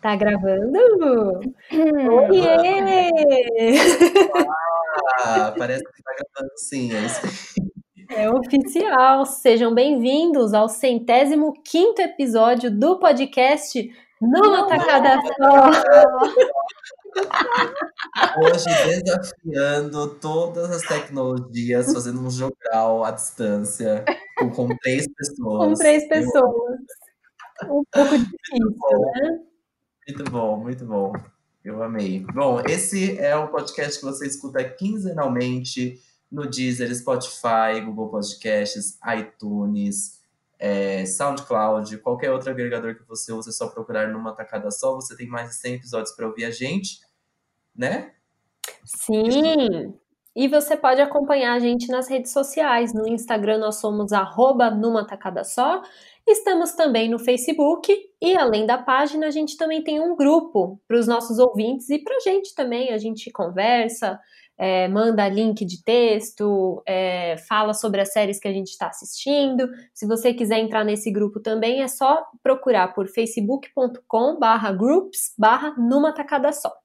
Tá gravando? Oiê! Ah, parece que tá gravando sim, é. É oficial. Sejam bem-vindos ao centésimo quinto episódio do podcast Numa Tacada Só. Hoje desafiando todas as tecnologias, fazendo um jogral à distância com, com três pessoas. Com três pessoas. Um pouco difícil, né? Muito bom, muito bom. Eu amei. Bom, esse é o podcast que você escuta quinzenalmente no Deezer, Spotify, Google Podcasts, iTunes, é, SoundCloud, qualquer outro agregador que você use, é só procurar numa tacada só. Você tem mais de 100 episódios para ouvir a gente, né? Sim! E você pode acompanhar a gente nas redes sociais. No Instagram nós somos arroba numa tacada só. Estamos também no Facebook e além da página a gente também tem um grupo para os nossos ouvintes e para a gente também. A gente conversa, é, manda link de texto, é, fala sobre as séries que a gente está assistindo. Se você quiser entrar nesse grupo também, é só procurar por facebook.com barra groups barra numa tacada só.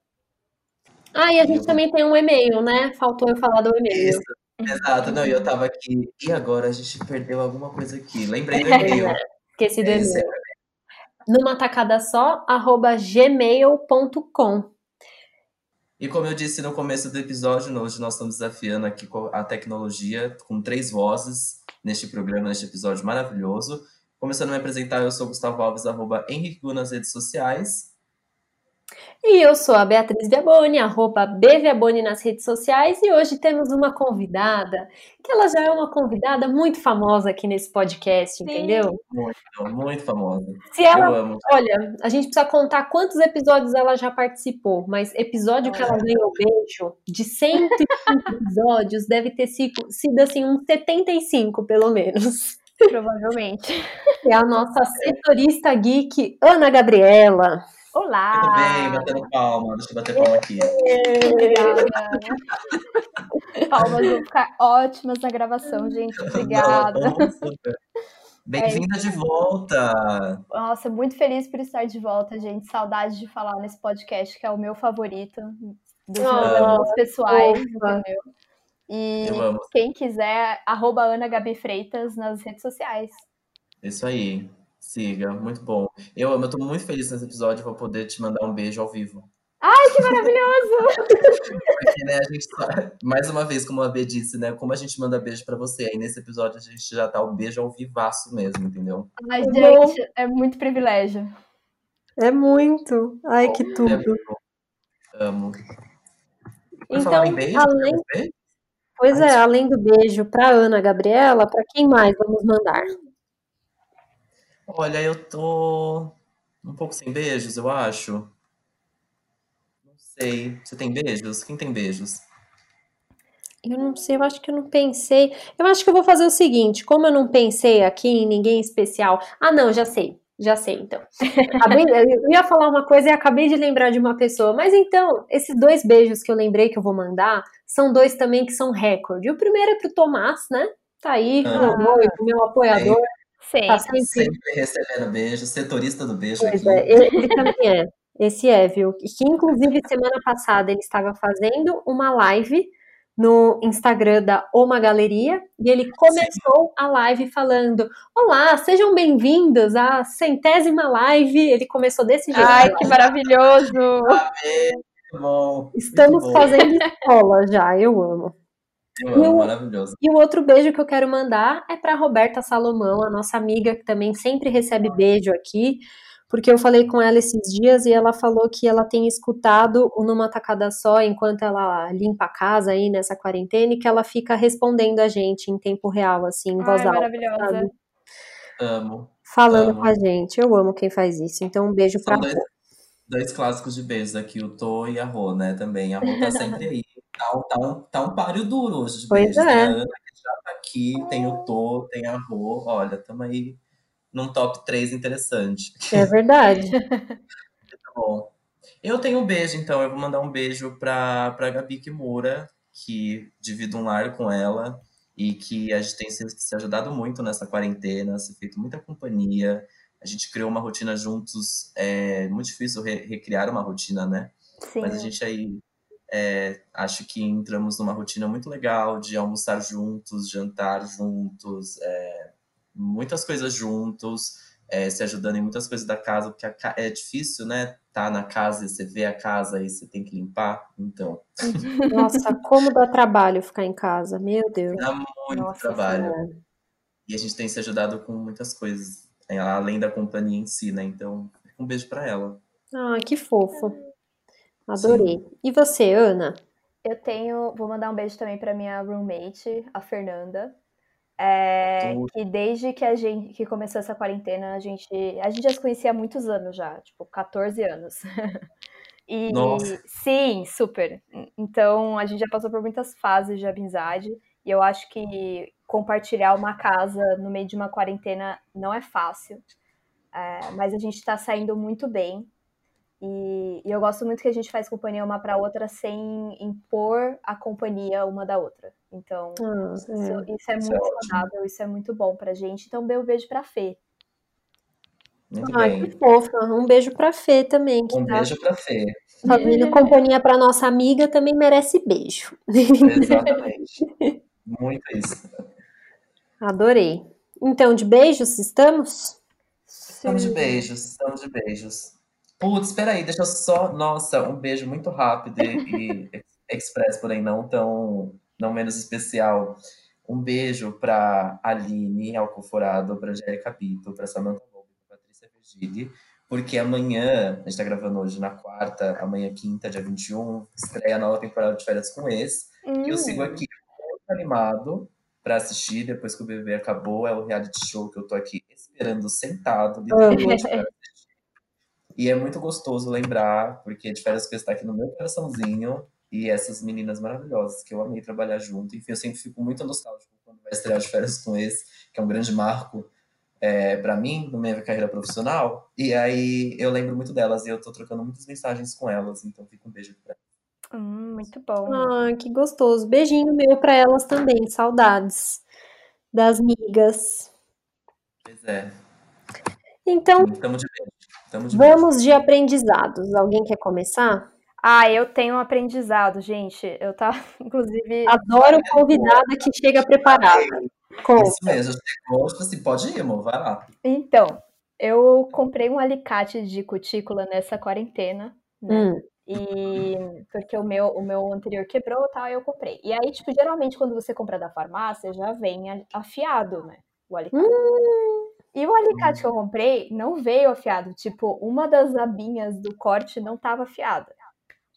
Ah, e a gente também tem um e-mail, né? Faltou eu falar do e-mail. Isso, exato. Não, eu tava aqui. E agora a gente perdeu alguma coisa aqui. Lembrei do e-mail. Esqueci do e-mail. Numa tacada só, arroba gmail.com. E como eu disse no começo do episódio, hoje nós estamos desafiando aqui a tecnologia com três vozes neste programa, neste episódio maravilhoso. Começando a me apresentar, eu sou Gustavo Alves, arroba Henrique Gu nas redes sociais. E eu sou a Beatriz Viaboni, arroba BViaboni nas redes sociais, e hoje temos uma convidada, que ela já é uma convidada muito famosa aqui nesse podcast, Sim. entendeu? Muito, muito famosa. Se ela, eu amo. Olha, a gente precisa contar quantos episódios ela já participou, mas episódio que ela ganhou beijo, de 105 episódios, deve ter sido, sido assim, uns 75, pelo menos. Provavelmente. É a nossa setorista geek, Ana Gabriela. Olá! Tudo bem, batendo palma. Deixa eu bater palma aqui. Palmas vão ficar ótimas na gravação, gente. Obrigada. Bem-vinda é de volta! Nossa, muito feliz por estar de volta, gente. Saudade de falar nesse podcast, que é o meu favorito dos meus pessoais, entendeu? E quem quiser, arroba Ana Gabi Freitas nas redes sociais. Isso aí. Siga, muito bom. Eu amo, eu tô muito feliz nesse episódio, vou poder te mandar um beijo ao vivo. Ai, que maravilhoso! Porque, né, a gente, mais uma vez, como a B disse, né, como a gente manda beijo pra você, aí nesse episódio a gente já tá o beijo ao vivaço mesmo, entendeu? Ai, gente, é muito privilégio. É muito. Ai, que tudo. É amo. então, beijo, além... Pois é, além do beijo pra Ana Gabriela, para quem mais vamos mandar? Olha, eu tô um pouco sem beijos, eu acho. Não sei. Você tem beijos? Quem tem beijos? Eu não sei, eu acho que eu não pensei. Eu acho que eu vou fazer o seguinte: como eu não pensei aqui em ninguém especial. Ah, não, já sei. Já sei, então. eu ia falar uma coisa e acabei de lembrar de uma pessoa. Mas então, esses dois beijos que eu lembrei que eu vou mandar são dois também que são recorde. O primeiro é pro Tomás, né? Tá aí, ah, meu apoiador. Sempre. Tá sempre. sempre recebendo beijo, setorista do beijo pois aqui. É, ele também é. Esse é, viu? Que inclusive semana passada ele estava fazendo uma live no Instagram da Oma Galeria e ele começou Sim. a live falando: Olá, sejam bem-vindos à centésima live. Ele começou desse jeito. Ai, que maravilhoso! Muito bom. Estamos bom. fazendo escola já, eu amo. Eu amo, e o, maravilhoso. E o outro beijo que eu quero mandar é para Roberta Salomão, a nossa amiga que também sempre recebe beijo aqui, porque eu falei com ela esses dias e ela falou que ela tem escutado o Numa Tacada Só enquanto ela limpa a casa aí nessa quarentena e que ela fica respondendo a gente em tempo real, assim, em voz Ai, alta. Maravilhosa. Sabe? Amo. Falando amo. com a gente. Eu amo quem faz isso. Então, um beijo São pra dois, dois clássicos de beijos aqui, o Tô e a Rô, né? Também. A Rô tá sempre aí. Tá, tá, um, tá um páreo duro hoje de pois beijos. É. Ana que já tá aqui, tem o Tô, tem a Rô. Olha, tamo aí num top 3 interessante. É verdade. Muito bom. Eu tenho um beijo, então. Eu vou mandar um beijo pra, pra Gabi Kimura, que divido um lar com ela e que a gente tem se, se ajudado muito nessa quarentena, se feito muita companhia. A a gente criou uma rotina juntos. É muito difícil re recriar uma rotina, né? Sim. Mas a gente aí é, acho que entramos numa rotina muito legal de almoçar juntos, jantar juntos, é, muitas coisas juntos, é, se ajudando em muitas coisas da casa, porque é difícil, né? Tá na casa e você vê a casa e você tem que limpar, então. Nossa, como dá trabalho ficar em casa, meu Deus. Dá muito Nossa, trabalho. Senhora. E a gente tem se ajudado com muitas coisas, é, além da companhia em si, né? Então, um beijo para ela. Ah, que fofo. Adorei. Sim. E você, Ana? Eu tenho. Vou mandar um beijo também para minha roommate, a Fernanda. É, que desde que a gente que começou essa quarentena, a gente, a gente já se conhecia há muitos anos já, tipo 14 anos. e Nossa. sim, super. Então a gente já passou por muitas fases de amizade e eu acho que compartilhar uma casa no meio de uma quarentena não é fácil. É, mas a gente está saindo muito bem. E, e, eu gosto muito que a gente faz companhia uma para outra sem impor a companhia uma da outra. Então, ah, isso, é. isso, é muito é saudável, isso é muito bom pra gente. Então, um beijo pra Fê. Muito Ai, bem. que fofa. Um beijo pra Fê também. um tá... beijo pra Fê. Fazendo companhia pra nossa amiga também merece beijo. Exatamente. muito isso. Adorei. Então, de beijos, estamos? Estamos de beijos, estamos de beijos. Putz, espera aí, deixa eu só. Nossa, um beijo muito rápido e, e express, porém não tão. não menos especial. Um beijo para Aline Alcoforado, para Angélica Bito, para Samantha Lobo, para Patrícia Virgili, porque amanhã, a gente tá gravando hoje na quarta, amanhã, quinta, dia 21, estreia a nova temporada de Férias com Ex. Hum. E eu sigo hum. aqui muito animado para assistir depois que o bebê acabou. É o reality show que eu tô aqui esperando sentado, literalmente. E é muito gostoso lembrar, porque de férias que está aqui no meu coraçãozinho, e essas meninas maravilhosas que eu amei trabalhar junto. Enfim, eu sempre fico muito nostálgico quando vai estrear de férias com esse, que é um grande marco é, para mim, na minha carreira profissional. E aí eu lembro muito delas e eu tô trocando muitas mensagens com elas, então fica um beijo pra elas. Hum, muito bom. Ah, que gostoso. Beijinho meu para elas também. Saudades das migas. Pois é. Então, Estamos de beijo. Vamos de aprendizados. Alguém quer começar? Ah, eu tenho um aprendizado, gente. Eu tava, inclusive. Adoro convidada que chega preparada. Conta. Isso mesmo, você gosta, assim, pode ir, amor, vai lá. Então, eu comprei um alicate de cutícula nessa quarentena, né? Hum. E porque o meu, o meu anterior quebrou e tal, eu comprei. E aí, tipo, geralmente quando você compra da farmácia, já vem afiado, né? O alicate. Hum. E o alicate que eu comprei não veio afiado. Tipo, uma das abinhas do corte não estava afiada.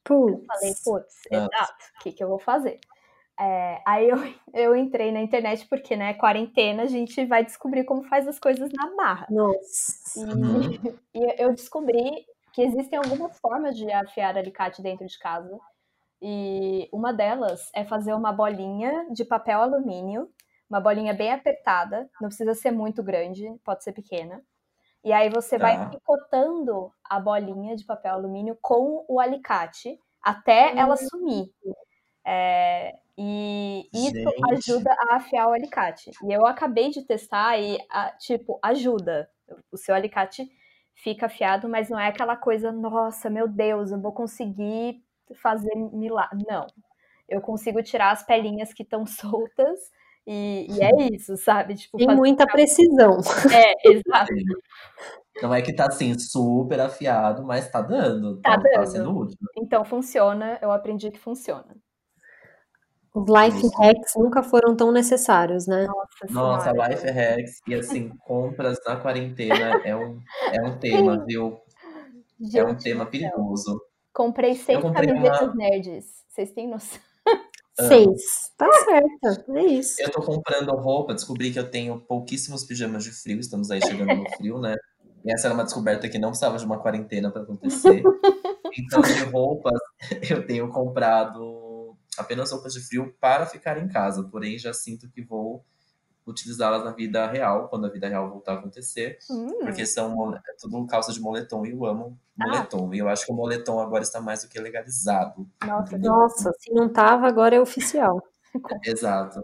Putz. Eu falei, putz, exato, o que, que eu vou fazer? É, aí eu, eu entrei na internet porque, né, quarentena, a gente vai descobrir como faz as coisas na barra. Nossa. E, e eu descobri que existem algumas formas de afiar alicate dentro de casa. E uma delas é fazer uma bolinha de papel alumínio uma bolinha bem apertada, não precisa ser muito grande, pode ser pequena. E aí você tá. vai picotando a bolinha de papel alumínio com o alicate até ela sumir. É, e isso Gente. ajuda a afiar o alicate. E eu acabei de testar e, a, tipo, ajuda. O seu alicate fica afiado, mas não é aquela coisa, nossa, meu Deus, eu vou conseguir fazer milagre. Não. Eu consigo tirar as pelinhas que estão soltas e, e é isso, sabe? Tipo, Tem muita precisão. É, exato. Não é que tá assim super afiado, mas tá dando. Tá, tá, tá dando. Tá sendo útil. Então funciona, eu aprendi que funciona. Os life hacks nunca foram tão necessários, né? Nossa, Nossa life hacks e assim, compras na quarentena é um, é um tema, Sim. viu? Gente, é um tema perigoso. Comprei seis camisetas uma... nerds. Vocês têm noção? Seis. Tá certo, é isso. Eu tô comprando roupa, descobri que eu tenho pouquíssimos pijamas de frio, estamos aí chegando no frio, né? E essa era uma descoberta que não precisava de uma quarentena para acontecer. Então, de roupas, eu tenho comprado apenas roupas de frio para ficar em casa, porém já sinto que vou utilizá-las na vida real, quando a vida real voltar a acontecer, hum. porque são é tudo calça de moletom e eu amo ah. moletom. Ah. E eu acho que o moletom agora está mais do que legalizado. Nossa, Nossa se não tava, agora é oficial. Exato.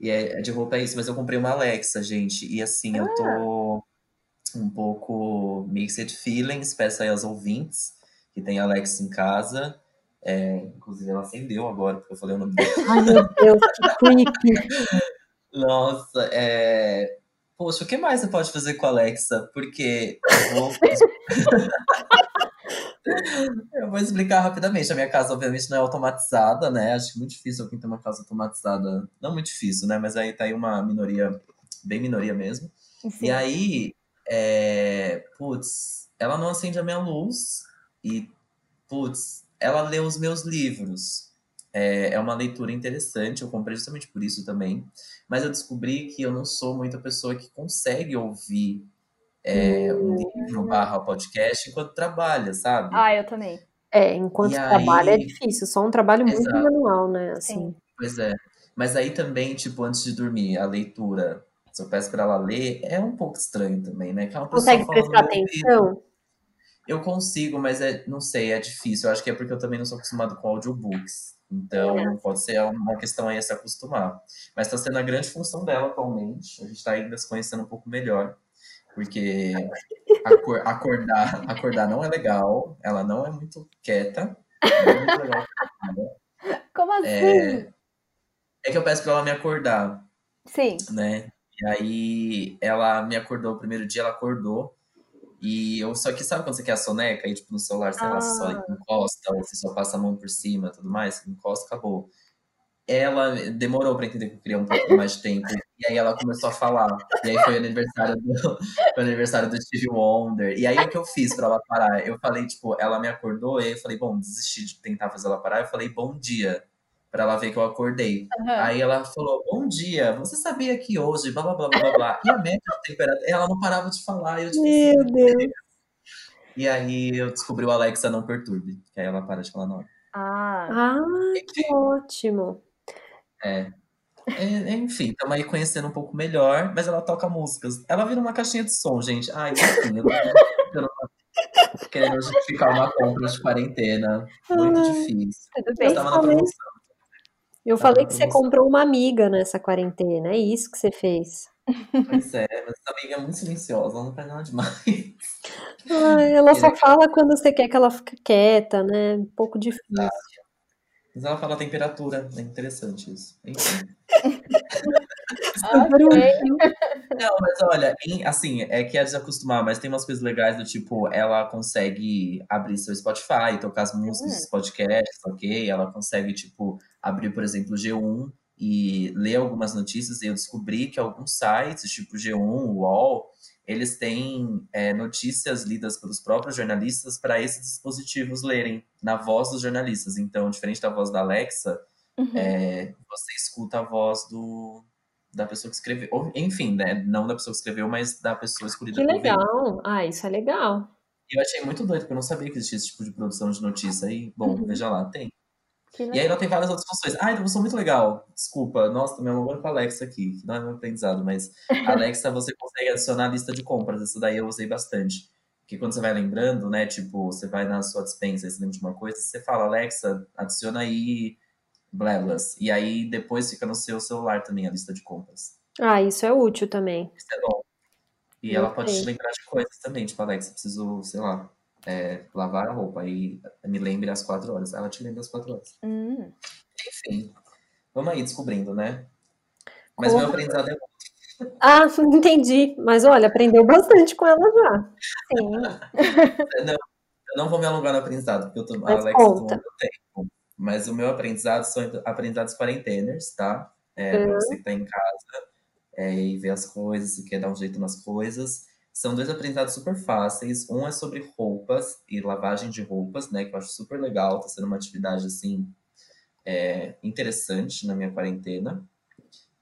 E é, de roupa é isso, mas eu comprei uma Alexa, gente, e assim, ah. eu tô um pouco mixed feelings, peço aí aos ouvintes que tem Alex em casa. É, inclusive, ela acendeu agora, porque eu falei o nome dela. Ai, meu Deus, que creepy. Nossa, é... Poxa, o que mais você pode fazer com a Alexa? Porque eu vou... eu vou explicar rapidamente. A minha casa, obviamente, não é automatizada, né? Acho muito difícil alguém ter uma casa automatizada. Não muito difícil, né? Mas aí tá aí uma minoria, bem minoria mesmo. Sim. E aí, é... putz, ela não acende a minha luz e, putz, ela lê os meus livros. É, é uma leitura interessante, eu comprei justamente por isso também. Mas eu descobri que eu não sou muita pessoa que consegue ouvir é, um hum. livro barra podcast enquanto trabalha, sabe? Ah, eu também. É, enquanto e trabalha aí... é difícil, só um trabalho muito Exato. manual, né? Assim. Sim. Pois é. Mas aí também, tipo, antes de dormir, a leitura, se eu peço para ela ler, é um pouco estranho também, né? Que é uma Consegue prestar atenção? Eu consigo, mas é, não sei, é difícil. Eu acho que é porque eu também não sou acostumado com audiobooks. Então, é. pode ser uma questão aí a se acostumar. Mas está sendo a grande função dela atualmente. A gente está ainda se conhecendo um pouco melhor. Porque acordar, acordar não é legal. Ela não é muito quieta. Não é muito legal. Como assim? É, é que eu peço para ela me acordar. Sim. Né? E aí, ela me acordou o primeiro dia, ela acordou. E eu só que sabe quando você quer a soneca, aí tipo no celular, sei lá, só ah. encosta, ou você só passa a mão por cima tudo mais, encosta, acabou. Ela demorou para entender que eu queria um pouco mais de tempo. E aí ela começou a falar. E aí foi o aniversário do, foi aniversário do Steve Wonder. E aí o que eu fiz para ela parar? Eu falei, tipo, ela me acordou, e aí eu falei, bom, desisti de tentar fazer ela parar. Eu falei, bom dia para ela ver que eu acordei. Uhum. Aí ela falou: Bom dia, você sabia que hoje, blá blá blá blá blá. e a média de temperatura, ela não parava de falar. eu, tipo, Meu assim, Deus. E aí eu descobri o Alexa não perturbe, que aí ela para de falar na hora. Ah, ah que ótimo. É. é enfim, estamos aí conhecendo um pouco melhor, mas ela toca músicas. Ela vira uma caixinha de som, gente. Ai, enfim, eu tô querendo justificar uma compra de quarentena. Muito difícil. Tudo bem. Eu estava na promoção. Eu falei que você comprou uma amiga nessa quarentena, é isso que você fez. Pois é, mas essa amiga é muito silenciosa, ela não faz nada demais. Ai, ela só fala quando você quer que ela fique quieta, né? Um pouco difícil. Mas ela fala a temperatura, é interessante isso. Enfim. Não, mas olha, assim, é que é desacostumar, mas tem umas coisas legais do tipo, ela consegue abrir seu Spotify, tocar as músicas dos podcasts, ok? Ela consegue, tipo, abrir, por exemplo, o G1 e ler algumas notícias, e eu descobri que alguns sites, tipo G1, UOL, eles têm é, notícias lidas pelos próprios jornalistas para esses dispositivos lerem na voz dos jornalistas. Então, diferente da voz da Alexa, uhum. é, você escuta a voz do, da pessoa que escreveu. Ou, enfim, né? Não da pessoa que escreveu, mas da pessoa escolhida Que legal! Ah, isso é legal. Eu achei muito doido, porque eu não sabia que existia esse tipo de produção de notícia. E, bom, uhum. veja lá, tem. E aí ela tem várias outras funções. Ah, então sou muito legal. Desculpa, nossa, tô me alongando com a Alexa aqui, que não é meu aprendizado, mas Alexa você consegue adicionar a lista de compras. Isso daí eu usei bastante. Porque quando você vai lembrando, né, tipo, você vai na sua dispensa e você lembra de uma coisa, você fala, Alexa, adiciona aí Bleblas. E aí depois fica no seu celular também a lista de compras. Ah, isso é útil também. Isso é bom. E ela pode te lembrar de coisas também, tipo, Alexa, preciso, sei lá, é, lavar a roupa. Aí me lembre às quatro horas. Ela te lembra às quatro horas. Hum. Enfim, vamos aí descobrindo, né? Mas Como? meu aprendizado é ah, entendi. Mas olha, aprendeu bastante com ela já. Sim. não, eu não vou me alongar no aprendizado, porque eu tô, Mas a Alexa conta. tempo. Mas o meu aprendizado são aprendizados quarenteners, tá? É, uhum. Pra você que tá em casa é, e ver as coisas, se quer dar um jeito nas coisas. São dois aprendizados super fáceis. Um é sobre roupas e lavagem de roupas, né? Que eu acho super legal. Tá sendo uma atividade, assim, é, interessante na minha quarentena.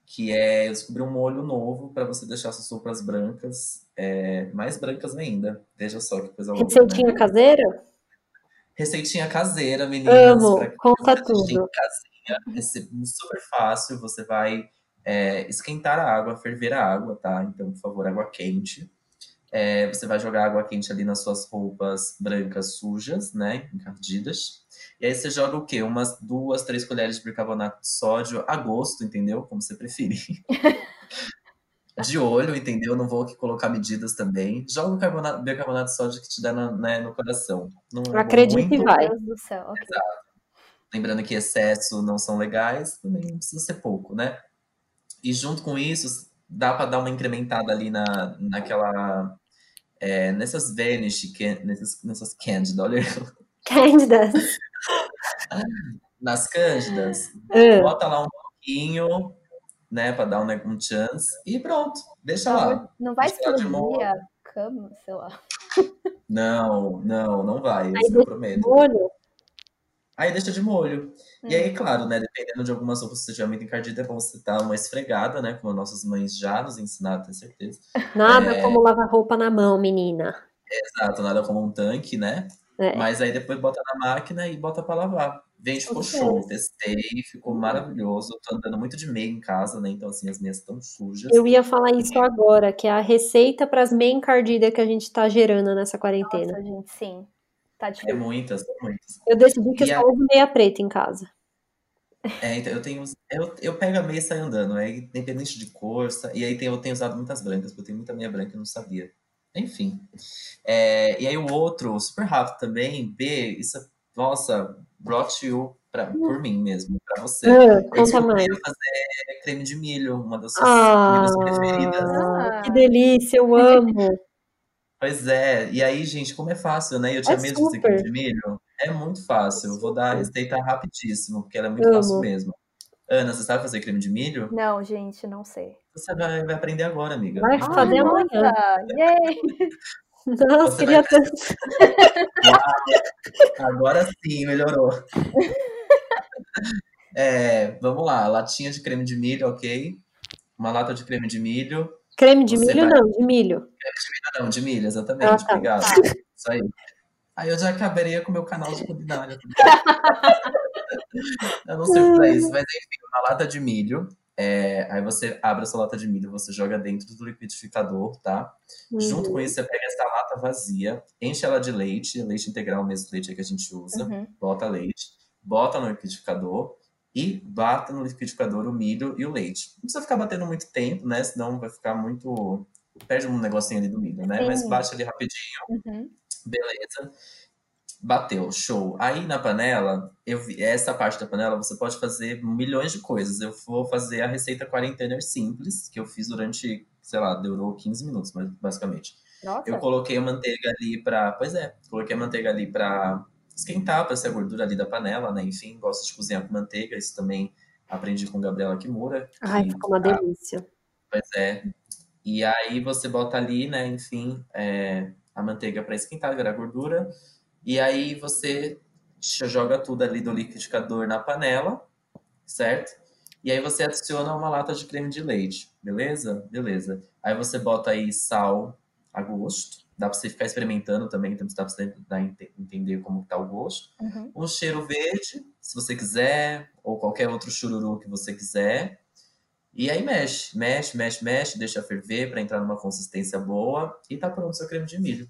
Que é eu descobri um molho novo para você deixar suas roupas brancas, é, mais brancas ainda. Veja só que coisa louca. Receitinha né? caseira? Receitinha caseira, meninas. Amo, conta tudo. Casinha, super fácil. Você vai é, esquentar a água, ferver a água, tá? Então, por favor, água quente. É, você vai jogar água quente ali nas suas roupas brancas sujas, né? Encardidas. E aí você joga o quê? Umas duas, três colheres de bicarbonato de sódio a gosto, entendeu? Como você preferir. de olho, entendeu? Não vou aqui colocar medidas também. Joga o carbonato, bicarbonato de sódio que te dá no, né, no coração. Não é Acredito que vai. Deus do céu. Okay. Exato. Lembrando que excesso não são legais, também não precisa ser pouco, né? E junto com isso, dá para dar uma incrementada ali na, naquela. É, nessas Vanish, nessas, nessas Candida, olha. Cândidas. Nas Cândidas. Uh. Bota lá um pouquinho, né, para dar um, um chance e pronto, deixa não, lá. Não vai explodir a cama, sei lá. Não, não, não vai, isso eu prometo. Molho. Aí deixa de molho. Hum. E aí, hum. claro, né, dependendo de algumas roupas que seja muito encardida, é bom você dar uma esfregada, né, como nossas mães já nos ensinaram, tenho certeza. Nada é... como lavar roupa na mão, menina. Exato, nada como um tanque, né? É. Mas aí depois bota na máquina e bota para lavar. Vem, ficou show, testei, ficou maravilhoso. tô andando muito de meia em casa, né? Então, assim, as meias estão sujas. Eu ia falar isso agora, que é a receita para as meias encardidas que a gente tá gerando nessa quarentena. Nossa, gente, sim. Tá difícil. É muitas, muitas. Eu decidi que e eu só a... uso meia preta em casa. É, então eu tenho. Eu, eu pego a meia e saio andando, é independente de cor. E aí tem, eu tenho usado muitas brancas, porque eu tenho muita meia branca e não sabia. Enfim. É, e aí o outro, super rápido também, B, isso, nossa, brought you pra, por mim mesmo, pra você. Uh, conta mais. fazer creme de milho, uma das suas ah, comidas preferidas. Ah, que delícia, eu amo. Pois é, e aí, gente, como é fácil, né? Eu tinha é mesmo super. creme de milho. É muito fácil. Eu vou dar a receita rapidíssimo, porque ela é muito amo. fácil mesmo. Ana, você sabe fazer creme de milho? Não, gente, não sei. Você vai, vai aprender agora, amiga. Vai fazer amanhã. Yay! Nossa, queria tanto. agora sim, melhorou. É, vamos lá, latinha de creme de milho, ok? Uma lata de creme de milho. Creme de Você milho vai... não, de milho. Creme de milho não, de milho, exatamente. Ah, tá. Obrigado. Isso aí. Aí eu já acabaria com o meu canal de culinária. eu não sei pra isso, mas enfim, uma lata de milho. É, aí você abre a sua lata de milho, você joga dentro do liquidificador, tá? Uhum. Junto com isso, você pega essa lata vazia, enche ela de leite, leite integral mesmo, leite que a gente usa, uhum. bota leite, bota no liquidificador e bata no liquidificador o milho e o leite. Não precisa ficar batendo muito tempo, né? Senão vai ficar muito. Perde um negocinho ali do milho, né? Sim. Mas bate ali rapidinho. Uhum. Beleza. Bateu, show. Aí na panela, eu vi, essa parte da panela você pode fazer milhões de coisas. Eu vou fazer a receita quarentena simples, que eu fiz durante, sei lá, durou 15 minutos, basicamente. Nossa. Eu coloquei a manteiga ali pra. Pois é, coloquei a manteiga ali pra esquentar, pra ser a gordura ali da panela, né? Enfim, gosto de cozinhar com manteiga, isso também aprendi com Gabriela Kimura. Ai, ficou uma tá... delícia. Pois é. E aí você bota ali, né, enfim, é, a manteiga para esquentar, virar gordura. E aí você joga tudo ali do liquidificador na panela, certo? E aí você adiciona uma lata de creme de leite, beleza? Beleza. Aí você bota aí sal a gosto. Dá para você ficar experimentando também, então dá para você dar, entender como está o gosto. Uhum. Um cheiro verde, se você quiser, ou qualquer outro chururu que você quiser. E aí mexe, mexe, mexe, mexe, deixa ferver para entrar numa consistência boa e tá pronto o seu creme de milho.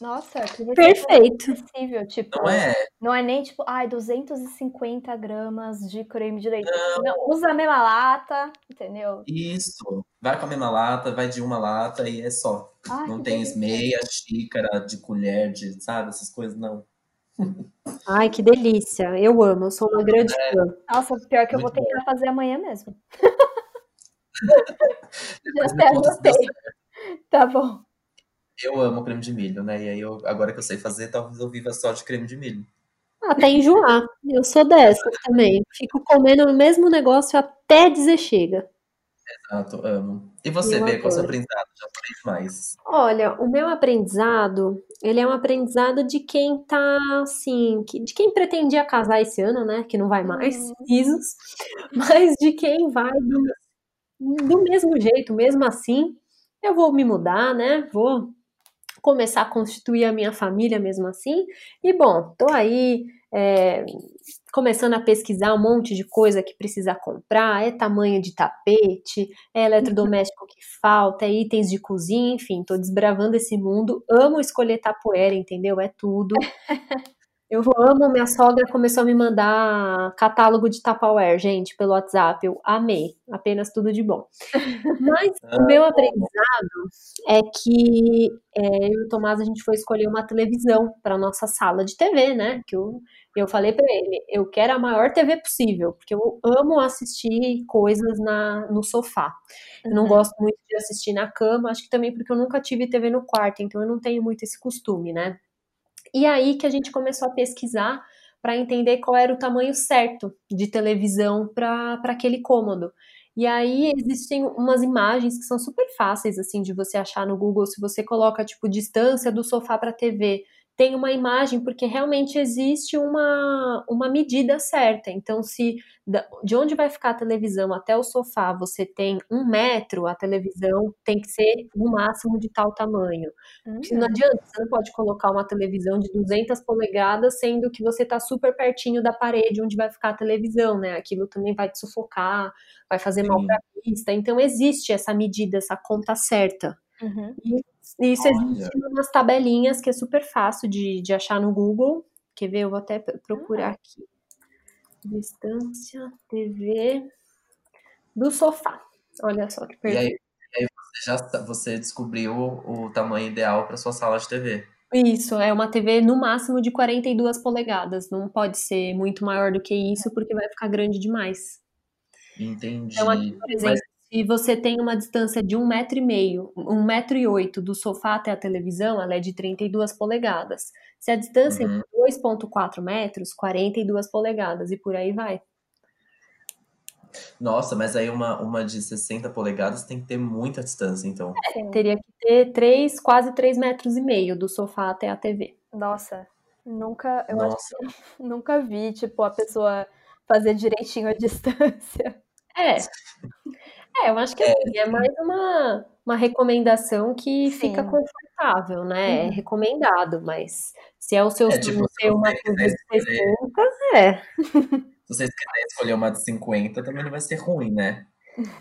Nossa, que Perfeito. Possível, tipo, não é. não é nem tipo, ai, 250 gramas de creme de leite. Não. não. usa a mesma lata, entendeu? Isso. Vai com a mesma lata, vai de uma lata e é só. Ai, não tem meia xícara de colher, de, sabe, essas coisas, não. Ai, que delícia. Eu amo, eu sou uma grande é. fã. Nossa, pior que eu vou tentar bom. fazer amanhã mesmo. Já até gostei. Tá bom. Eu amo creme de milho, né? E aí, eu, agora que eu sei fazer, talvez eu viva só de creme de milho. Até enjoar. Eu sou dessa também. Fico comendo o mesmo negócio até dizer chega. Exato, amo. E você, Bê, qual é o seu aprendizado? Já falei mais. Olha, o meu aprendizado, ele é um aprendizado de quem tá, assim, de quem pretendia casar esse ano, né? Que não vai mais, uhum. risos. Mas de quem vai do, do mesmo jeito, mesmo assim. Eu vou me mudar, né? Vou começar a constituir a minha família mesmo assim. E bom, tô aí é, começando a pesquisar um monte de coisa que precisa comprar, é tamanho de tapete, é eletrodoméstico que falta, é itens de cozinha, enfim, tô desbravando esse mundo. Amo escolher tapoeira, entendeu? É tudo. Eu amo, minha sogra começou a me mandar catálogo de Tupperware, gente, pelo WhatsApp. Eu amei, apenas tudo de bom. Mas o meu aprendizado é que é, eu e o Tomás a gente foi escolher uma televisão para nossa sala de TV, né? Que eu, eu falei para ele, eu quero a maior TV possível, porque eu amo assistir coisas na, no sofá. Eu não uhum. gosto muito de assistir na cama, acho que também porque eu nunca tive TV no quarto, então eu não tenho muito esse costume, né? E aí que a gente começou a pesquisar para entender qual era o tamanho certo de televisão para aquele cômodo. E aí existem umas imagens que são super fáceis assim de você achar no Google se você coloca tipo distância do sofá para a TV tem uma imagem, porque realmente existe uma, uma medida certa. Então, se de onde vai ficar a televisão até o sofá você tem um metro, a televisão tem que ser no máximo de tal tamanho. Uhum. Não adianta, você não pode colocar uma televisão de 200 polegadas, sendo que você está super pertinho da parede onde vai ficar a televisão, né? Aquilo também vai te sufocar, vai fazer Sim. mal para a vista. Então, existe essa medida, essa conta certa. Uhum. E isso existe umas tabelinhas que é super fácil de, de achar no Google. Quer ver? Eu vou até procurar uhum. aqui. Distância TV do sofá. Olha só que pergunta. E aí, e aí você já você descobriu o, tamanho ideal para sua sala de TV. Isso, é uma TV no máximo de 42 polegadas. Não pode ser muito maior do que isso, porque vai ficar grande demais. Entendi. Então, aqui, por exemplo, se você tem uma distância de um metro e meio, um metro e oito do sofá até a televisão, ela é de 32 polegadas. Se a distância uhum. é de 2,4 metros, 42 polegadas, e por aí vai. Nossa, mas aí uma, uma de 60 polegadas tem que ter muita distância, então. É, teria que ter 3, quase 3 metros e meio do sofá até a TV. Nossa, nunca, eu Nossa. acho que nunca vi, tipo, a pessoa fazer direitinho a distância. É. É, eu acho que é, assim, é mais uma, uma recomendação que Sim. fica confortável, né? É uhum. recomendado, mas se é o seu é, tipo, ter uma de 60, é. Se vocês quiserem escolher uma de 50, também não vai ser ruim, né?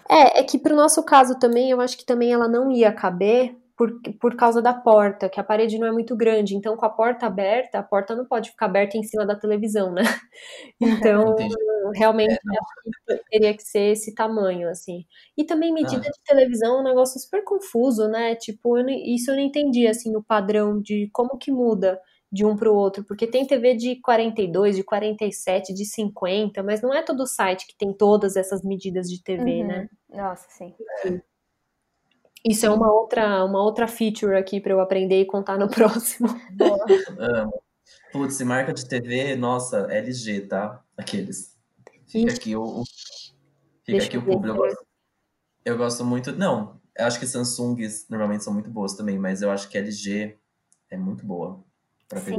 É, é que pro nosso caso também, eu acho que também ela não ia caber, por, por causa da porta, que a parede não é muito grande. Então, com a porta aberta, a porta não pode ficar aberta em cima da televisão, né? Então, Entendi. realmente é, teria que ser esse tamanho, assim. E também medida ah. de televisão é um negócio super confuso, né? Tipo, eu, isso eu não entendi, assim, o padrão de como que muda de um para o outro, porque tem TV de 42, de 47, de 50, mas não é todo site que tem todas essas medidas de TV, uhum. né? Nossa, sim. É. Isso é uma outra, uma outra feature aqui para eu aprender e contar no próximo. Amo. Putz, marca de TV, nossa, LG, tá? Aqueles. Fica Ixi. aqui o. Fica Deixa aqui o público. Eu gosto, eu gosto muito. Não, eu acho que Samsungs normalmente são muito boas também, mas eu acho que LG é muito boa. Sim,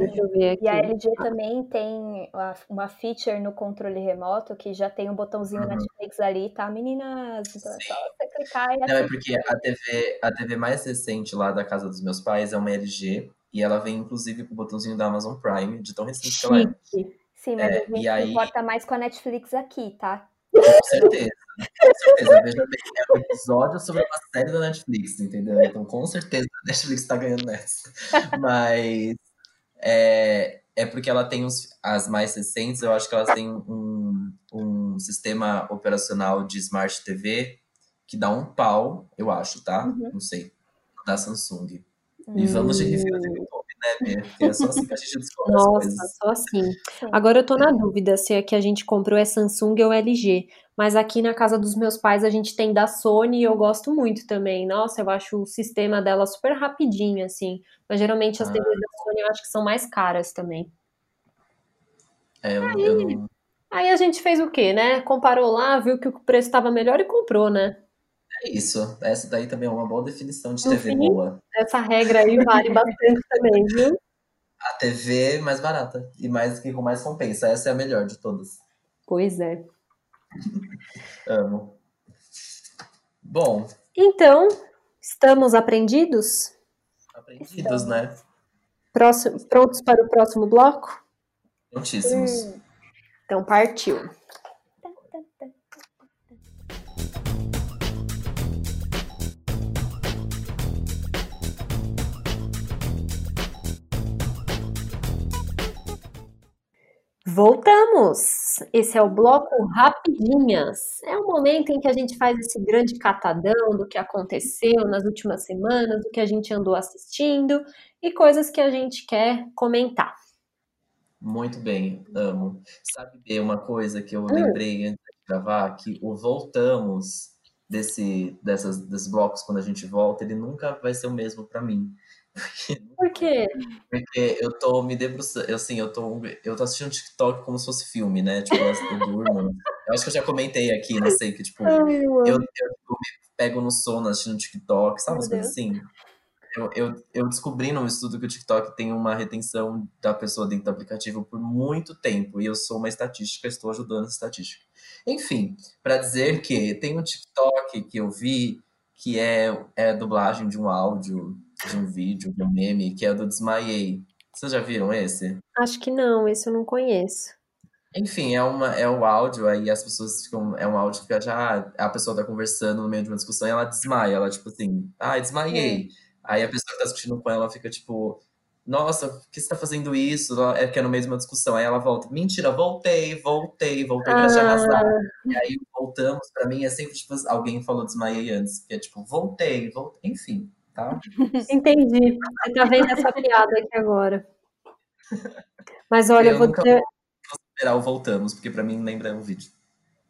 e a LG também tem uma feature no controle remoto que já tem um botãozinho uhum. Netflix ali, tá, meninas? Então é só você clicar e Não, é porque a TV, a TV mais recente lá da casa dos meus pais é uma LG e ela vem inclusive com o botãozinho da Amazon Prime, de tão recente que ela é. Sim, mas é, a gente aí... importa mais com a Netflix aqui, tá? Com certeza, com certeza. Veja bem, é um episódio sobre uma série da Netflix, entendeu? Então, com certeza a Netflix tá ganhando nessa. Mas é, é porque ela tem as mais recentes, eu acho que elas têm um, um sistema operacional de Smart TV que dá um pau, eu acho, tá? Uhum. Não sei, da Samsung. E vamos de review Porque é só assim que a gente descobre Nossa, só assim. Agora eu tô na dúvida se a que a gente comprou é Samsung ou LG. Mas aqui na casa dos meus pais a gente tem da Sony e eu gosto muito também. Nossa, eu acho o sistema dela super rapidinho, assim. Mas geralmente as ah. TVs da Sony eu acho que são mais caras também. É, eu, aí, eu aí a gente fez o quê, né? Comparou lá, viu que o preço estava melhor e comprou, né? É isso. Essa daí também é uma boa definição de TV fim, boa. Essa regra aí vale bastante também, viu? A TV mais barata e mais que com mais compensa. Essa é a melhor de todas. Pois é. Amo. Bom. Então, estamos aprendidos? Aprendidos, né? Próximo, prontos para o próximo bloco? Prontíssimos. Hum. Então, partiu. Voltamos! Esse é o bloco Rapidinhas. É o momento em que a gente faz esse grande catadão do que aconteceu nas últimas semanas, do que a gente andou assistindo e coisas que a gente quer comentar. Muito bem, amo. Sabe uma coisa que eu hum. lembrei antes de gravar? Que o Voltamos desse, dessas, desses blocos, quando a gente volta, ele nunca vai ser o mesmo para mim. Por quê? Porque eu tô me debruçando, assim, eu tô, eu tô assistindo TikTok como se fosse filme, né? Tipo, eu durmo. Eu acho que eu já comentei aqui, não sei, que tipo, Ai, eu, eu, eu, me pego no sono assistindo TikTok, sabe? Umas coisas assim. Eu, eu, eu descobri num estudo que o TikTok tem uma retenção da pessoa dentro do aplicativo por muito tempo. E eu sou uma estatística, estou ajudando essa estatística. Enfim, para dizer que tem um TikTok que eu vi que é, é dublagem de um áudio de um vídeo, de um meme, que é do Desmaiei. Vocês já viram esse? Acho que não, esse eu não conheço. Enfim, é, uma, é o áudio, aí as pessoas ficam. É um áudio que já a pessoa tá conversando no meio de uma discussão e ela desmaia. Ela, tipo assim, ah, desmaiei. É. Aí a pessoa que tá discutindo com ela fica tipo, nossa, por que você tá fazendo isso? É que é no meio de uma discussão. Aí ela volta, mentira, voltei, voltei, voltei pra ah. te arrasar. E aí voltamos, pra mim é sempre tipo, alguém falou desmaiei antes, que é tipo, voltei, voltei, enfim tá? Entendi. Você tá vendo essa piada aqui agora. Mas olha, eu, eu vou nunca dizer... vou esperar o voltamos, porque para mim lembra um vídeo.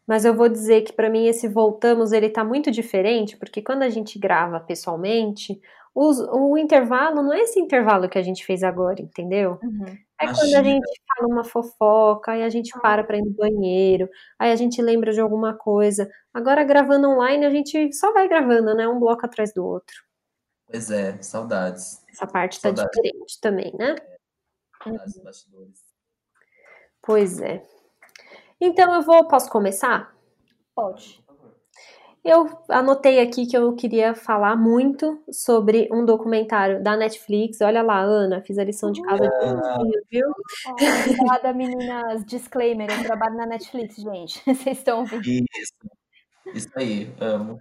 Mas eu vou dizer que para mim esse voltamos ele tá muito diferente, porque quando a gente grava pessoalmente, os, o intervalo não é esse intervalo que a gente fez agora, entendeu? Uhum. É Imagina. quando a gente fala uma fofoca, aí a gente ah. para para ir no banheiro, aí a gente lembra de alguma coisa. Agora gravando online a gente só vai gravando, né, um bloco atrás do outro. Pois é, saudades. Essa parte tá saudades. diferente também, né? É, uhum. bastidores. Pois é. Então eu vou, posso começar? Pode. Eu anotei aqui que eu queria falar muito sobre um documentário da Netflix. Olha lá, Ana, fiz a lição de casa ah. de viu? Falar da meninas, disclaimer, eu trabalho na Netflix, gente. Vocês estão ouvindo? Isso, isso aí, amo.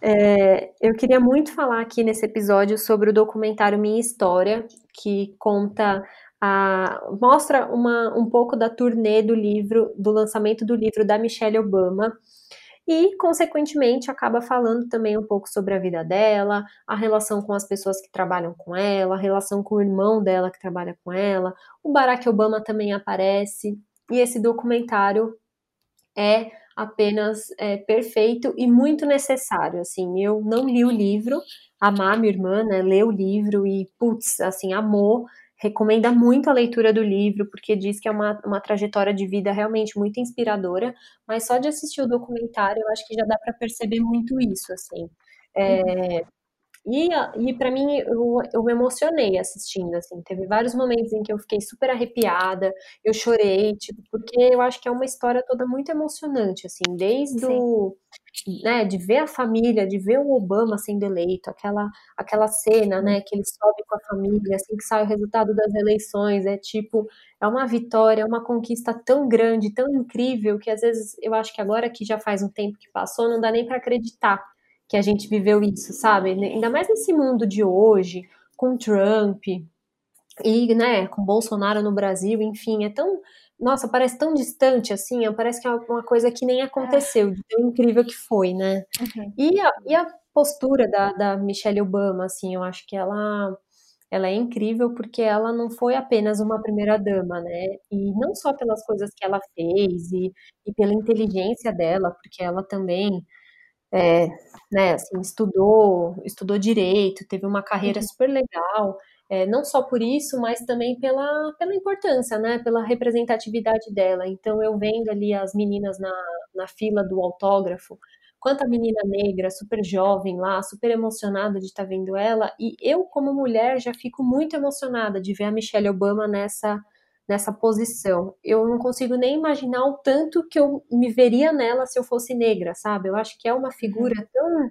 É, eu queria muito falar aqui nesse episódio sobre o documentário Minha História, que conta a, mostra uma, um pouco da turnê do livro, do lançamento do livro da Michelle Obama, e, consequentemente, acaba falando também um pouco sobre a vida dela, a relação com as pessoas que trabalham com ela, a relação com o irmão dela que trabalha com ela. O Barack Obama também aparece, e esse documentário é apenas é, perfeito e muito necessário. Assim, eu não li o livro, a minha irmã, né, leu o livro e, putz, assim, amou, recomenda muito a leitura do livro, porque diz que é uma, uma trajetória de vida realmente muito inspiradora, mas só de assistir o documentário eu acho que já dá para perceber muito isso, assim. É, e, e para mim, eu, eu me emocionei assistindo, assim. Teve vários momentos em que eu fiquei super arrepiada, eu chorei, tipo, porque eu acho que é uma história toda muito emocionante, assim. Desde o, né, de ver a família, de ver o Obama sendo eleito, aquela, aquela cena, né, que ele sobe com a família, assim que sai o resultado das eleições, é tipo, é uma vitória, é uma conquista tão grande, tão incrível, que às vezes eu acho que agora que já faz um tempo que passou, não dá nem para acreditar que a gente viveu isso, sabe? Ainda mais nesse mundo de hoje, com Trump e, né, com Bolsonaro no Brasil, enfim, é tão. Nossa, parece tão distante assim, parece que é uma coisa que nem aconteceu, de tão incrível que foi, né? Uhum. E, a, e a postura da, da Michelle Obama, assim, eu acho que ela ela é incrível porque ela não foi apenas uma primeira-dama, né? E não só pelas coisas que ela fez e, e pela inteligência dela, porque ela também é, né, assim, estudou, estudou direito, teve uma carreira uhum. super legal, é, não só por isso, mas também pela, pela importância, né, pela representatividade dela. Então, eu vendo ali as meninas na, na fila do autógrafo, quanta menina negra, super jovem lá, super emocionada de estar tá vendo ela, e eu, como mulher, já fico muito emocionada de ver a Michelle Obama nessa nessa posição. Eu não consigo nem imaginar o tanto que eu me veria nela se eu fosse negra, sabe? Eu acho que é uma figura uhum. tão,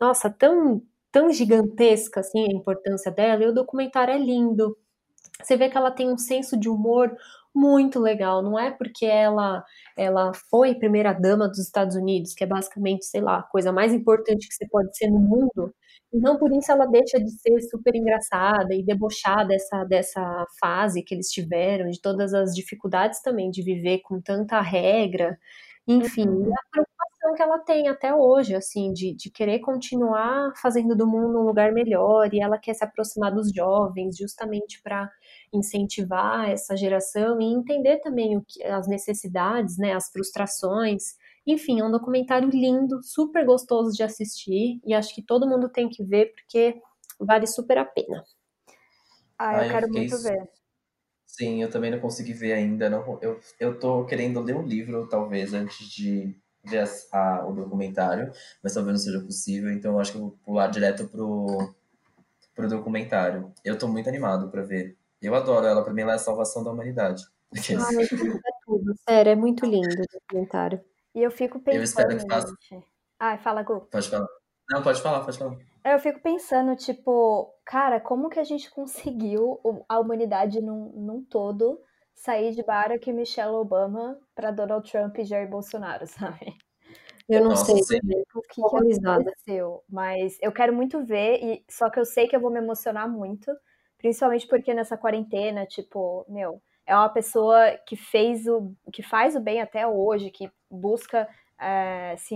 nossa, tão, tão gigantesca assim a importância dela. E o documentário é lindo. Você vê que ela tem um senso de humor muito legal. Não é porque ela ela foi primeira dama dos Estados Unidos, que é basicamente, sei lá, a coisa mais importante que você pode ser no mundo. Não por isso ela deixa de ser super engraçada e debochar dessa, dessa fase que eles tiveram, de todas as dificuldades também de viver com tanta regra. Enfim, uhum. a preocupação que ela tem até hoje, assim, de, de querer continuar fazendo do mundo um lugar melhor, e ela quer se aproximar dos jovens justamente para incentivar essa geração e entender também o que, as necessidades, né, as frustrações. Enfim, é um documentário lindo, super gostoso de assistir, e acho que todo mundo tem que ver porque vale super a pena. Ah, eu, ah, eu quero muito ver. Sim, eu também não consegui ver ainda. Não, eu, eu tô querendo ler um livro, talvez, antes de ver a, o documentário, mas talvez não seja possível, então eu acho que eu vou pular direto pro, pro documentário. Eu tô muito animado para ver. Eu adoro ela, pra mim ela é a salvação da humanidade. Ai, é tudo. Sério, é muito lindo o documentário. E eu fico pensando. Eu espero que faça. Ai, fala, Gu. Pode falar. Não, pode falar, pode falar. Eu fico pensando, tipo, cara, como que a gente conseguiu, a humanidade num, num todo, sair de Barack e Michelle Obama para Donald Trump e Jair Bolsonaro, sabe? Eu não Nossa, sei sim. o que, que aconteceu, mas eu quero muito ver, e só que eu sei que eu vou me emocionar muito, principalmente porque nessa quarentena, tipo, meu, é uma pessoa que fez o que faz o bem até hoje, que busca é, se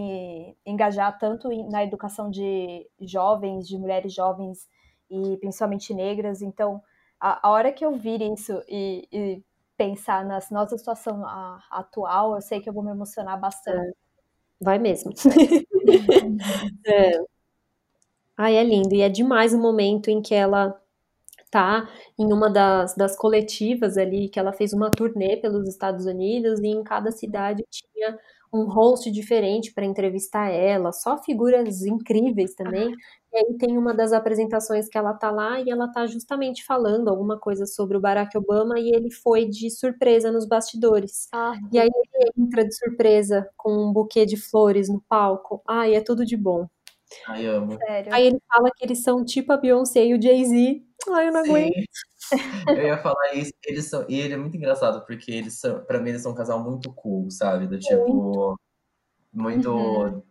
engajar tanto na educação de jovens, de mulheres jovens e principalmente negras. Então, a, a hora que eu vir isso e, e pensar na nossa situação a, atual, eu sei que eu vou me emocionar bastante. É, vai mesmo. é. Ai, é lindo. E é demais o momento em que ela tá em uma das, das coletivas ali, que ela fez uma turnê pelos Estados Unidos e em cada cidade tinha um host diferente para entrevistar ela, só figuras incríveis também. E aí tem uma das apresentações que ela tá lá e ela tá justamente falando alguma coisa sobre o Barack Obama e ele foi de surpresa nos bastidores. Ah, e aí ele entra de surpresa com um buquê de flores no palco. Ai, é tudo de bom. Ai, amo. Sério? Aí ele fala que eles são tipo a Beyoncé e o Jay-Z. Ai, eu não Sim. aguento. Eu ia falar isso, eles são, e ele é muito engraçado, porque eles são, pra mim, eles são um casal muito cool, sabe? Do tipo, muito uhum.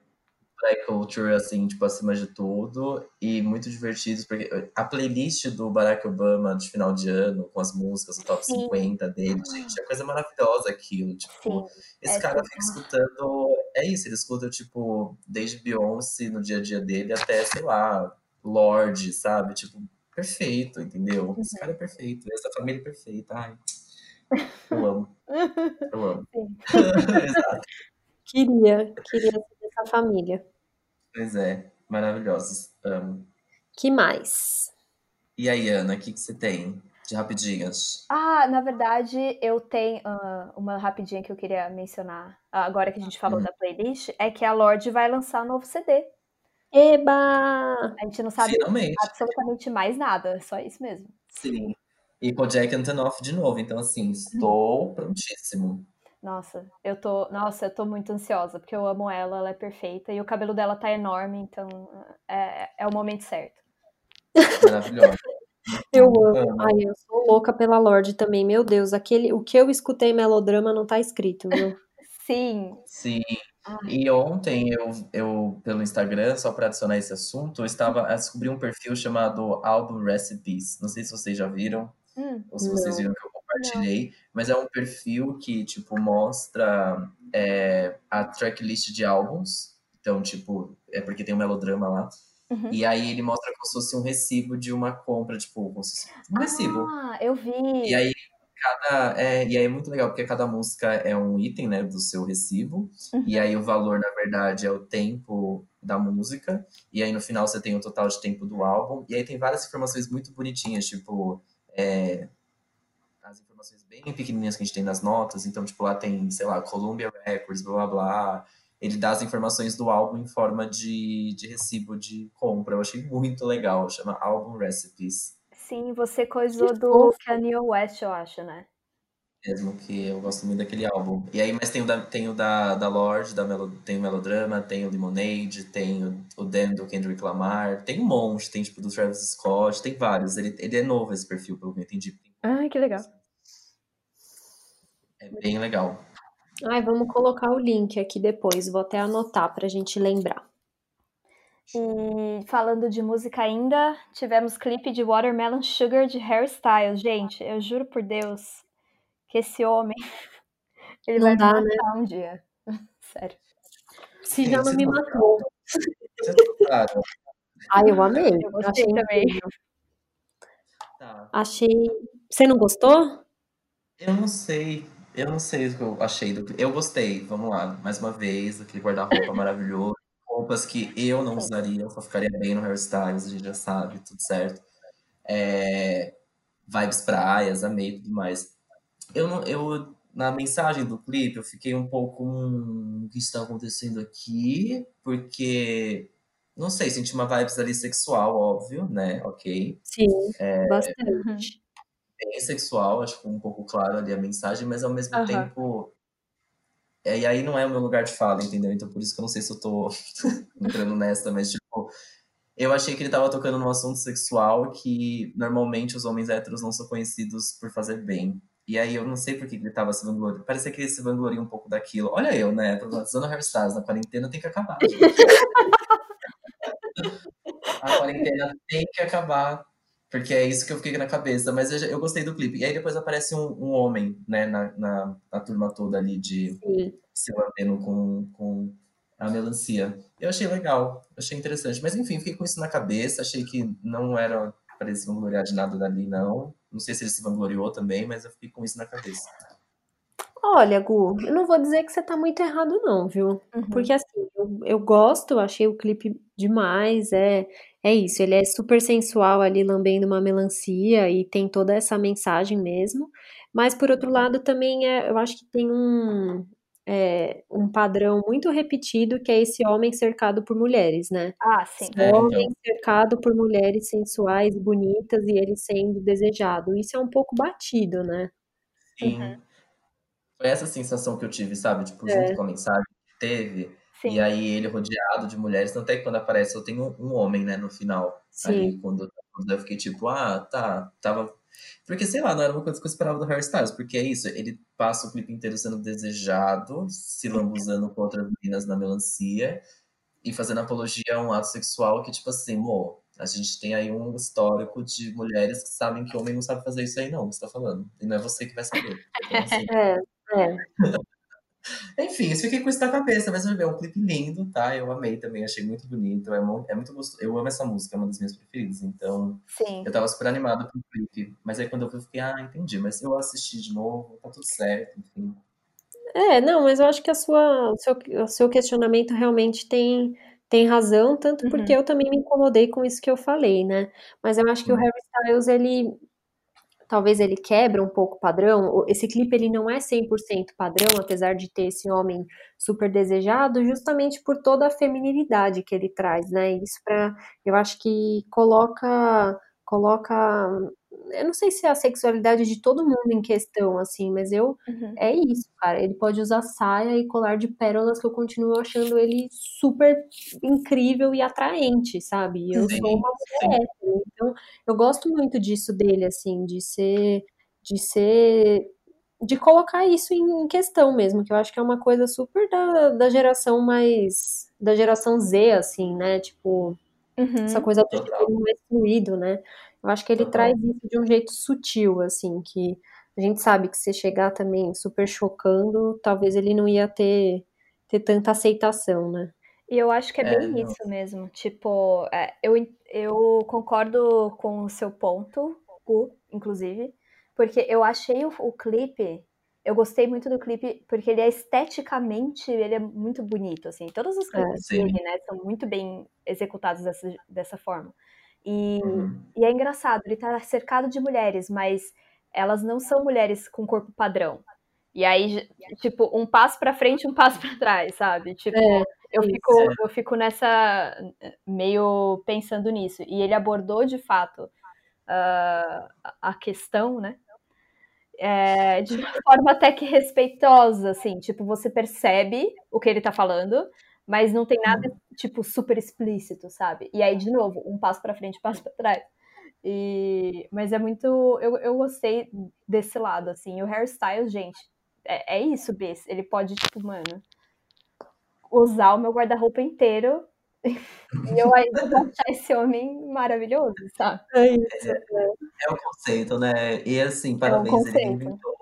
Black culture, assim, tipo, acima de tudo, e muito divertidos, porque a playlist do Barack Obama de final de ano, com as músicas, o top Sim. 50 dele, gente, é coisa maravilhosa aquilo, tipo, Sim. esse é cara fica escutando, é isso, ele escuta, tipo, desde Beyoncé no dia a dia dele até, sei lá, Lorde, sabe? Tipo, perfeito, entendeu? Esse cara é perfeito, essa família é perfeita. Ai, eu amo. Eu amo. Exato. Queria, queria ser essa família. Pois é, maravilhosos. Amo. Que mais? E aí, Ana, o que, que você tem de rapidinhas? Ah, na verdade, eu tenho uh, uma rapidinha que eu queria mencionar, agora que a gente falou hum. da playlist, é que a Lorde vai lançar um novo CD. Eba! A gente não sabe Finalmente. absolutamente mais nada, só isso mesmo. Sim. E com Jack Antonoff de novo, então assim, estou prontíssimo. Nossa, eu tô, nossa, eu tô muito ansiosa, porque eu amo ela, ela é perfeita, e o cabelo dela tá enorme, então é, é o momento certo. Maravilhosa. Eu amo. Ai, eu sou louca pela Lorde também. Meu Deus, aquele, o que eu escutei melodrama não tá escrito, viu? Sim. Sim. E ontem eu, eu pelo Instagram, só para adicionar esse assunto, eu estava a descobrir um perfil chamado Album Recipes. Não sei se vocês já viram, hum, ou se não. vocês viram que eu compartilhei, mas é um perfil que, tipo, mostra é, a tracklist de álbuns. Então, tipo, é porque tem um melodrama lá. Uhum. E aí ele mostra como se fosse um recibo de uma compra, tipo, um recibo. Ah, eu vi. E aí cada. É, e aí é muito legal, porque cada música é um item, né, do seu recibo. Uhum. E aí o valor, na verdade, é o tempo da música. E aí no final você tem o total de tempo do álbum. E aí tem várias informações muito bonitinhas, tipo. É, as informações bem pequenininhas que a gente tem nas notas. Então, tipo, lá tem, sei lá, Columbia Records, blá blá blá. Ele dá as informações do álbum em forma de, de recibo de compra. Eu achei muito legal. Chama Album Recipes. Sim, você coisou do Kanye West, eu acho, né? Mesmo que eu gosto muito daquele álbum. E aí, mas tem o da, tem o da, da Lorde, da Melo, tem o Melodrama, tem o Lemonade, tem o, o Dan do Kendrick Lamar, tem um monte, tem tipo do Travis Scott, tem vários. Ele, ele é novo esse perfil, pelo que eu entendi. Ah, que legal. É bem legal. Ai, vamos colocar o link aqui depois, vou até anotar pra gente lembrar. E falando de música ainda, tivemos clipe de Watermelon Sugar de Harry Styles. Gente, eu juro por Deus que esse homem ele não vai dá, me matar né? um dia. Sério. Se já não me matou. Ai, eu amei. Eu gostei Achei também. Tá. Achei. Você não gostou? Eu não sei. Eu não sei o que eu achei do Eu gostei, vamos lá. Mais uma vez, aquele guarda-roupa maravilhoso. Roupas que eu não usaria, eu só ficaria bem no hairstyles, a gente já sabe, tudo certo. É... Vibes praias, amei tudo mais. Eu não. Eu, na mensagem do clipe, eu fiquei um pouco. Hum, o que está acontecendo aqui? Porque. Não sei, senti uma vibes ali sexual, óbvio, né? Ok. Sim, é... bastante bem sexual, acho que um pouco claro ali a mensagem, mas ao mesmo uhum. tempo. É, e aí não é o meu lugar de fala, entendeu? Então por isso que eu não sei se eu tô entrando nessa, mas tipo. Eu achei que ele tava tocando num assunto sexual que normalmente os homens héteros não são conhecidos por fazer bem. E aí eu não sei por que ele tava se vangloriando. Parecia que ele se vangloria um pouco daquilo. Olha eu, né? Problematizando hairstyles na quarentena tem que acabar. a quarentena tem que acabar. Porque é isso que eu fiquei na cabeça. Mas eu, eu gostei do clipe. E aí depois aparece um, um homem, né, na, na, na, turma toda ali de Sim. se lambendo com, com a melancia. Eu achei legal, achei interessante. Mas enfim, fiquei com isso na cabeça. Achei que não era para ele se vangloriar de nada dali, não. Não sei se ele se vangloriou também, mas eu fiquei com isso na cabeça. Olha, Gu, eu não vou dizer que você tá muito errado, não, viu? Uhum. Porque assim, eu, eu gosto, achei o clipe demais, é, é isso, ele é super sensual ali lambendo uma melancia e tem toda essa mensagem mesmo. Mas por outro lado, também é, eu acho que tem um, é, um padrão muito repetido que é esse homem cercado por mulheres, né? Ah, sim. É, homem então. cercado por mulheres sensuais, bonitas e ele sendo desejado. Isso é um pouco batido, né? Sim. Uhum. Foi essa sensação que eu tive, sabe? Tipo, junto é. com a mensagem que teve. Sim. E aí ele rodeado de mulheres, tanto é que quando aparece eu tenho um homem, né, no final. Sim. Ali, quando, eu fiquei tipo, ah, tá, tava. Porque, sei lá, não era uma coisa que eu esperava do Harry Styles, porque é isso, ele passa o clipe inteiro sendo desejado, se lambuzando com outras meninas na melancia e fazendo apologia a um ato sexual que, tipo assim, mo, a gente tem aí um histórico de mulheres que sabem que homem não sabe fazer isso aí, não, você tá falando. E não é você que vai saber. Então, assim, é. É. Enfim, eu fiquei com isso na cabeça, mas é um clipe lindo, tá? Eu amei também, achei muito bonito. É, é muito gostoso. Eu amo essa música, é uma das minhas preferidas. Então, Sim. eu tava super animado pro clipe. Mas aí quando eu vi, eu fiquei, ah, entendi. Mas eu assisti de novo, tá tudo certo, enfim. É, não, mas eu acho que a sua, o, seu, o seu questionamento realmente tem, tem razão, tanto uhum. porque eu também me incomodei com isso que eu falei, né? Mas eu acho que o uhum. Harry Styles, ele talvez ele quebra um pouco o padrão. Esse clipe ele não é 100% padrão, apesar de ter esse homem super desejado, justamente por toda a feminilidade que ele traz, né? Isso para, eu acho que coloca coloca eu não sei se é a sexualidade de todo mundo em questão, assim, mas eu. Uhum. É isso, cara. Ele pode usar saia e colar de pérolas que eu continuo achando ele super incrível e atraente, sabe? Eu sim, sou uma mulher, então eu gosto muito disso dele, assim, de ser. de ser. de colocar isso em questão mesmo, que eu acho que é uma coisa super da, da geração mais. da geração Z, assim, né? Tipo. Uhum. Essa coisa do mais fluido, né? Eu acho que ele traz isso de um jeito sutil, assim, que a gente sabe que se chegar também super chocando, talvez ele não ia ter, ter tanta aceitação, né? E eu acho que é bem é, isso mesmo. Tipo, é, eu, eu concordo com o seu ponto, o, inclusive, porque eu achei o, o clipe eu gostei muito do clipe porque ele é esteticamente, ele é muito bonito, assim. Todos os é, clipes é, dele, né, são muito bem executados dessa, dessa forma. E, uhum. e é engraçado, ele tá cercado de mulheres, mas elas não são mulheres com corpo padrão. E aí, tipo, um passo para frente, um passo para trás, sabe? Tipo, é, eu, fico, eu fico nessa. meio pensando nisso. E ele abordou de fato uh, a questão, né? É, de uma forma até que respeitosa, assim, tipo, você percebe o que ele tá falando, mas não tem nada, uhum. tipo, super explícito, sabe? E aí, de novo, um passo para frente, um passo para trás. E... Mas é muito. Eu, eu gostei desse lado, assim. O hairstyle, gente, é, é isso, Bess. Ele pode, tipo, mano, usar o meu guarda-roupa inteiro e eu ainda vou achar esse homem maravilhoso, sabe? É, é, é o conceito, né? E assim, parabéns, é um ele, reinventou,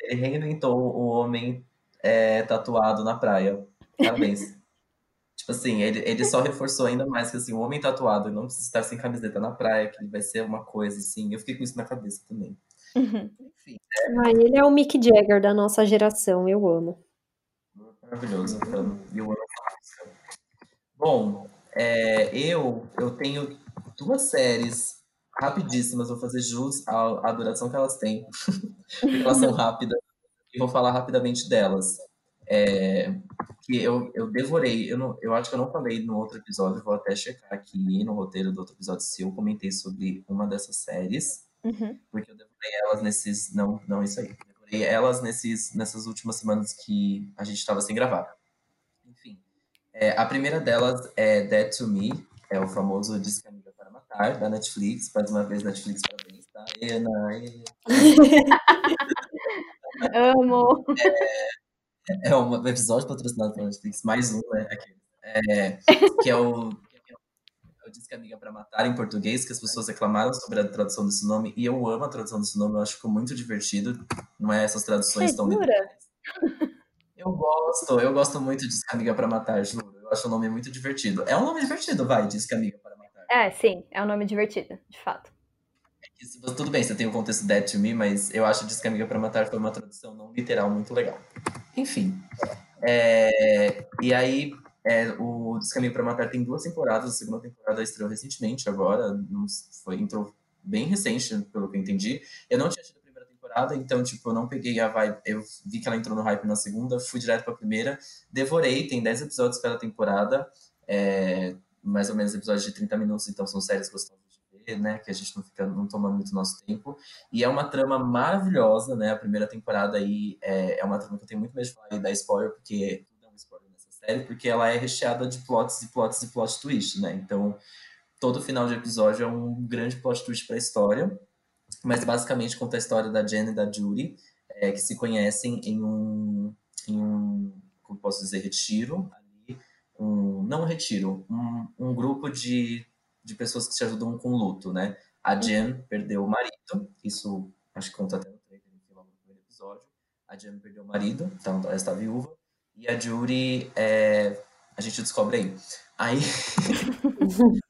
ele reinventou o homem é, tatuado na praia. Parabéns. Tipo assim, ele, ele só reforçou ainda mais que assim, o homem tatuado não precisa estar sem camiseta na praia, que ele vai ser uma coisa assim. Eu fiquei com isso na cabeça também. Uhum. Enfim, é... ah, ele é o Mick Jagger da nossa geração, eu amo. Maravilhoso, eu amo. Bom, é, eu, eu tenho duas séries rapidíssimas, vou fazer jus à, à duração que elas têm, porque elas são rápidas, e vou falar rapidamente delas. É, que eu, eu devorei, eu, não, eu acho que eu não falei no outro episódio, vou até checar aqui no roteiro do outro episódio se eu comentei sobre uma dessas séries, uhum. porque eu devorei elas nesses, não, não isso aí, devorei elas nesses, nessas últimas semanas que a gente estava sem gravar. É, a primeira delas é Dead to Me, é o famoso Disque Amiga para Matar, da Netflix. Mais uma vez, Netflix, parabéns, tá? Ena, Amo! É, é um episódio patrocinado pela Netflix, mais um, né? Aqui. É, que é o, é o Disque Amiga para Matar em português, que as pessoas reclamaram sobre a tradução desse nome, e eu amo a tradução desse nome, eu acho que ficou muito divertido. Não é essas traduções tão eu gosto, eu gosto muito de Disque Amiga para Matar, juro. Eu acho o nome muito divertido. É um nome divertido, vai, Disque Amiga para Matar. É, sim, é um nome divertido, de fato. É tudo bem, você tem o contexto Dead to Me, mas eu acho Disque Amiga para Matar foi uma tradução não literal muito legal. Enfim. É, e aí, é, o Amiga para Matar tem duas temporadas. A segunda temporada estreou recentemente, agora. Foi, entrou bem recente, pelo que eu entendi. Eu não tinha tido temporada, então, tipo, eu não peguei a vibe. Eu vi que ela entrou no hype na segunda, fui direto pra primeira, devorei, tem 10 episódios cada temporada, é, mais ou menos episódios de 30 minutos, então são séries gostosas né? Que a gente não fica, não toma muito nosso tempo. E é uma trama maravilhosa, né? A primeira temporada aí é, é uma trama que eu tenho muito medo de falar e dar spoiler, porque é um spoiler nessa série, porque ela é recheada de plots e plots e plot twist, né? Então, todo final de episódio é um grande plot twist para a história. Mas basicamente conta a história da Jen e da Judy, é, que se conhecem em um, em um, como posso dizer, retiro, um, não um retiro, um, um grupo de, de pessoas que se ajudam com luto, né? A uhum. Jen perdeu o marido, isso acho que conta até no trailer, no primeiro episódio. A Jen perdeu o marido, então ela está viúva. E a Judy, é, a gente descobre aí. Aí.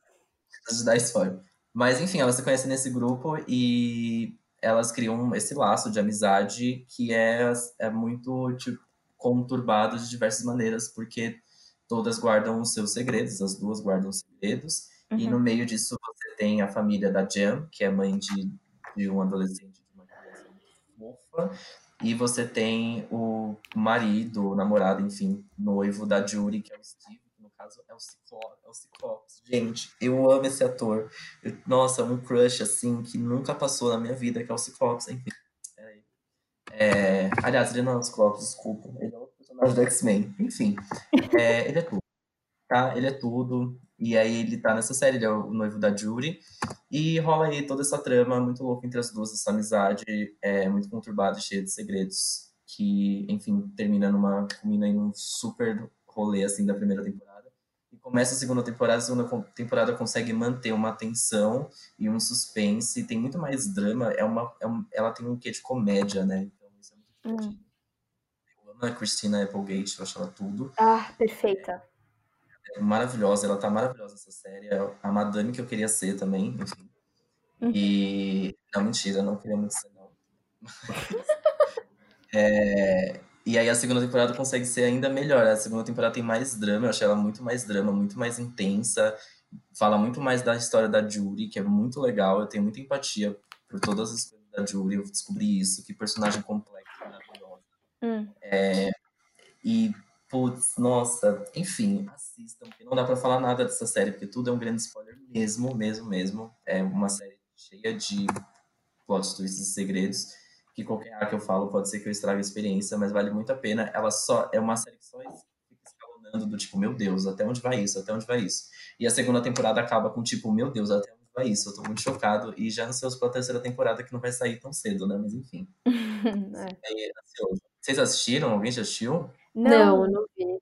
Preciso dar spoiler. Mas, enfim, elas se conhecem nesse grupo e elas criam esse laço de amizade que é, é muito tipo, conturbado de diversas maneiras, porque todas guardam os seus segredos, as duas guardam segredos. Uhum. E no meio disso você tem a família da Jem, que é mãe de, de um adolescente de uma criança fofa. E você tem o marido, o namorado, enfim, noivo da Judy, que é o Steve caso é o Ciclope. É o Ciclopes. Gente, eu amo esse ator. Eu, nossa, um crush, assim, que nunca passou na minha vida, que é o Ciclopes, enfim. É, aliás, ele não é o Ciclopes, desculpa. Ele é o personagem do X-Men. Enfim, é, ele é tudo. Tá? Ele é tudo. E aí ele tá nessa série, ele é o noivo da Judy. E rola aí toda essa trama muito louca entre as duas, essa amizade é muito conturbada e cheia de segredos. Que, enfim, termina numa. culmina em um super rolê assim da primeira temporada começa a segunda temporada, a segunda temporada consegue manter uma tensão e um suspense, tem muito mais drama, é uma, é um, ela tem um quê de comédia, né? Então isso é muito divertido. Hum. Eu amo a Christina Applegate, eu acho ela tudo. Ah, perfeita. É maravilhosa, ela tá maravilhosa essa série. É a madame que eu queria ser também, enfim. Uhum. E. Não, mentira, não queria muito ser, não. é... E aí a segunda temporada consegue ser ainda melhor. A segunda temporada tem mais drama, eu achei ela muito mais drama, muito mais intensa. Fala muito mais da história da Judy, que é muito legal. Eu tenho muita empatia por todas as coisas da Judy. Eu descobri isso, que personagem complexo, maravilhosa. Hum. É, e, putz, nossa, enfim, assistam, porque não dá pra falar nada dessa série, porque tudo é um grande spoiler mesmo, mesmo, mesmo. É uma série cheia de plot twists e segredos que qualquer A que eu falo pode ser que eu estrague a experiência, mas vale muito a pena. Ela só é uma série que só fica escalonando do tipo, meu Deus, até onde vai isso? Até onde vai isso? E a segunda temporada acaba com tipo, meu Deus, até onde vai isso? Eu tô muito chocado e já ansioso pela terceira temporada que não vai sair tão cedo, né? Mas enfim. é. é ansioso. Vocês assistiram? Alguém já assistiu? Não, não vi.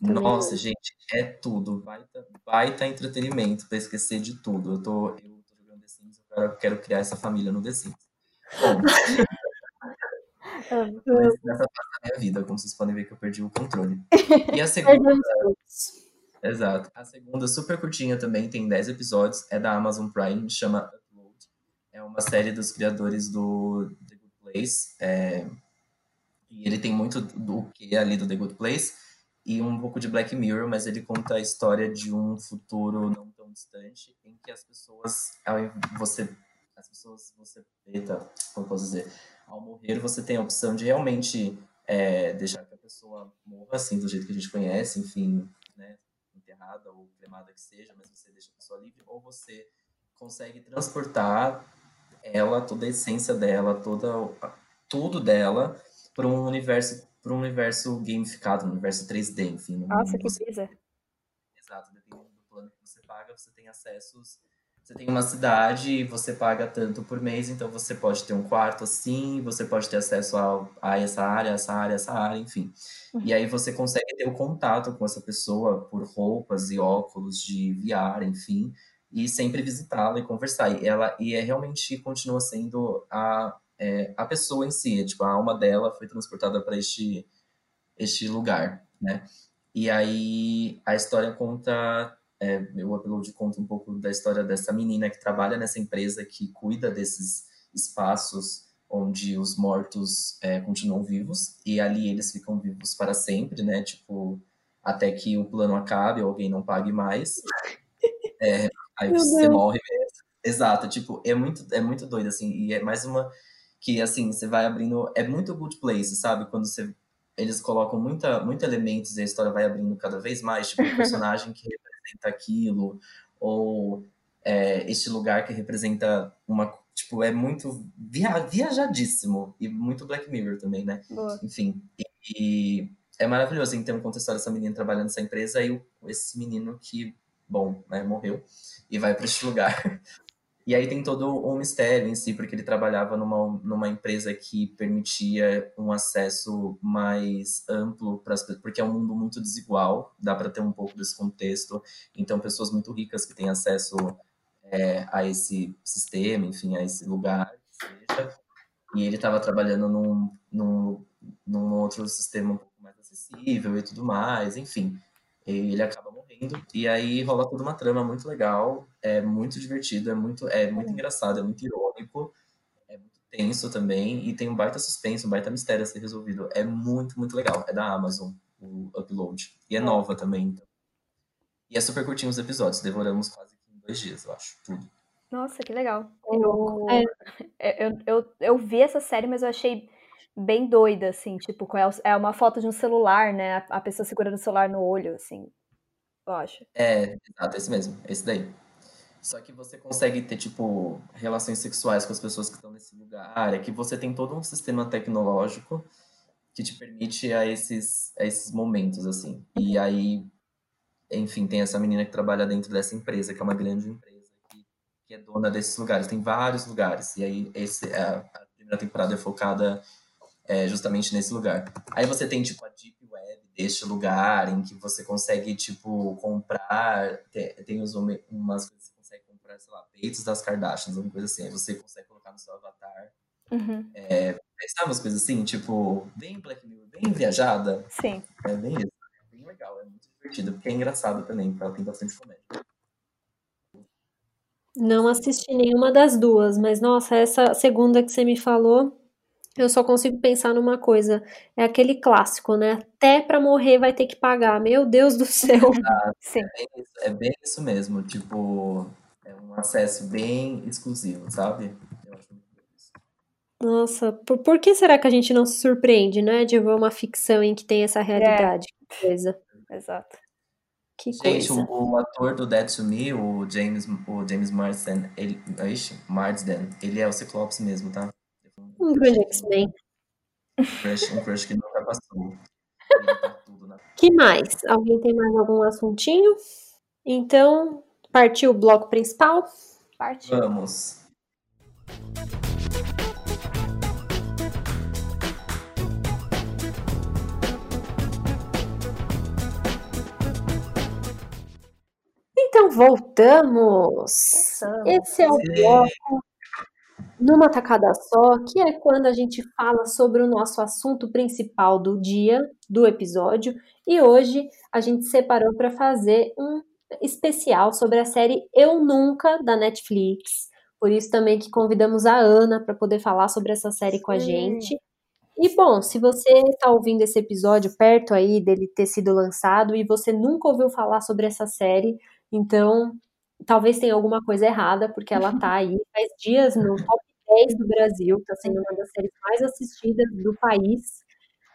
Nossa, gente, é tudo. Baita, baita entretenimento pra esquecer de tudo. Eu tô, eu tô jogando The Sims, eu quero, quero criar essa família no The Sims. Bom, mas nessa fase da minha vida, como vocês podem ver que eu perdi o controle. E a segunda. Exato. A segunda, super curtinha também, tem 10 episódios, é da Amazon Prime, chama Upload. É uma série dos criadores do The Good Place. É... E ele tem muito do que ali do The Good Place e um pouco de Black Mirror, mas ele conta a história de um futuro não tão distante em que as pessoas, você, as pessoas, você, eita, como posso dizer, ao morrer você tem a opção de realmente é, deixar que a pessoa morra assim do jeito que a gente conhece, enfim, né, enterrada ou cremada que seja, mas você deixa a pessoa livre, ou você consegue transportar ela, toda a essência dela, toda, tudo dela, para um universo para um universo gamificado, um universo 3D, enfim. Nossa, que brisa. Exato, dependendo do plano que você paga, você tem acessos. Você tem uma cidade e você paga tanto por mês, então você pode ter um quarto assim, você pode ter acesso a, a essa área, essa área, essa área, enfim. Uhum. E aí você consegue ter o contato com essa pessoa por roupas e óculos de VR, enfim, e sempre visitá-la e conversar. E ela e é realmente continua sendo a, é, a pessoa em si, é, tipo, a alma dela foi transportada para este este lugar, né? E aí a história conta é, o upload conta um pouco da história dessa menina que trabalha nessa empresa que cuida desses espaços onde os mortos é, continuam vivos e ali eles ficam vivos para sempre, né? Tipo, até que o plano acabe ou alguém não pague mais. É, aí Meu você Deus. morre mesmo. Exato, tipo, é muito, é muito doido, assim, e é mais uma que, assim, você vai abrindo, é muito good place, sabe? Quando você, eles colocam muita, muito elementos e a história vai abrindo cada vez mais, tipo, um personagem que representa aquilo, ou é, este lugar que representa uma. Tipo, é muito via, viajadíssimo. E muito Black Mirror também, né? Boa. Enfim. E, é maravilhoso, então, conta a história dessa menina trabalhando nessa empresa e esse menino que, bom, né, morreu e vai para este lugar. E aí tem todo um mistério em si, porque ele trabalhava numa, numa empresa que permitia um acesso mais amplo, para porque é um mundo muito desigual, dá para ter um pouco desse contexto. Então, pessoas muito ricas que têm acesso é, a esse sistema, enfim, a esse lugar, seja. E ele estava trabalhando num, num, num outro sistema um pouco mais acessível e tudo mais, enfim. Ele acaba morrendo. E aí rola toda uma trama muito legal, é muito divertido, é muito, é muito engraçado, é muito irônico, é muito tenso também, e tem um baita suspense, um baita mistério a ser resolvido. É muito, muito legal. É da Amazon, o Upload. E é nova também. Então. E é super curtinho os episódios, devoramos quase em dois dias, eu acho, tudo. Nossa, que legal. Eu, é, eu, eu, eu vi essa série, mas eu achei bem doida, assim, tipo, é, é uma foto de um celular, né? A pessoa segurando o celular no olho, assim eu acho. É, exato, esse mesmo, esse daí. Só que você consegue ter, tipo, relações sexuais com as pessoas que estão nesse lugar, é que você tem todo um sistema tecnológico que te permite a esses, a esses momentos, assim. E aí, enfim, tem essa menina que trabalha dentro dessa empresa, que é uma grande empresa, que, que é dona desses lugares. Tem vários lugares. E aí, esse, a, a primeira temporada é focada é, justamente nesse lugar. Aí você tem, tipo, a Deep Web deste lugar, em que você consegue, tipo, comprar. Tem, tem umas coisas que você consegue comprar, sei lá, peitos das Kardashians, alguma coisa assim. Aí você consegue colocar no seu avatar. Uhum. É, sabe umas coisas assim, tipo, bem Black Mirror, bem viajada? Sim. É bem isso. É bem legal, é muito divertido, porque é engraçado também, porque ela tem bastante comédia. Não assisti nenhuma das duas, mas nossa, essa segunda que você me falou, eu só consigo pensar numa coisa. É aquele clássico, né? Até para morrer vai ter que pagar. Meu Deus do céu. Sim. É bem, isso, é bem isso mesmo. Tipo, é um acesso bem exclusivo, sabe? Eu acho muito isso. Nossa, por, por que será que a gente não se surpreende, né? De ver uma ficção em que tem essa realidade? É. Que coisa. Exato. Que Gente, coisa. O, o, ator do Dead to Me, o James, o James Marsden, ele, Marsden, ele é o Ciclopes mesmo, tá? Um grande X-Men. Um crush, que não que nunca passou. que mais? Alguém tem mais algum assuntinho? Então, partiu o bloco principal? Partiu. Vamos. Então voltamos. voltamos. Esse é o bloco numa tacada só, que é quando a gente fala sobre o nosso assunto principal do dia, do episódio, e hoje a gente separou para fazer um especial sobre a série Eu Nunca da Netflix. Por isso também que convidamos a Ana para poder falar sobre essa série com a gente. E bom, se você está ouvindo esse episódio perto aí dele ter sido lançado e você nunca ouviu falar sobre essa série, então talvez tenha alguma coisa errada, porque ela tá aí faz dias no top 10 do Brasil, tá sendo uma das séries mais assistidas do país.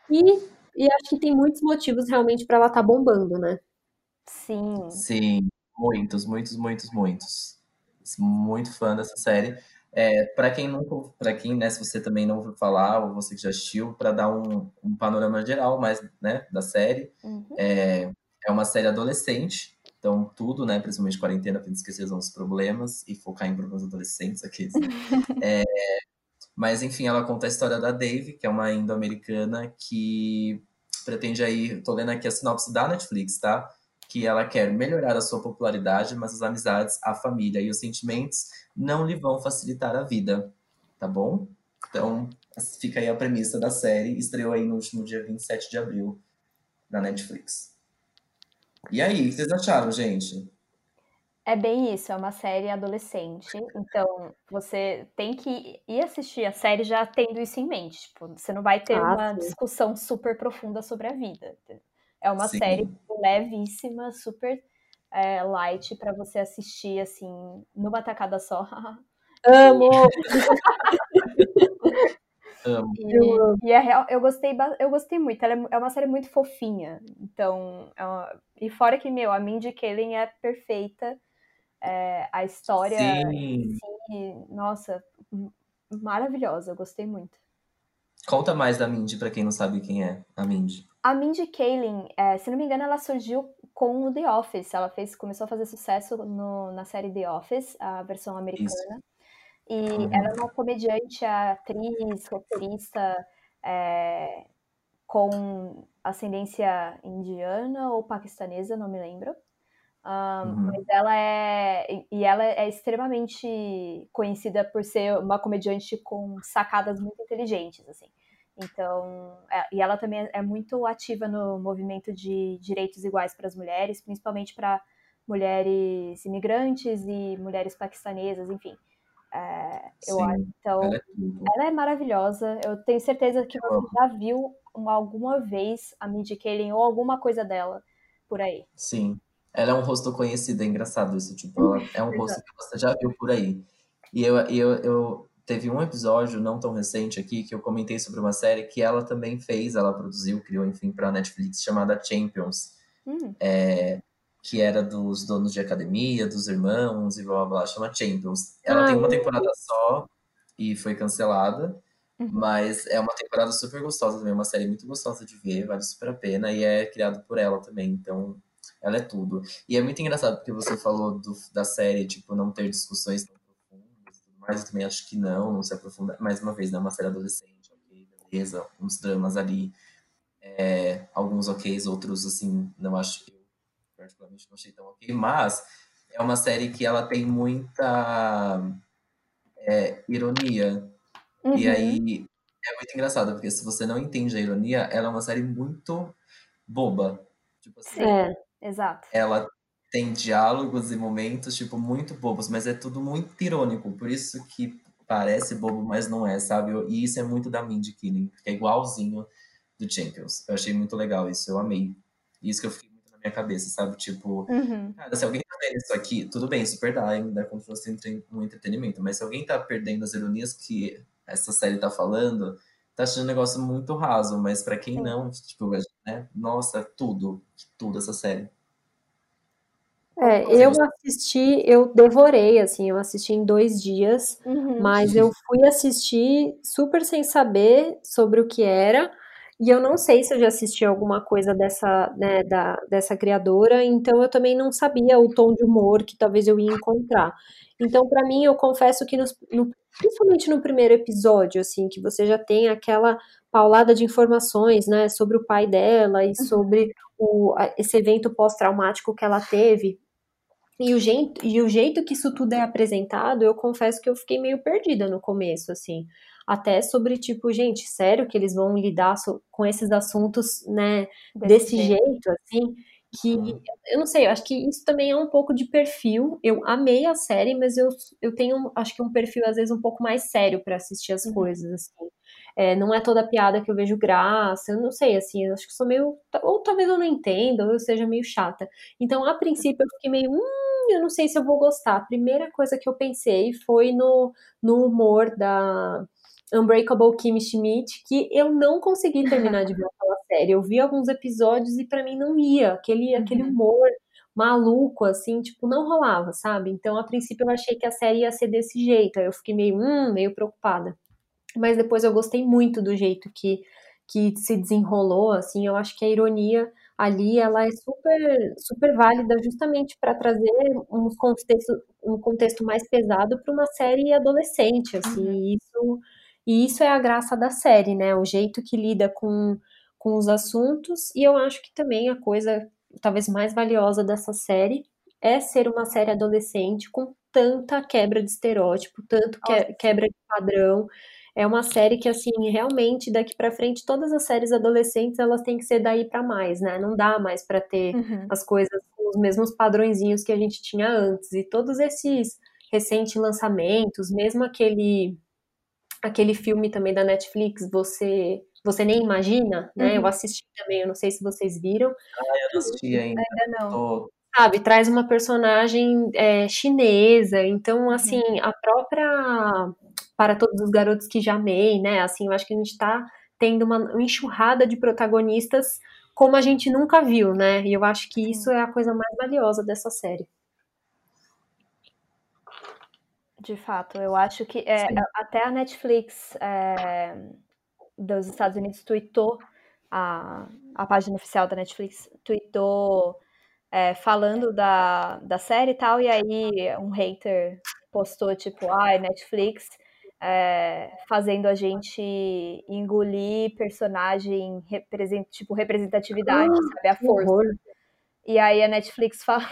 E, e acho que tem muitos motivos realmente para ela estar tá bombando, né? Sim. Sim, muitos, muitos, muitos, muitos. Muito fã dessa série. É, para quem nunca, para quem, né, se você também não ouviu falar, ou você que já assistiu, para dar um, um, panorama geral mais, né, da série, uhum. é, é uma série adolescente, então tudo, né, principalmente quarentena, para esquecer os nossos problemas e focar em problemas adolescentes aqui. é, mas enfim, ela conta a história da Dave, que é uma indo-americana que pretende aí, tô lendo aqui a sinopse da Netflix, tá? Que ela quer melhorar a sua popularidade, mas as amizades, a família e os sentimentos não lhe vão facilitar a vida, tá bom? Então, fica aí a premissa da série. Estreou aí no último dia 27 de abril na Netflix. E aí, o que vocês acharam, gente? É bem isso, é uma série adolescente, então você tem que ir assistir a série já tendo isso em mente. Tipo, você não vai ter ah, uma sim. discussão super profunda sobre a vida. É uma sim. série levíssima, super é, light para você assistir assim numa tacada só. Amo. Amo. E, e é real, eu gostei, eu gostei muito. Ela é, é uma série muito fofinha. Então, é uma, e fora que meu, a Mindy Kaling é perfeita. É, a história, Sim. Sim, nossa, maravilhosa. Eu gostei muito. Conta mais da Mindy para quem não sabe quem é a Mindy. A Mindy Kaling, é, se não me engano, ela surgiu com o The Office. Ela fez, começou a fazer sucesso no, na série The Office, a versão americana. Isso. E uhum. ela é uma comediante, atriz, roteirista é, com ascendência indiana ou paquistanesa, não me lembro. Um, uhum. Mas ela é. E ela é extremamente conhecida por ser uma comediante com sacadas muito inteligentes, assim. Então, é, e ela também é muito ativa no movimento de direitos iguais para as mulheres, principalmente para mulheres imigrantes e mulheres paquistanesas, enfim. É, eu Sim, acho. Então, ela é, ela é, maravilhosa. Eu tenho certeza que você já viu alguma vez a Mindy Kaling ou alguma coisa dela por aí. Sim. Ela é um rosto conhecido, é engraçado isso. Tipo, ela é um rosto que você já viu por aí. E eu, eu, eu teve um episódio não tão recente aqui que eu comentei sobre uma série que ela também fez, ela produziu, criou, enfim, para a Netflix, chamada Champions. Hum. É, que era dos donos de academia, dos irmãos e blá blá blá, chama Champions. Ela tem uma temporada só e foi cancelada, uhum. mas é uma temporada super gostosa também, uma série muito gostosa de ver, vale super a pena e é criado por ela também, então ela é tudo. E é muito engraçado porque você falou do, da série, tipo, não ter discussões mas eu também acho que não, não se aprofunda. Mais uma vez, não é uma série adolescente, ok, beleza, uns dramas ali, é, alguns ok, outros, assim, não acho, eu particularmente não achei tão ok, mas é uma série que ela tem muita é, ironia, uhum. e aí é muito engraçado, porque se você não entende a ironia, ela é uma série muito boba. Tipo assim, é, exato. Ela tem diálogos e momentos, tipo, muito bobos, mas é tudo muito irônico, por isso que parece bobo, mas não é, sabe? E isso é muito da Mindy Killing, que é igualzinho do Champions. Eu achei muito legal isso, eu amei. Isso que eu fiquei na minha cabeça, sabe? Tipo, uhum. cara, se alguém tá vendo isso aqui, tudo bem, super dá, ainda como se fosse um entretenimento, mas se alguém tá perdendo as ironias que essa série tá falando, tá achando um negócio muito raso, mas para quem Sim. não, tipo, né? Nossa, tudo, tudo essa série. É, eu assisti, eu devorei, assim, eu assisti em dois dias, uhum. mas eu fui assistir super sem saber sobre o que era, e eu não sei se eu já assisti alguma coisa dessa, né, da, dessa criadora, então eu também não sabia o tom de humor que talvez eu ia encontrar. Então, para mim, eu confesso que, nos, no, principalmente no primeiro episódio, assim, que você já tem aquela paulada de informações, né, sobre o pai dela e uhum. sobre o, esse evento pós-traumático que ela teve, E o, jeito, e o jeito que isso tudo é apresentado, eu confesso que eu fiquei meio perdida no começo, assim. Até sobre, tipo, gente, sério que eles vão lidar com esses assuntos, né, desse, desse jeito. jeito, assim? que uhum. eu não sei, eu acho que isso também é um pouco de perfil. Eu amei a série, mas eu, eu tenho, acho que um perfil às vezes um pouco mais sério para assistir as uhum. coisas, assim. É, não é toda piada que eu vejo graça, eu não sei, assim, eu acho que sou meio, ou talvez eu não entenda, ou eu seja meio chata. Então, a princípio, eu fiquei meio, hum, eu não sei se eu vou gostar. A primeira coisa que eu pensei foi no, no humor da Unbreakable Kimmy Schmidt, que eu não consegui terminar de ver aquela série. Eu vi alguns episódios e para mim não ia, aquele, uhum. aquele humor maluco, assim, tipo, não rolava, sabe? Então, a princípio, eu achei que a série ia ser desse jeito. Aí eu fiquei meio, hum, meio preocupada. Mas depois eu gostei muito do jeito que, que se desenrolou, assim. Eu acho que a ironia ali, ela é super, super válida justamente para trazer um contexto, um contexto mais pesado para uma série adolescente, assim. Uhum. E isso e isso é a graça da série, né? O jeito que lida com, com os assuntos. E eu acho que também a coisa talvez mais valiosa dessa série é ser uma série adolescente com tanta quebra de estereótipo, tanto que, quebra de padrão. É uma série que, assim, realmente, daqui para frente, todas as séries adolescentes, elas têm que ser daí para mais, né? Não dá mais para ter uhum. as coisas com os mesmos padrõezinhos que a gente tinha antes. E todos esses recentes lançamentos, mesmo aquele aquele filme também da Netflix, você você nem imagina, né? Uhum. Eu assisti também, eu não sei se vocês viram. Ah, eu não assisti ainda. Ainda não. Tô... Sabe, traz uma personagem é, chinesa, então, uhum. assim, uhum. a própria para todos os garotos que já amei, né? Assim, eu acho que a gente tá tendo uma enxurrada de protagonistas como a gente nunca viu, né? E eu acho que isso é a coisa mais valiosa dessa série. De fato, eu acho que é, até a Netflix é, dos Estados Unidos tweetou, a, a página oficial da Netflix tweetou é, falando da, da série e tal, e aí um hater postou tipo, ai, ah, Netflix é, fazendo a gente engolir personagem represent, tipo representatividade, ah, sabe, a força. E aí a Netflix fala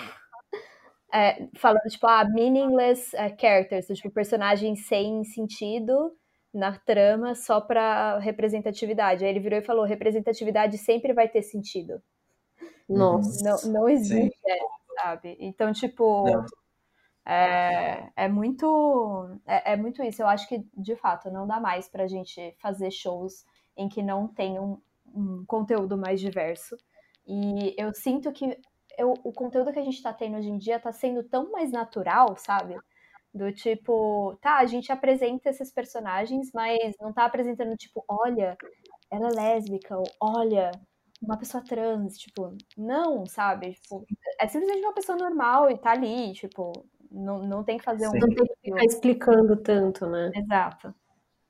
é, falando, tipo, ah, meaningless é, characters, tipo, personagens sem sentido na trama só pra representatividade. Aí ele virou e falou: representatividade sempre vai ter sentido. Nossa. Não, não existe, é, sabe? Então, tipo. É, é, muito é, é, muito isso. Eu acho que, de fato, não dá mais pra gente fazer shows em que não tem um, um conteúdo mais diverso. E eu sinto que eu, o conteúdo que a gente tá tendo hoje em dia tá sendo tão mais natural, sabe? Do tipo, tá, a gente apresenta esses personagens, mas não tá apresentando, tipo, olha, ela é lésbica, ou olha, uma pessoa trans, tipo, não, sabe? Tipo, é simplesmente uma pessoa normal e tá ali, tipo, não, não tem que fazer Sim. um. Não tem que ficar explicando tanto, né? Exato.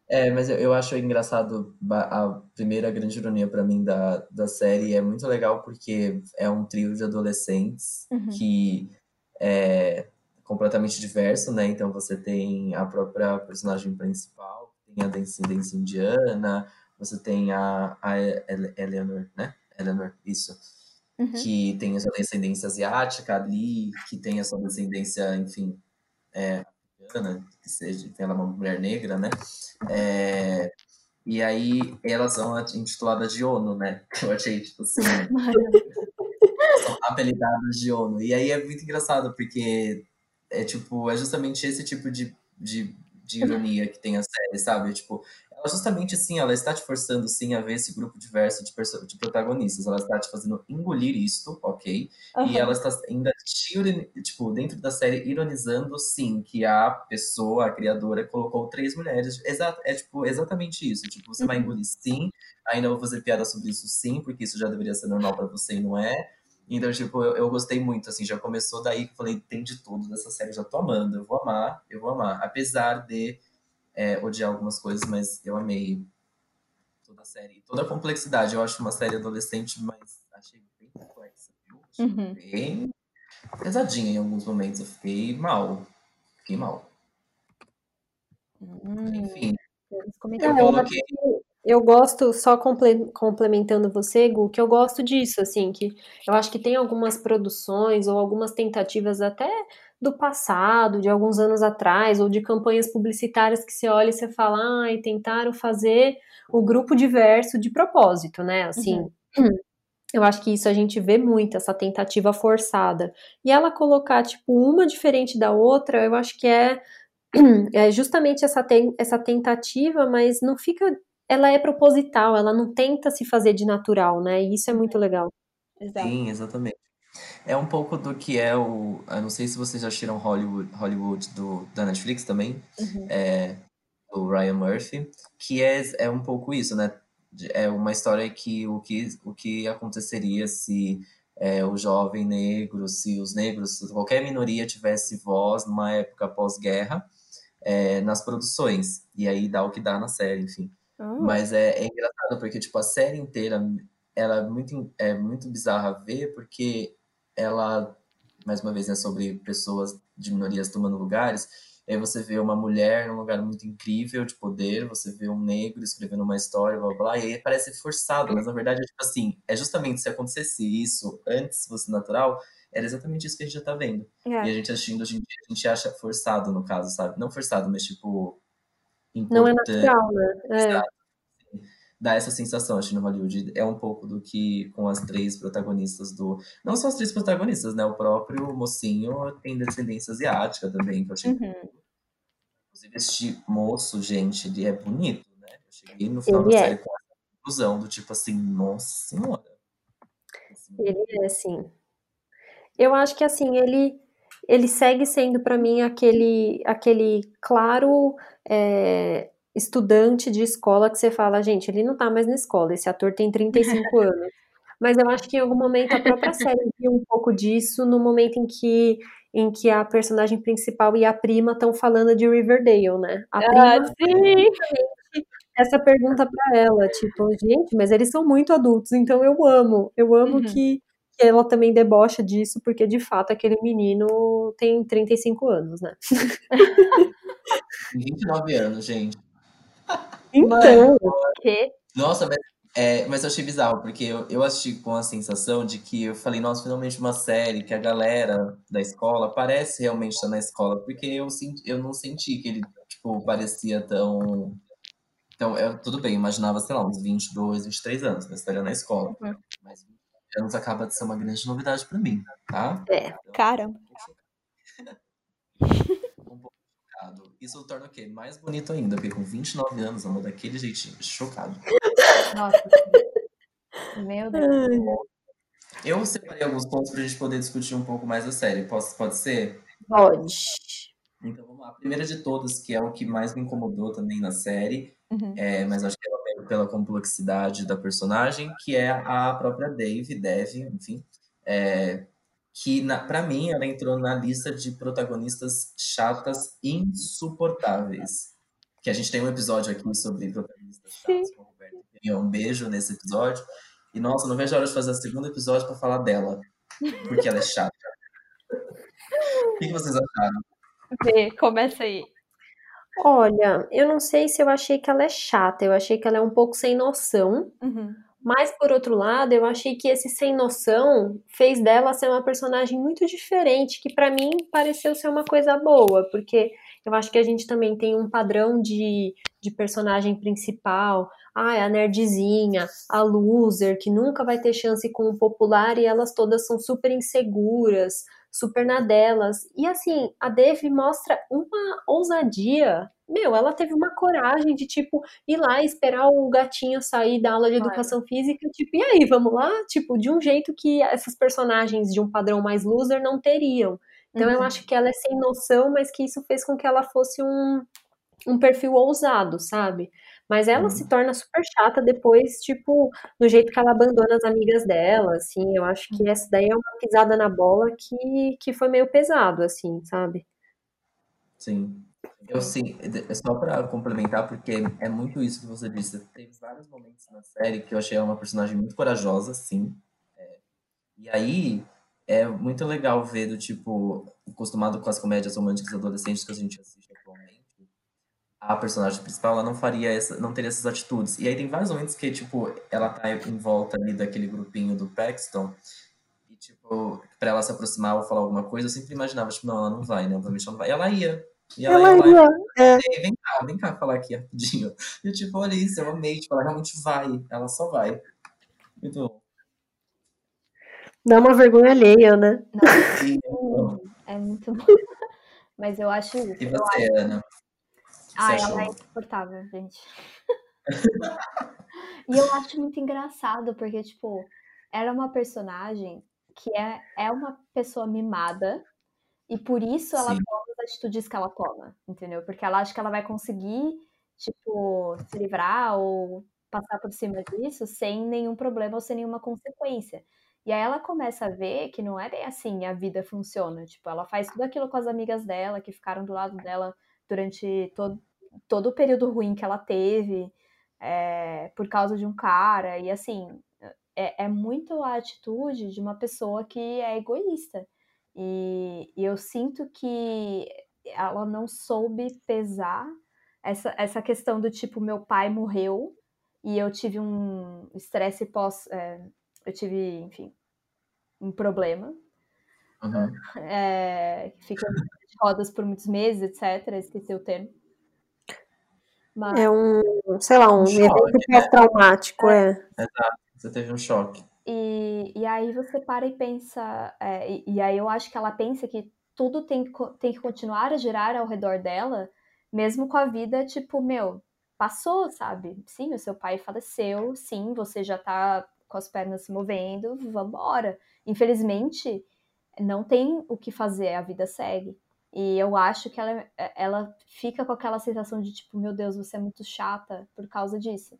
É, mas eu, eu acho engraçado a primeira grande ironia para mim da, da série é muito legal porque é um trio de adolescentes uhum. que é completamente diverso, né? Então você tem a própria personagem principal, tem a descendência indiana, você tem a, a Eleanor, né? Eleanor, isso. Uhum. Que tem a sua descendência asiática ali, que tem a sua descendência, enfim, é, Que seja, ela é uma mulher negra, né? É, e aí elas são intituladas de ONU, né? Eu achei, tipo assim. são apelidadas de ONU. E aí é muito engraçado, porque é tipo, é justamente esse tipo de, de, de ironia que tem a série, sabe? Tipo, ela justamente assim, ela está te forçando sim a ver esse grupo diverso de, de protagonistas. Ela está te fazendo engolir isto, ok? Uhum. E ela está ainda te, tipo, dentro da série ironizando sim que a pessoa, a criadora, colocou três mulheres. Exato, é tipo exatamente isso. Tipo, você uhum. vai engolir sim, ainda vou fazer piada sobre isso sim, porque isso já deveria ser normal para você e não é. Então, tipo, eu, eu, gostei muito, assim, já começou daí que falei, tem de tudo dessa série, já tô amando, eu vou amar, eu vou amar. Apesar de é, odiar algumas coisas, mas eu amei toda a série. Toda a complexidade. Eu acho uma série adolescente, mas achei bem complexa, viu? Achei uhum. bem pesadinha em alguns momentos. Eu fiquei mal. Fiquei mal. Hum. Enfim. Eu, coloquei... eu gosto, só complementando você, Gu, que eu gosto disso, assim, que eu acho que tem algumas produções ou algumas tentativas até do passado, de alguns anos atrás, ou de campanhas publicitárias que você olha e você fala, ai, ah, tentaram fazer o grupo diverso de propósito, né? Assim, uhum. eu acho que isso a gente vê muito, essa tentativa forçada. E ela colocar, tipo, uma diferente da outra, eu acho que é, é justamente essa, ten, essa tentativa, mas não fica. Ela é proposital, ela não tenta se fazer de natural, né? E isso é muito legal. Exato. Sim, exatamente. É um pouco do que é o. Eu não sei se vocês já assistiram Hollywood, Hollywood do, da Netflix também. Uhum. É, do Ryan Murphy, que é, é um pouco isso, né? É uma história que o que, o que aconteceria se é, o jovem negro, se os negros, se qualquer minoria tivesse voz numa época pós-guerra é, nas produções. E aí dá o que dá na série, enfim. Oh. Mas é, é engraçado porque, tipo, a série inteira ela é muito, é muito bizarra ver porque ela, mais uma vez, é sobre pessoas de minorias tomando lugares. E aí você vê uma mulher num lugar muito incrível de poder, você vê um negro escrevendo uma história, blá blá, blá e aí parece forçado, mas na verdade é tipo assim, é justamente se acontecesse isso antes fosse natural, era exatamente isso que a gente já tá vendo. É. E a gente assistindo hoje em dia, a gente acha forçado no caso, sabe? Não forçado, mas tipo. Não é natural, né? É dá essa sensação, acho, no Hollywood. É um pouco do que com as três protagonistas do. Não só as três protagonistas, né? O próprio mocinho tem descendência asiática também, que eu achei. Uhum. Inclusive, este moço, gente, ele é bonito, né? Eu cheguei no final ele da é. série com essa conclusão do tipo assim, nossa senhora. Assim, ele é assim. Eu acho que assim, ele ele segue sendo para mim aquele aquele claro é, estudante de escola que você fala, gente, ele não tá mais na escola, esse ator tem 35 anos. Mas eu acho que em algum momento a própria série viu um pouco disso no momento em que em que a personagem principal e a prima estão falando de Riverdale, né? A ah, sim. essa pergunta para ela, tipo, gente, mas eles são muito adultos, então eu amo, eu amo uhum. que, que ela também debocha disso, porque de fato aquele menino tem 35 anos, né? 29 anos, gente. Então, que? Nossa, mas, é, mas eu achei bizarro, porque eu, eu assisti com a sensação de que eu falei, nossa, finalmente uma série que a galera da escola parece realmente estar na escola, porque eu, senti, eu não senti que ele, tipo, parecia tão... Então, eu, tudo bem, imaginava, sei lá, uns 22, 23 anos, mas estaria na escola. Uhum. Mas anos acaba de ser uma grande novidade para mim, tá? É, então, caramba. Isso torna o quê? Mais bonito ainda, porque com 29 anos, amor, daquele jeitinho, chocado. Nossa. Meu Deus. Eu separei alguns pontos pra gente poder discutir um pouco mais a série. Posso, pode ser? Pode. Então vamos lá. A primeira de todas, que é o que mais me incomodou também na série, uhum. é, mas acho que ela pela complexidade da personagem, que é a própria Dave, Dev, enfim. É, que para mim ela entrou na lista de protagonistas chatas insuportáveis. Que a gente tem um episódio aqui sobre protagonistas chatas com o Roberto. Um beijo nesse episódio. E nossa, não vejo a hora de fazer o segundo episódio para falar dela, porque ela é chata. o que, vocês acharam? Vê, começa aí. Olha, eu não sei se eu achei que ela é chata, eu achei que ela é um pouco sem noção. Uhum. Mas, por outro lado, eu achei que esse sem noção fez dela ser uma personagem muito diferente, que para mim pareceu ser uma coisa boa, porque eu acho que a gente também tem um padrão de, de personagem principal. Ah, a nerdzinha, a loser, que nunca vai ter chance com o popular e elas todas são super inseguras, super na delas. E assim, a Dev mostra uma ousadia meu, ela teve uma coragem de, tipo, ir lá esperar o gatinho sair da aula de educação física, tipo, e aí, vamos lá? Tipo, de um jeito que essas personagens de um padrão mais loser não teriam. Então, uhum. eu acho que ela é sem noção, mas que isso fez com que ela fosse um, um perfil ousado, sabe? Mas ela uhum. se torna super chata depois, tipo, do jeito que ela abandona as amigas dela, assim. Eu acho que essa daí é uma pisada na bola que, que foi meio pesado, assim, sabe? Sim. Eu sim, é só para complementar, porque é muito isso que você disse. Teve vários momentos na série que eu achei ela uma personagem muito corajosa, sim. É, e aí é muito legal ver do tipo, acostumado com as comédias românticas adolescentes que a gente assiste atualmente, a, personagem principal, ela não faria essa, não teria essas atitudes. E aí tem vários momentos que, tipo, ela tá em volta ali daquele grupinho do Paxton, e, tipo, pra ela se aproximar ou falar alguma coisa, eu sempre imaginava, tipo, não, ela não vai, né? Obviamente ela não vai. E ela ia. E ela, ela ia. É. Vem cá, vem cá falar aqui rapidinho. E, tipo, olha isso, eu amei, tipo, ela realmente vai, ela só vai. Muito bom. Dá uma vergonha alheia, né? Não, é muito bom. Mas eu acho. E você, acho... Ana? Ah, ela é insuportável, gente. e eu acho muito engraçado, porque, tipo, era uma personagem que é, é uma pessoa mimada, e por isso ela Sim. Atitudes que ela toma, entendeu? Porque ela acha que ela vai conseguir, tipo, se livrar ou passar por cima disso sem nenhum problema ou sem nenhuma consequência. E aí ela começa a ver que não é bem assim a vida funciona. Tipo, ela faz tudo aquilo com as amigas dela, que ficaram do lado dela durante todo, todo o período ruim que ela teve, é, por causa de um cara. E assim, é, é, muito a atitude de uma pessoa que é egoísta. E, e eu sinto que ela não soube pesar essa, essa questão do tipo, meu pai morreu e eu tive um estresse pós. É, eu tive, enfim, um problema. Uhum. É, fica de rodas por muitos meses, etc. Esqueci o termo. Mas... É um, sei lá, um, um evento né? traumático é. é. Exato, você teve um choque. E, e aí você para e pensa, é, e, e, aí eu acho que ela pensa que tudo tem, tem que continuar a girar ao redor dela, mesmo com a vida, tipo, meu, passou, sabe? Sim, o seu pai faleceu, sim, você já tá com as pernas se movendo, vambora. Infelizmente, não tem o que fazer, a vida segue. E eu acho que ela, ela fica com aquela sensação de tipo, meu Deus, você é muito chata por causa disso.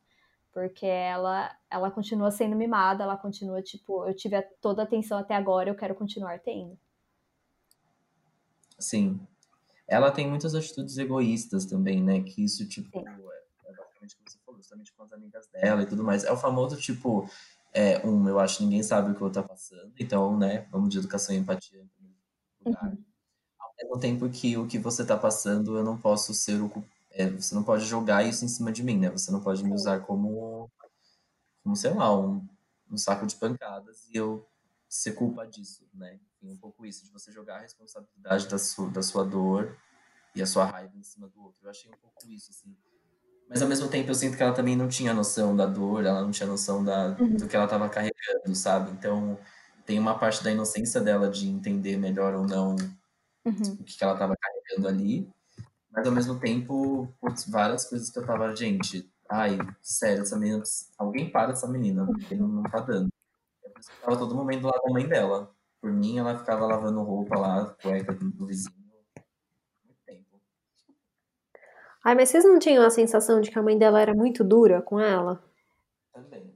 Porque ela, ela continua sendo mimada, ela continua tipo, eu tive toda a atenção até agora, eu quero continuar tendo. Sim. Ela tem muitas atitudes egoístas também, né? Que isso, tipo, Sim. é, basicamente o que você falou, justamente com as amigas dela e tudo mais. É o famoso, tipo, é, um, eu acho que ninguém sabe o que eu tô passando, então, né, vamos de educação e empatia em primeiro lugar. Uhum. Ao mesmo tempo que o que você tá passando, eu não posso ser o. É, você não pode jogar isso em cima de mim, né? Você não pode me usar como, como sei lá, um, um saco de pancadas e eu ser culpa disso, né? Tem um pouco isso, de você jogar a responsabilidade da sua, da sua dor e a sua raiva em cima do outro. Eu achei um pouco isso, assim. Mas ao mesmo tempo eu sinto que ela também não tinha noção da dor, ela não tinha noção da, uhum. do que ela estava carregando, sabe? Então tem uma parte da inocência dela de entender melhor ou não uhum. o que, que ela estava carregando ali. Mas ao mesmo tempo, putz, várias coisas que eu tava, gente, ai, sério, essa menina, alguém para essa menina, porque não, não tá dando. Eu tava todo momento do lado da mãe dela. Por mim, ela ficava lavando roupa lá, cueca do vizinho Ai, mas vocês não tinham a sensação de que a mãe dela era muito dura com ela? Também.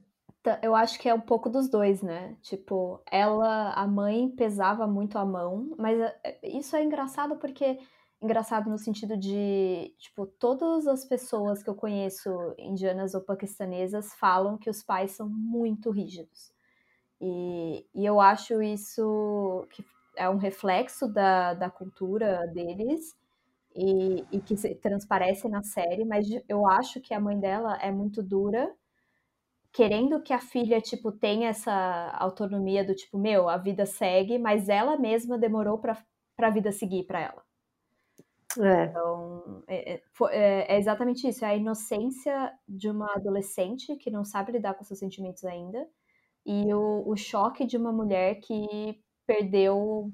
Eu acho que é um pouco dos dois, né? Tipo, ela, a mãe pesava muito a mão, mas é, isso é engraçado porque engraçado no sentido de, tipo, todas as pessoas que eu conheço, indianas ou paquistanesas, falam que os pais são muito rígidos. E, e eu acho isso que é um reflexo da, da cultura deles e, e que transparece na série, mas eu acho que a mãe dela é muito dura, querendo que a filha, tipo, tenha essa autonomia do tipo, meu, a vida segue, mas ela mesma demorou para a vida seguir para ela. É. Então, é, é, é, é, exatamente isso. É a inocência de uma adolescente que não sabe lidar com seus sentimentos ainda. E o, o choque de uma mulher que perdeu,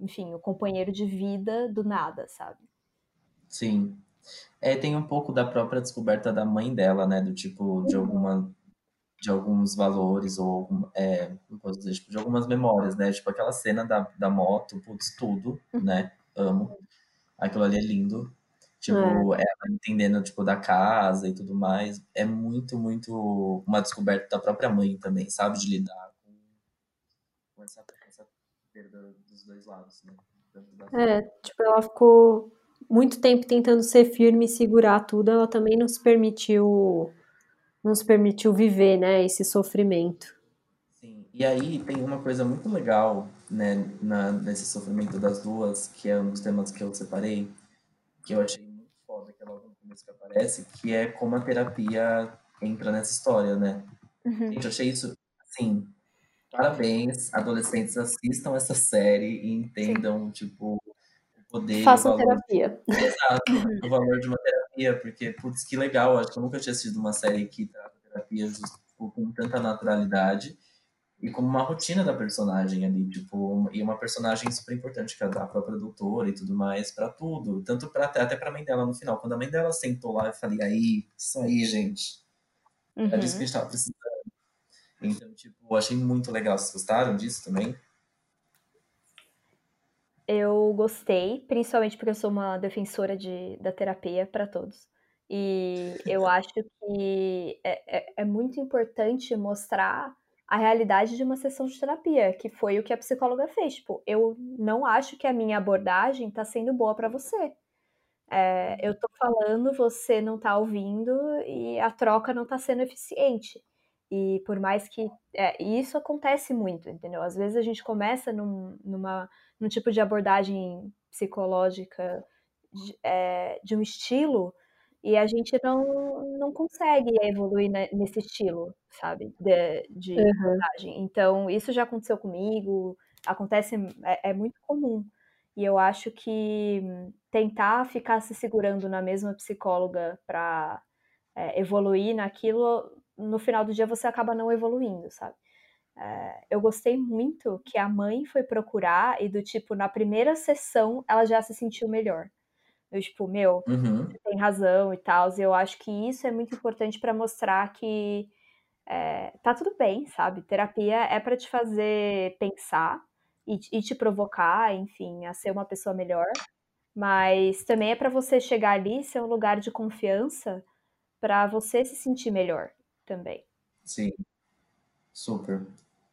enfim, o companheiro de vida do nada, sabe? Sim. É, tem um pouco da própria descoberta da mãe dela, né? Do tipo, de uhum. alguma de alguns valores ou é, dizer, tipo, de algumas memórias, né? Tipo aquela cena da, da moto, putz, tudo, uhum. né? Amo. Aquilo ali é lindo. Tipo, é. ela entendendo, tipo, da casa e tudo mais. É muito, muito uma descoberta da própria mãe também, sabe? De lidar com, com essa, essa perda dos dois lados, né? É, tipo, ela ficou muito tempo tentando ser firme e segurar tudo, ela também não se permitiu, não se permitiu viver, né, esse sofrimento. Sim, e aí tem uma coisa muito legal, né, na, nesse sofrimento das duas, que é um dos temas que eu separei, que eu achei muito foda, que é logo no curso que aparece, que é como a terapia entra nessa história, né? Uhum. Gente, eu achei isso, assim, parabéns, adolescentes assistam essa série e entendam, Sim. tipo, o poder... Façam o valor, terapia. Exato, uhum. o valor de uma terapia, porque, putz, que legal, acho que eu nunca tinha assistido uma série que trata terapia tipo, com tanta naturalidade e como uma rotina da personagem ali, tipo, e uma personagem super importante que é a própria doutora e tudo mais, para tudo, tanto para até para a mãe dela no final. Quando a mãe dela sentou lá, eu falei, aí, isso aí, gente. Uhum. Disso que a gente tava precisando. Então, tipo, achei muito legal. Vocês gostaram disso também? Eu gostei, principalmente porque eu sou uma defensora de, da terapia para todos. E eu acho que é, é, é muito importante mostrar a realidade de uma sessão de terapia, que foi o que a psicóloga fez. Tipo, eu não acho que a minha abordagem está sendo boa para você. É, eu tô falando, você não tá ouvindo e a troca não tá sendo eficiente. E por mais que. É, isso acontece muito, entendeu? Às vezes a gente começa num, numa, num tipo de abordagem psicológica de, é, de um estilo e a gente não, não consegue evoluir nesse estilo, sabe? De, de uhum. Então, isso já aconteceu comigo, acontece, é, é, muito comum. E eu acho que tentar ficar se segurando na mesma psicóloga para é, evoluir naquilo, no final do dia você acaba não evoluindo, sabe? É, eu gostei muito que a mãe foi procurar e do tipo, na primeira sessão ela já se sentiu melhor. Eu, tipo, meu, uhum. você tem razão e tal. E eu acho que isso é muito importante para mostrar que é, tá tudo bem, sabe? Terapia é para te fazer pensar e, e, te provocar, enfim, a ser uma pessoa melhor. Mas também é para você chegar ali, ser um lugar de confiança para você se sentir melhor também. Sim, super.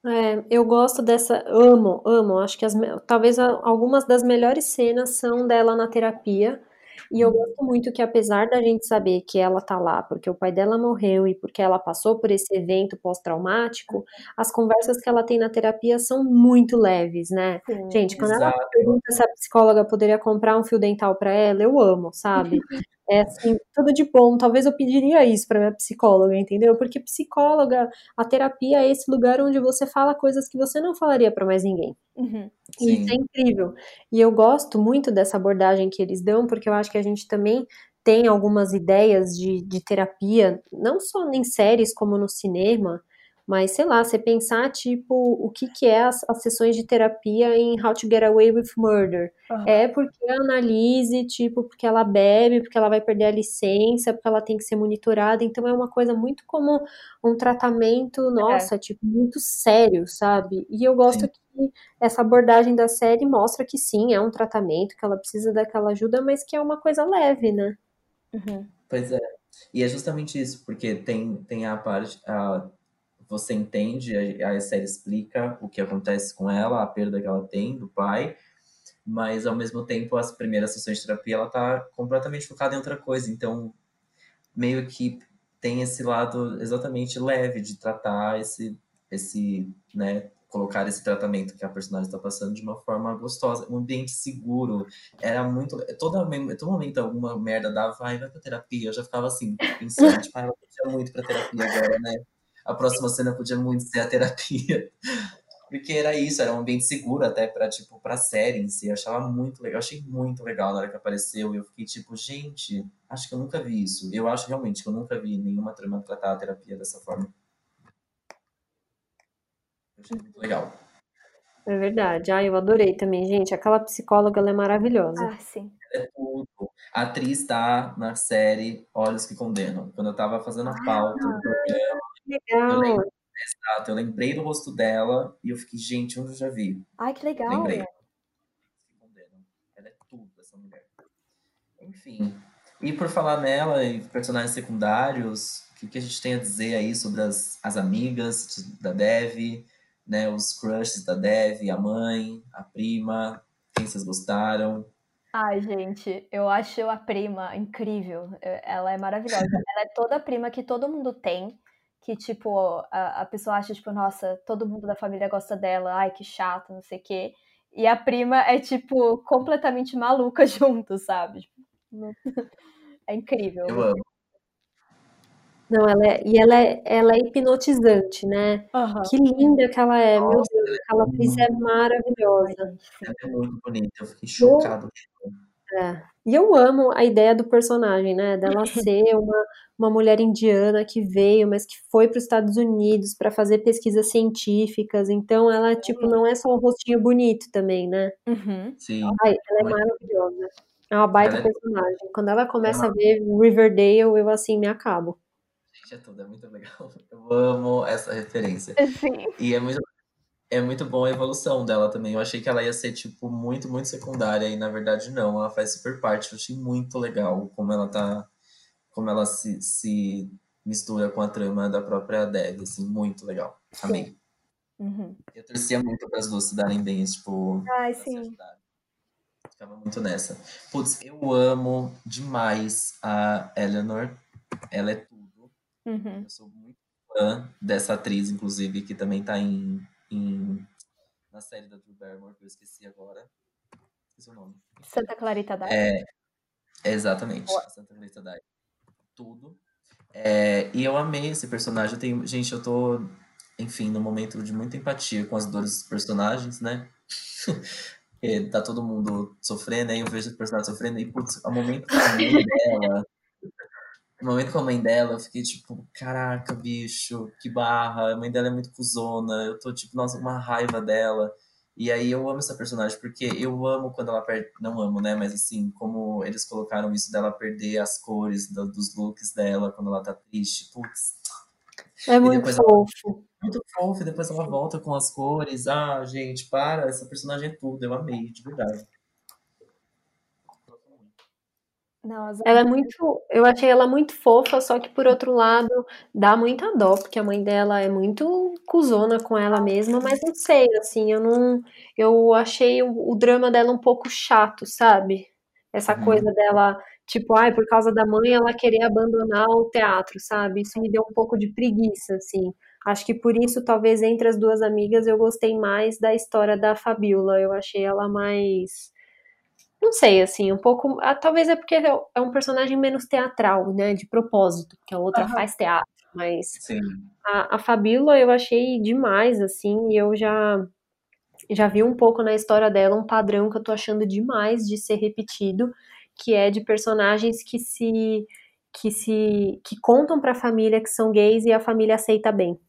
É, eu gosto dessa, amo, amo. Acho que as, talvez algumas das melhores cenas são dela na terapia. E eu gosto muito que, apesar da gente saber que ela tá lá porque o pai dela morreu e porque ela passou por esse evento pós-traumático, as conversas que ela tem na terapia são muito leves, né? Sim, gente, quando exato. ela pergunta se a psicóloga poderia comprar um fio dental para ela, eu amo, sabe? É assim, tudo de bom. Talvez eu pediria isso para minha psicóloga, entendeu? Porque psicóloga, a terapia é esse lugar onde você fala coisas que você não falaria para mais ninguém. Uhum. E isso é incrível. E eu gosto muito dessa abordagem que eles dão, porque eu acho que a gente também tem algumas ideias de, de terapia, não só em séries como no cinema, mas, sei lá, você pensar, tipo, o que, que é as, as sessões de terapia em How to Get Away with Murder. Uhum. É porque a Analise, tipo, porque ela bebe, porque ela vai perder a licença, porque ela tem que ser monitorada. Então, é uma coisa muito como um tratamento, nossa, é. tipo, muito sério, sabe? E eu gosto sim. que essa abordagem da série mostra que sim, é um tratamento, que ela precisa daquela ajuda, mas que é uma coisa leve, né? Uhum. Pois é. E é justamente isso, porque tem, tem a parte. A você entende, a, série explica o que acontece com ela, a perda que ela tem do pai, mas ao mesmo tempo as primeiras sessões de terapia ela tá completamente focada em outra coisa, então meio que tem esse lado exatamente leve de tratar esse esse, né, colocar esse tratamento que a personagem está passando de uma forma gostosa, um ambiente seguro. Era muito. Todo, todo momento alguma merda dava, vai, vai pra terapia. Eu já ficava assim, pensando, tipo, ah, ela muito pra terapia agora, né? A próxima cena podia muito ser a terapia. Porque era isso, era um ambiente seguro até para tipo, pra série em si. Eu achava muito legal, eu achei muito legal na hora que apareceu. E eu fiquei tipo, gente, acho que eu nunca vi isso. Eu acho realmente que eu nunca vi nenhuma trama tratar a terapia dessa forma. Eu achei muito legal. É verdade. Ah, eu adorei também, gente. Aquela psicóloga, ela é maravilhosa. Ah, sim. É tudo. A atriz tá na série Olhos que Condenam. Quando eu tava fazendo a pauta ah, do programa, legal. Eu lembrei, exato, eu lembrei do rosto dela e eu fiquei, gente, onde eu já vi? Ai, que legal. Lembrei. Ela é tudo, essa mulher. Enfim. E por falar nela e personagens secundários, o que, que a gente tem a dizer aí sobre as, as amigas da Dev, né? Os crushes da Dev, a mãe, a prima, quem vocês gostaram? Ai, gente, eu acho a prima incrível. Ela é maravilhosa. Ela é toda a prima que todo mundo tem que, tipo, a, a pessoa acha, tipo, nossa, todo mundo da família gosta dela, ai, que chato, não sei o quê. E a prima é, tipo, completamente maluca junto, sabe? É incrível. Eu amo. Não, ela é, e ela é, ela é hipnotizante, né? Uhum. Que linda que ela é, Nossa, meu Deus, aquela atriz é maravilhosa. Ela é muito bonita, eu fiquei chocado. É. E eu amo a ideia do personagem, né? Dela ser uma, uma mulher indiana que veio, mas que foi para os Estados Unidos para fazer pesquisas científicas. Então ela, tipo, não é só um rostinho bonito também, né? Uhum. Sim. Ai, ela é maravilhosa. É uma baita ela é personagem. É... Quando ela começa a ver Riverdale, eu assim me acabo. Gente, é tudo, é muito legal. Eu amo essa referência. Sim. E é muito é muito bom a evolução dela também. Eu achei que ela ia ser, tipo, muito, muito secundária, e na verdade não, ela faz super parte. Eu achei muito legal como ela tá. Como ela se, se mistura com a trama da própria Dev, assim, muito legal. Amei. Uhum. Eu torcia muito para as duas se darem bem, tipo. Ai, sim. Ficava muito nessa. Putz, eu amo demais a Eleanor. Ela é tudo. Uhum. Eu sou muito fã dessa atriz, inclusive, que também tá em em, na série da Drew Barrymore, que eu esqueci agora. Esqueci o nome. Santa Clarita Diet. É, exatamente, Santa Clarita Diet. Tudo. É, e eu amei esse personagem. Eu tenho, gente, eu tô, enfim, num momento de muita empatia com as dores dos personagens, né? tá todo mundo sofrendo, aí eu vejo o personagem sofrendo, e putz, ao momento dela, no momento com a mãe dela, eu fiquei tipo, caraca, bicho, que barra. A mãe dela é muito cuzona. Eu tô tipo, nossa, uma raiva dela. E aí eu amo essa personagem, porque eu amo quando ela perde. Não amo, né? Mas assim, como eles colocaram isso dela perder as cores do, dos looks dela quando ela tá triste. Putz. É muito fofo. Ela... Muito fofo, e depois ela volta com as cores. Ah, gente, para, essa personagem é tudo. Eu amei, de verdade. Não, ela é muito. Eu achei ela muito fofa, só que por outro lado dá muita dó, porque a mãe dela é muito cuzona com ela mesma, mas não sei, assim, eu não. Eu achei o, o drama dela um pouco chato, sabe? Essa uhum. coisa dela, tipo, ai, por causa da mãe ela querer abandonar o teatro, sabe? Isso me deu um pouco de preguiça, assim. Acho que por isso, talvez entre as duas amigas, eu gostei mais da história da Fabiola. Eu achei ela mais não sei, assim, um pouco. Ah, talvez é porque é um personagem menos teatral, né? De propósito, porque a outra uhum. faz teatro. Mas Sim. a, a Fabíola eu achei demais, assim, e eu já, já vi um pouco na história dela um padrão que eu tô achando demais de ser repetido, que é de personagens que se. que se. que contam pra família que são gays e a família aceita bem.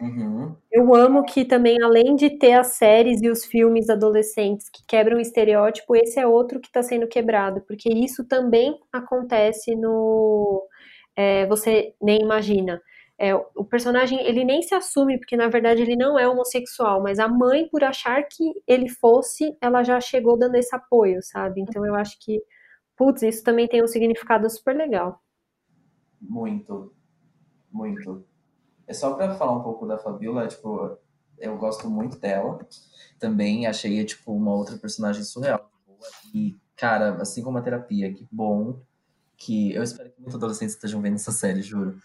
Uhum. Eu amo que também, além de ter as séries e os filmes adolescentes que quebram o estereótipo, esse é outro que está sendo quebrado, porque isso também acontece no. É, você nem imagina. É, o personagem ele nem se assume, porque na verdade ele não é homossexual, mas a mãe, por achar que ele fosse, ela já chegou dando esse apoio, sabe? Então eu acho que, putz, isso também tem um significado super legal. Muito, muito. É só para falar um pouco da Fabiola, tipo, eu gosto muito dela. Também achei, tipo, uma outra personagem surreal. E, cara, assim como a terapia, que bom que... Eu espero que muitos adolescentes estejam vendo essa série, juro.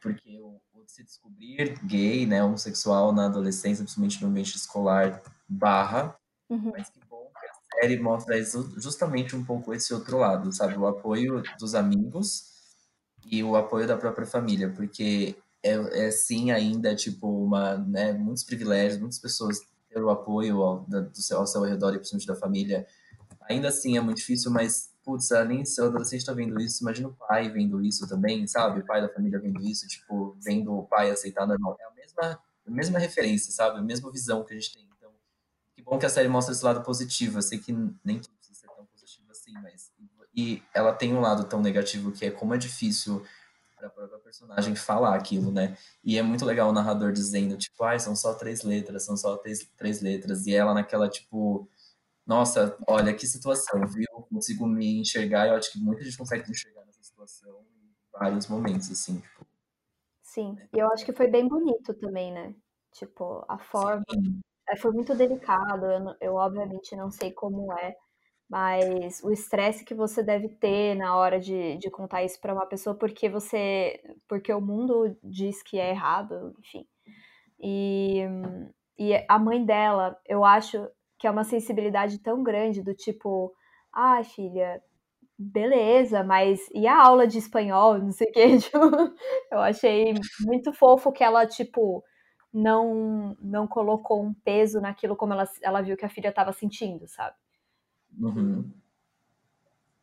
Porque o, se descobrir gay, né, homossexual na adolescência, principalmente no ambiente escolar, barra. Uhum. Mas que bom que a série mostra justamente um pouco esse outro lado, sabe? O apoio dos amigos e o apoio da própria família. Porque é, é sim ainda, tipo, uma, né, muitos privilégios, muitas pessoas ter o apoio ao, do seu, ao seu redor e principalmente da família. Ainda assim é muito difícil, mas, putz, de ser adolescente tá vendo isso, imagina o pai vendo isso também, sabe? O pai da família vendo isso, tipo, vendo o pai aceitar normal. É a mesma, a mesma referência, sabe? A mesma visão que a gente tem. Então, que bom que a série mostra esse lado positivo. Eu sei que nem tudo precisa ser tão positivo assim, mas... E ela tem um lado tão negativo que é como é difícil para a própria personagem falar aquilo, né? E é muito legal o narrador dizendo, tipo, ai, são só três letras, são só três, três letras. E ela naquela, tipo, nossa, olha que situação, viu? Consigo me enxergar eu acho que muita gente consegue me enxergar nessa situação em vários momentos, assim, tipo. Sim, e eu acho que foi bem bonito também, né? Tipo, a forma. Sim. É, foi muito delicado, eu, eu obviamente não sei como é mas o estresse que você deve ter na hora de, de contar isso para uma pessoa porque você porque o mundo diz que é errado, enfim. E, e a mãe dela, eu acho que é uma sensibilidade tão grande do tipo, ah, filha, beleza, mas e a aula de espanhol, não sei o que, tipo, eu achei muito fofo que ela, tipo, não não colocou um peso naquilo como ela, ela viu que a filha estava sentindo, sabe? Uhum.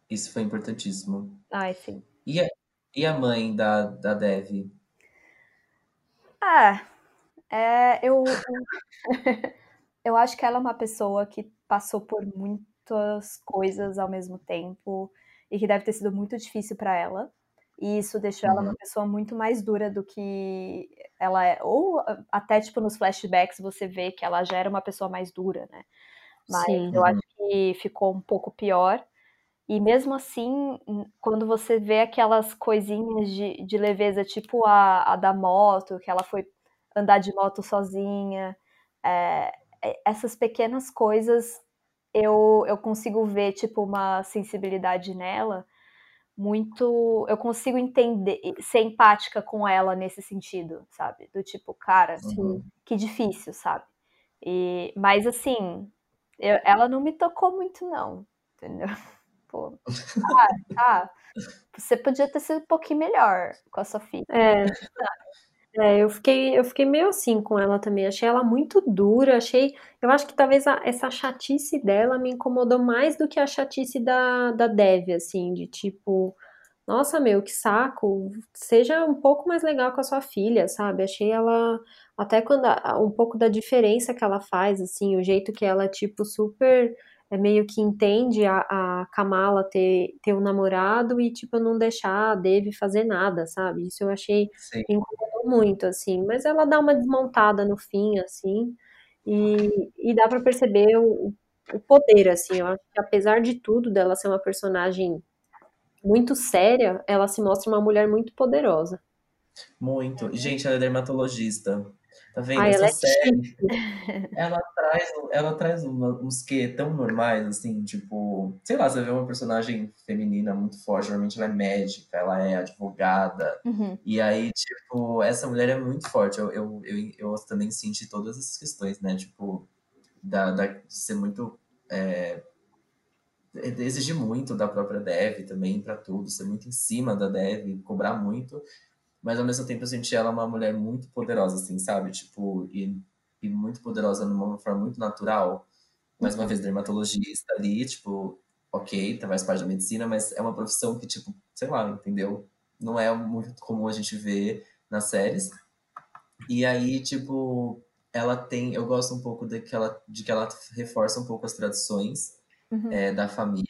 Isso foi importantíssimo. Ai, sim. E a, e a mãe da, da Dev? Ah, é, eu, eu acho que ela é uma pessoa que passou por muitas coisas ao mesmo tempo e que deve ter sido muito difícil para ela. E isso deixou ela uma uhum. pessoa muito mais dura do que ela é. Ou até, tipo, nos flashbacks você vê que ela já era uma pessoa mais dura, né? Mas Sim. eu acho que ficou um pouco pior. E mesmo assim, quando você vê aquelas coisinhas de, de leveza, tipo a, a da moto, que ela foi andar de moto sozinha, é, essas pequenas coisas eu, eu consigo ver, tipo, uma sensibilidade nela muito. Eu consigo entender, ser empática com ela nesse sentido, sabe? Do tipo, cara, uhum. que difícil, sabe? E, mas assim, eu, ela não me tocou muito, não, entendeu? Pô, ah, tá. Você podia ter sido um pouquinho melhor com a sua filha. É. É, eu fiquei, eu fiquei meio assim com ela também. Achei ela muito dura. Achei. Eu acho que talvez a, essa chatice dela me incomodou mais do que a chatice da, da Dev, assim, de tipo, nossa, meu, que saco. Seja um pouco mais legal com a sua filha, sabe? Achei ela. Até quando. A, um pouco da diferença que ela faz, assim, o jeito que ela, tipo, super é meio que entende a, a Kamala ter, ter um namorado e, tipo, não deixar a Dev fazer nada, sabe? Isso eu achei Sim. incomodou muito, assim. Mas ela dá uma desmontada no fim, assim, e, e dá para perceber o, o poder, assim. Eu acho que apesar de tudo, dela ser uma personagem muito séria, ela se mostra uma mulher muito poderosa. Muito. Gente, ela é dermatologista. Tá vendo? Ai, Essa ela é série, ela traz, ela traz uma, uns que tão normais, assim, tipo, sei lá, você vê uma personagem feminina muito forte, normalmente ela é médica, ela é advogada, uhum. e aí, tipo, essa mulher é muito forte. Eu, eu, eu, eu também senti todas essas questões, né, tipo, da, da, de ser muito. É, exigir muito da própria Dev também para tudo, ser muito em cima da Dev, cobrar muito mas ao mesmo tempo eu senti ela uma mulher muito poderosa, assim, sabe? Tipo, e, e muito poderosa de uma forma muito natural. Mais uma vez, dermatologista ali, tipo, ok, tá, faz parte da medicina, mas é uma profissão que, tipo, sei lá, entendeu? Não é muito comum a gente ver nas séries. E aí, tipo, ela tem. Eu gosto um pouco de que ela, de que ela reforça um pouco as tradições uhum. é, da família.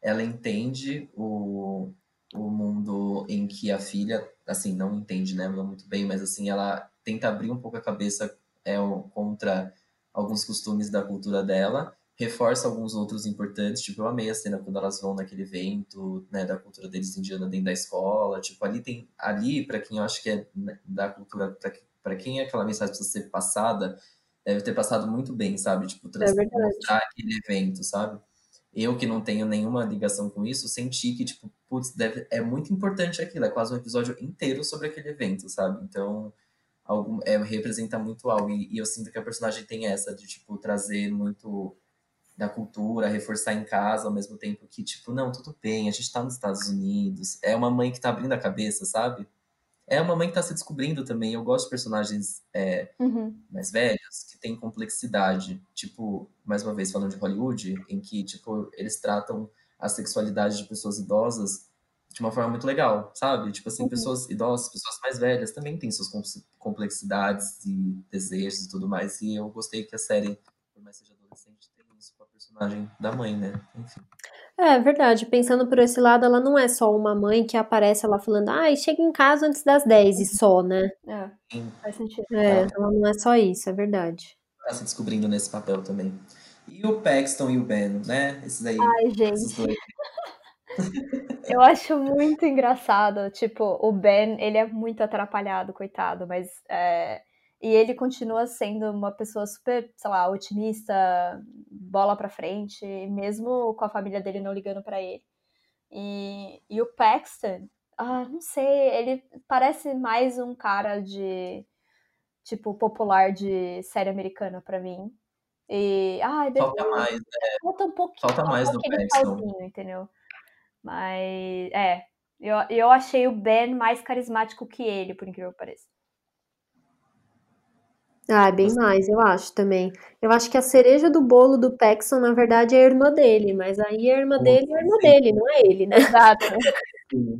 Ela entende o, o mundo em que a filha, assim, não entende, né, não muito bem, mas assim, ela tenta abrir um pouco a cabeça é, contra alguns costumes da cultura dela, reforça alguns outros importantes, tipo, eu amei a cena quando elas vão naquele evento, né, da cultura deles indiana dentro da escola, tipo, ali tem, ali, para quem eu acho que é né, da cultura, para quem aquela mensagem precisa ser passada, deve ter passado muito bem, sabe, tipo, é mostrar aquele evento, sabe? Eu que não tenho nenhuma ligação com isso, senti que, tipo, putz, deve, é muito importante aquilo, é quase um episódio inteiro sobre aquele evento, sabe? Então, algum, é, representa muito algo. E, e, eu sinto que a personagem tem essa de, tipo, trazer muito da cultura, reforçar em casa, ao mesmo tempo que, tipo, não, tudo bem, a gente tá nos Estados Unidos. É uma mãe que tá abrindo a cabeça, sabe? É uma mãe que está se descobrindo também. Eu gosto de personagens é, uhum. mais velhos que têm complexidade. Tipo, mais uma vez falando de Hollywood, em que tipo eles tratam a sexualidade de pessoas idosas de uma forma muito legal, sabe? Tipo assim, uhum. pessoas idosas, pessoas mais velhas também têm suas complexidades e desejos e tudo mais. E eu gostei que a série, por mais seja adolescente, tem isso com a personagem da mãe, né? Enfim. É verdade, pensando por esse lado, ela não é só uma mãe que aparece lá falando, ai, ah, chega em casa antes das 10 e só, né? É, faz sentido. É, ela não é só isso, é verdade. Tá se descobrindo nesse papel também. E o Paxton e o Ben, né? Esses aí. Ai, gente. Eu acho muito engraçado. Tipo, o Ben, ele é muito atrapalhado, coitado, mas é, e ele continua sendo uma pessoa super, sei lá, otimista, bola pra frente, mesmo com a família dele não ligando para ele. E, e o Paxton, ah, não sei, ele parece mais um cara de tipo popular de série americana para mim. E ai, falta mais, né? Falta um pouquinho, falta mais no Paxton, entendeu? Mas, é, eu, eu achei o Ben mais carismático que ele, por incrível que pareça. Ah, é bem mais, eu acho também. Eu acho que a cereja do bolo do Paxson, na verdade, é a irmã dele, mas aí a irmã dele é a irmã dele, não é ele, né? Exato.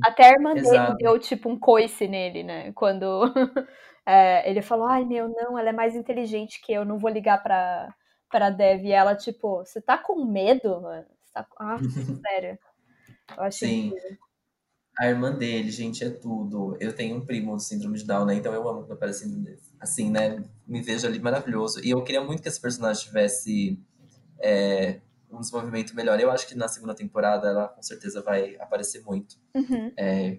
Até a irmã Exato. dele deu tipo um coice nele, né? Quando é, ele falou, ai meu, não, ela é mais inteligente que eu, não vou ligar pra, pra Dev. E ela, tipo, você tá com medo, mano? Você tá... Ah, sério. Eu achei Sim. A irmã dele, gente, é tudo. Eu tenho um primo do síndrome de Down, né? Então eu amo quando aparece síndrome dele. Assim, né? Me vejo ali maravilhoso. E eu queria muito que esse personagem tivesse é, um desenvolvimento melhor. Eu acho que na segunda temporada ela com certeza vai aparecer muito. Uhum. É,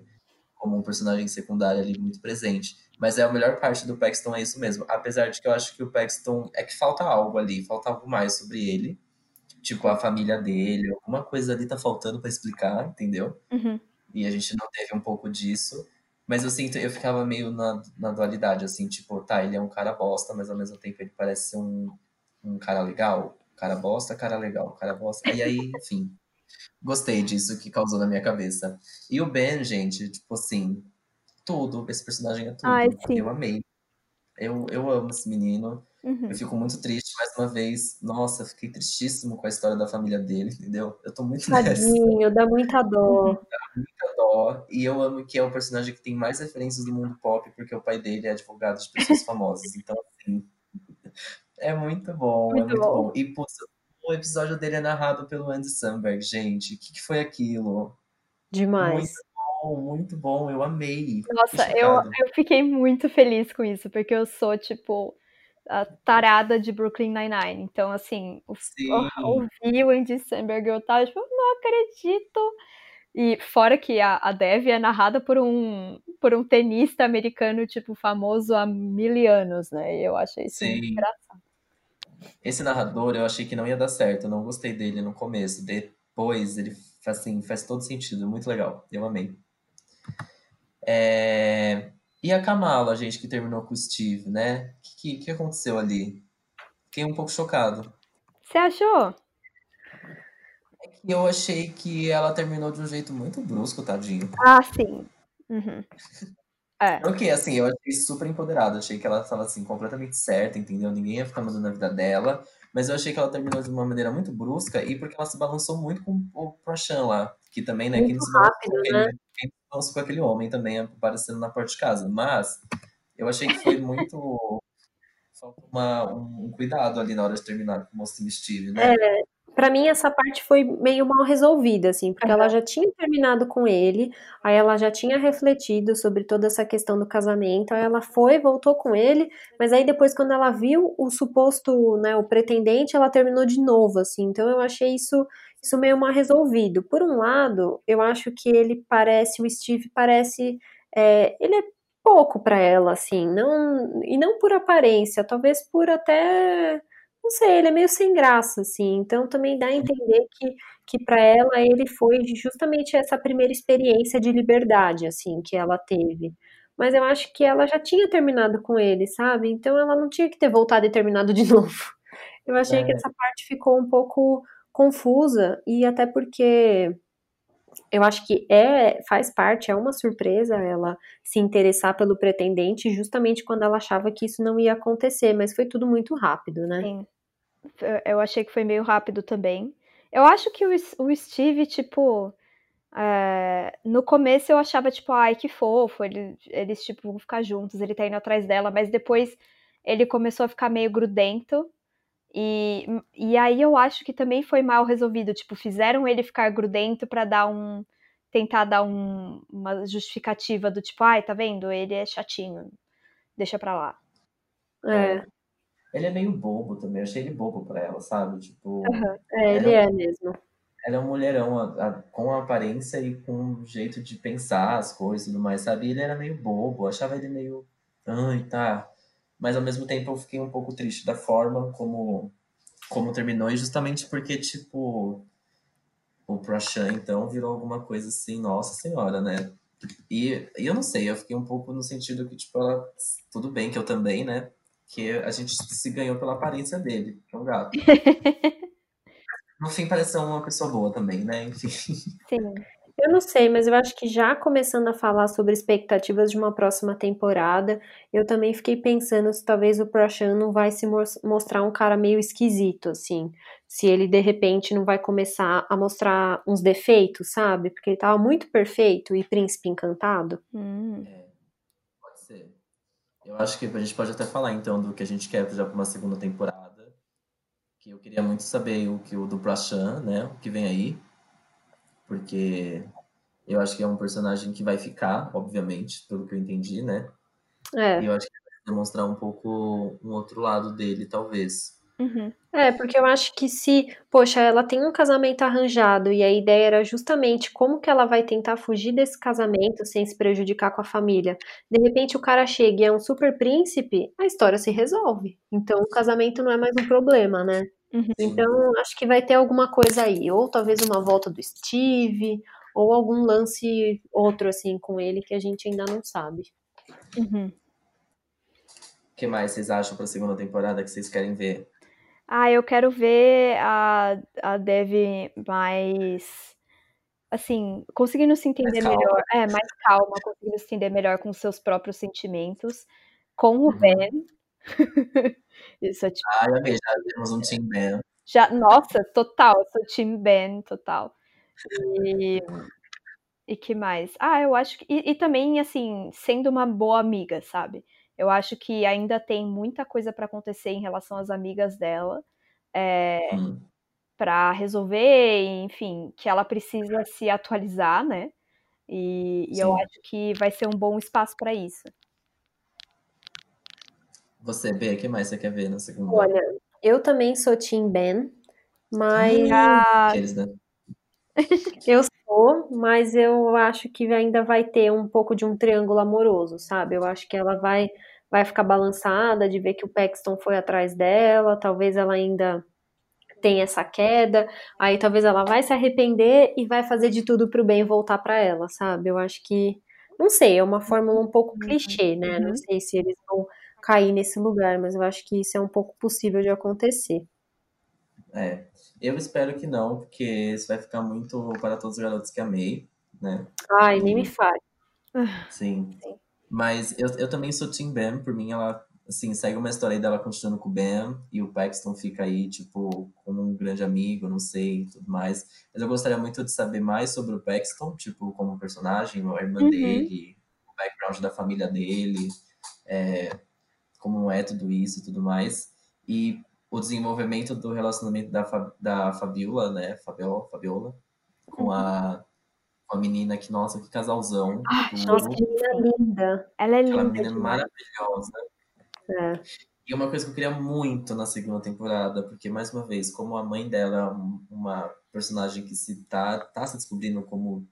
como um personagem secundário ali muito presente. Mas é a melhor parte do Paxton é isso mesmo. Apesar de que eu acho que o Paxton é que falta algo ali, falta algo mais sobre ele. Tipo, a família dele, alguma coisa ali tá faltando para explicar, entendeu? Uhum e a gente não teve um pouco disso. Mas eu sinto, eu ficava meio na, na dualidade, assim, tipo, tá, ele é um cara bosta, mas ao mesmo tempo ele parece ser um, um cara legal. Cara bosta, cara legal, cara bosta. E aí, enfim, gostei disso que causou na minha cabeça. E o Ben, gente, tipo assim, tudo, esse personagem é tudo. Ai, eu amei. Eu, eu amo esse menino. Uhum. Eu fico muito triste mais uma vez. Nossa, fiquei tristíssimo com a história da família dele, entendeu? Eu tô muito Tadinho, nessa. dá muita dó. Dá muita dó. E eu amo que é o personagem que tem mais referências do mundo pop, porque o pai dele é advogado de pessoas famosas. Então, assim, é muito bom, muito é muito bom. bom. E, putz, o episódio dele é narrado pelo Andy Samberg, gente. O que, que foi aquilo? Demais. Muito bom, muito bom. Eu amei. Nossa, eu, eu fiquei muito feliz com isso, porque eu sou, tipo tarada de Brooklyn Nine-Nine. Então, assim, ouvir o Andy Samberg, eu tava tipo, não acredito. E fora que a, a Dev é narrada por um, por um tenista americano, tipo, famoso há mil anos, né? E eu achei isso engraçado. Esse narrador, eu achei que não ia dar certo. Eu não gostei dele no começo. Depois, ele, assim, faz todo sentido. Muito legal. Eu amei. É... E a Kamala, gente, que terminou com o Steve, né? O que, que, aconteceu ali? Fiquei um pouco chocado. Você achou? É que eu achei que ela terminou de um jeito muito brusco, tadinho. Ah, sim. Uhum. É. Ok, assim, eu achei super empoderada. Achei que ela estava assim, completamente certa, entendeu? Ninguém ia ficar mandando a vida dela. Mas eu achei que ela terminou de uma maneira muito brusca e porque ela se balançou muito com o Prochan lá. Que também, né? Muito quem rápido, né? Quem se com aquele homem também aparecendo na porta de casa. Mas eu achei que foi muito. Falta um cuidado ali na hora de terminar com o mocinho Steve, né? É, para mim essa parte foi meio mal resolvida, assim, porque uhum. ela já tinha terminado com ele, aí ela já tinha refletido sobre toda essa questão do casamento, aí ela foi, voltou com ele, mas aí depois quando ela viu o suposto, né, o pretendente, ela terminou de novo, assim, então eu achei isso isso meio mal resolvido. Por um lado, eu acho que ele parece, o Steve parece, é, ele é pouco para ela, assim, não e não por aparência, talvez por até não sei, ele é meio sem graça, assim, então também dá a entender que, que para ela ele foi justamente essa primeira experiência de liberdade, assim, que ela teve. Mas eu acho que ela já tinha terminado com ele, sabe? Então ela não tinha que ter voltado e terminado de novo. Eu achei é. que essa parte ficou um pouco confusa, e até porque eu acho que é faz parte, é uma surpresa ela se interessar pelo pretendente justamente quando ela achava que isso não ia acontecer, mas foi tudo muito rápido, né? Sim. Eu achei que foi meio rápido também. Eu acho que o, o Steve, tipo, é, no começo eu achava, tipo, ai, que fofo, eles, eles, tipo, vão ficar juntos, ele tá indo atrás dela, mas depois ele começou a ficar meio grudento. E, e aí eu acho que também foi mal resolvido. Tipo, fizeram ele ficar grudento para dar um. tentar dar um, uma justificativa do tipo, ai, tá vendo? Ele é chatinho. Deixa pra lá. É. Ele é meio bobo também, eu achei ele bobo pra ela, sabe? Tipo. Uhum. É, ele é, é mesmo. Ela é um mulherão a, a, com aparência e com um jeito de pensar as coisas e tudo mais, sabe? E ele era meio bobo, eu achava ele meio. Ai, tá mas ao mesmo tempo eu fiquei um pouco triste da forma como, como terminou, e justamente porque, tipo, o Prashan, então, virou alguma coisa assim, nossa senhora, né? E, e eu não sei, eu fiquei um pouco no sentido que, tipo, ela, tudo bem que eu também, né? Que a gente se ganhou pela aparência dele, que é um gato. no fim, parece ser uma pessoa boa também, né? Enfim. Sim. Eu não sei, mas eu acho que já começando a falar sobre expectativas de uma próxima temporada, eu também fiquei pensando se talvez o Prashan não vai se mostrar um cara meio esquisito, assim. Se ele de repente não vai começar a mostrar uns defeitos, sabe? Porque ele tava muito perfeito e príncipe encantado. Hum. É, pode ser. Eu acho que a gente pode até falar então do que a gente quer já para uma segunda temporada. Que eu queria muito saber o que o do Prashan, né? O que vem aí porque eu acho que é um personagem que vai ficar, obviamente, pelo que eu entendi, né? É. E eu acho que vai demonstrar um pouco um outro lado dele, talvez. Uhum. É, porque eu acho que se, poxa, ela tem um casamento arranjado e a ideia era justamente como que ela vai tentar fugir desse casamento sem se prejudicar com a família. De repente o cara chega e é um super príncipe, a história se resolve. Então o casamento não é mais um problema, né? Uhum. Então, acho que vai ter alguma coisa aí. Ou talvez uma volta do Steve, ou algum lance outro, assim, com ele que a gente ainda não sabe. Uhum. O que mais vocês acham para a segunda temporada que vocês querem ver? Ah, eu quero ver a, a Dev mais. Assim, conseguindo se entender melhor. É, mais calma, conseguindo se entender melhor com seus próprios sentimentos. Com o uhum. Ben. Isso é tipo. Ah, amei, já temos um Team Ben. Já, nossa, total, sou Team Ben, total. E, e que mais? Ah, eu acho que. E, e, também, assim, sendo uma boa amiga, sabe? Eu acho que ainda tem muita coisa para acontecer em relação às amigas dela. É, hum. para resolver, enfim, que ela precisa se atualizar, né? E, e eu acho que vai ser um bom espaço para isso. Você, B, o que mais você quer ver na segunda? Olha, eu também sou Team Ben, mas. Ah, Aqueles, né? eu sou, mas eu acho que ainda vai ter um pouco de um triângulo amoroso, sabe? Eu acho que ela vai, vai ficar balançada de ver que o Paxton foi atrás dela, talvez ela ainda tenha essa queda, aí talvez ela vai se arrepender e vai fazer de tudo pro bem voltar para ela, sabe? Eu acho que. Não sei, é uma fórmula um pouco uhum. clichê, né? Não uhum. sei se eles vão cair nesse lugar, mas eu acho que isso é um pouco possível de acontecer. É, eu espero que não, porque isso vai ficar muito para todos os garotos que amei, né? Ai, nem me fale. Sim. Sim. Mas eu, eu também sou Team Ben, por mim ela, assim, segue uma história aí dela continuando com o Ben, e o Paxton fica aí, tipo, como um grande amigo, não sei, tudo mais. Mas eu gostaria muito de saber mais sobre o Paxton, tipo, como personagem, a irmã uhum. dele, o background da família dele, é, como é tudo isso e tudo mais. E o desenvolvimento do relacionamento da, da Fabiola, né? Fabiola, Fabiola com a, com a menina que, nossa, que casalzão. Nossa, que menina linda. Ela é linda. Aquela menina demais. maravilhosa. É. E uma coisa que eu queria muito na segunda temporada, porque, mais uma vez, como a mãe dela é uma personagem que se tá, tá se descobrindo como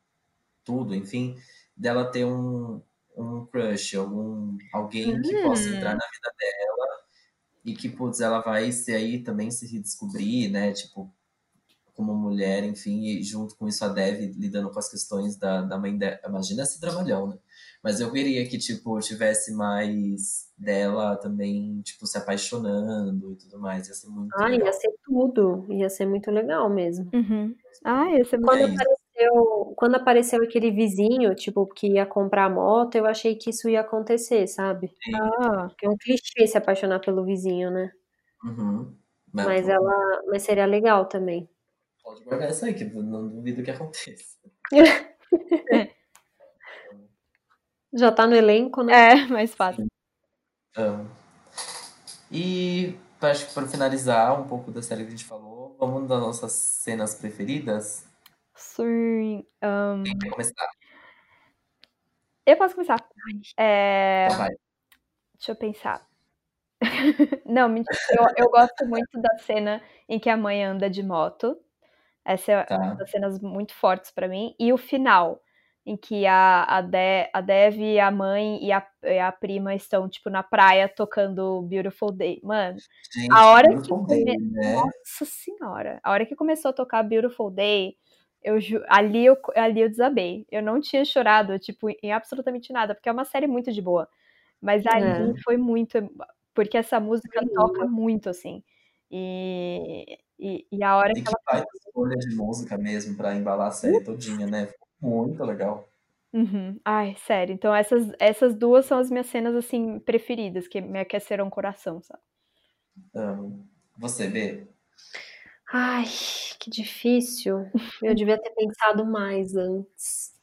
tudo, enfim, dela ter um, um crush, algum, alguém que possa entrar hum. na vida dela e que, putz, ela vai ser aí também se redescobrir, né? Tipo, como mulher, enfim, e junto com isso a Dev lidando com as questões da, da mãe dela. Imagina esse trabalhão, né? Mas eu queria que, tipo, tivesse mais dela também, tipo, se apaixonando e tudo mais. Ia ser muito Ah, legal. ia ser tudo. Ia ser muito legal mesmo. Uhum. Ah, ia ser muito Quando apareceu apareceu, quando apareceu aquele vizinho, tipo, que ia comprar a moto, eu achei que isso ia acontecer, sabe? Ah, é um clichê se apaixonar pelo vizinho, né? Uhum. Mas, mas ela, mas seria legal também. Pode guardar isso aí, que não duvido que aconteça. Já tá no elenco, né? É, mais fácil. Um, e acho que para finalizar um pouco da série que a gente falou, vamos das nossas cenas preferidas. Sim. Um... Quer começar? Eu posso começar. É... Então vai. Deixa eu pensar. Não, mentira. Eu, eu gosto muito da cena em que a mãe anda de moto. Essa é tá. uma das cenas muito fortes para mim. E o final, em que a, a, De, a Dev, a mãe e a, e a prima estão, tipo, na praia tocando Beautiful Day. Mano, Gente, a hora que. Day, né? Nossa senhora! A hora que começou a tocar Beautiful Day, eu ali eu ali eu desabei. Eu não tinha chorado, tipo, em absolutamente nada, porque é uma série muito de boa. Mas ali é. foi muito, porque essa música Sim. toca muito, assim. E, e, e a hora e que, que ela. escolha de música mesmo para embalar a série todinha, né? Muito legal. Uhum. Ai, sério. Então essas, essas duas são as minhas cenas, assim, preferidas, que me aqueceram o coração, sabe? Um, você, vê? Ai, que difícil. Eu devia ter pensado mais antes.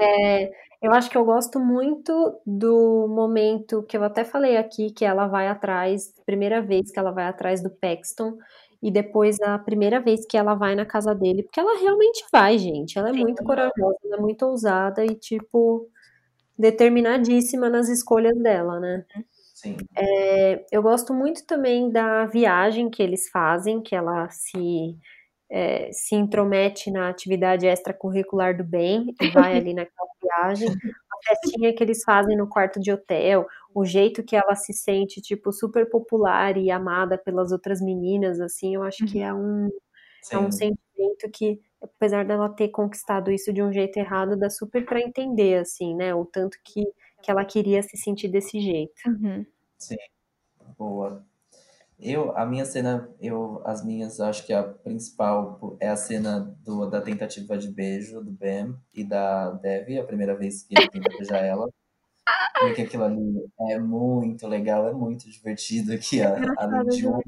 é, eu acho que eu gosto muito do momento que eu até falei aqui, que ela vai atrás, primeira vez que ela vai atrás do Paxton, e depois a primeira vez que ela vai na casa dele, porque ela realmente vai, gente. Ela é muito corajosa, ela é muito ousada e, tipo, determinadíssima nas escolhas dela, né? É, eu gosto muito também da viagem que eles fazem, que ela se, é, se intromete na atividade extracurricular do bem e vai ali naquela viagem festinha que eles fazem no quarto de hotel, o jeito que ela se sente, tipo, super popular e amada pelas outras meninas, assim, eu acho que é um, é um sentimento que, apesar dela ter conquistado isso de um jeito errado, dá super para entender, assim, né? O tanto que, que ela queria se sentir desse jeito. Uhum. Sim, boa. Eu, a minha cena, eu, as minhas, acho que a principal é a cena do, da tentativa de beijo do Ben e da Debbie, a primeira vez que ele tenta beijar ela. Porque aquilo ali é muito legal, é muito divertido. Que a, além de uma,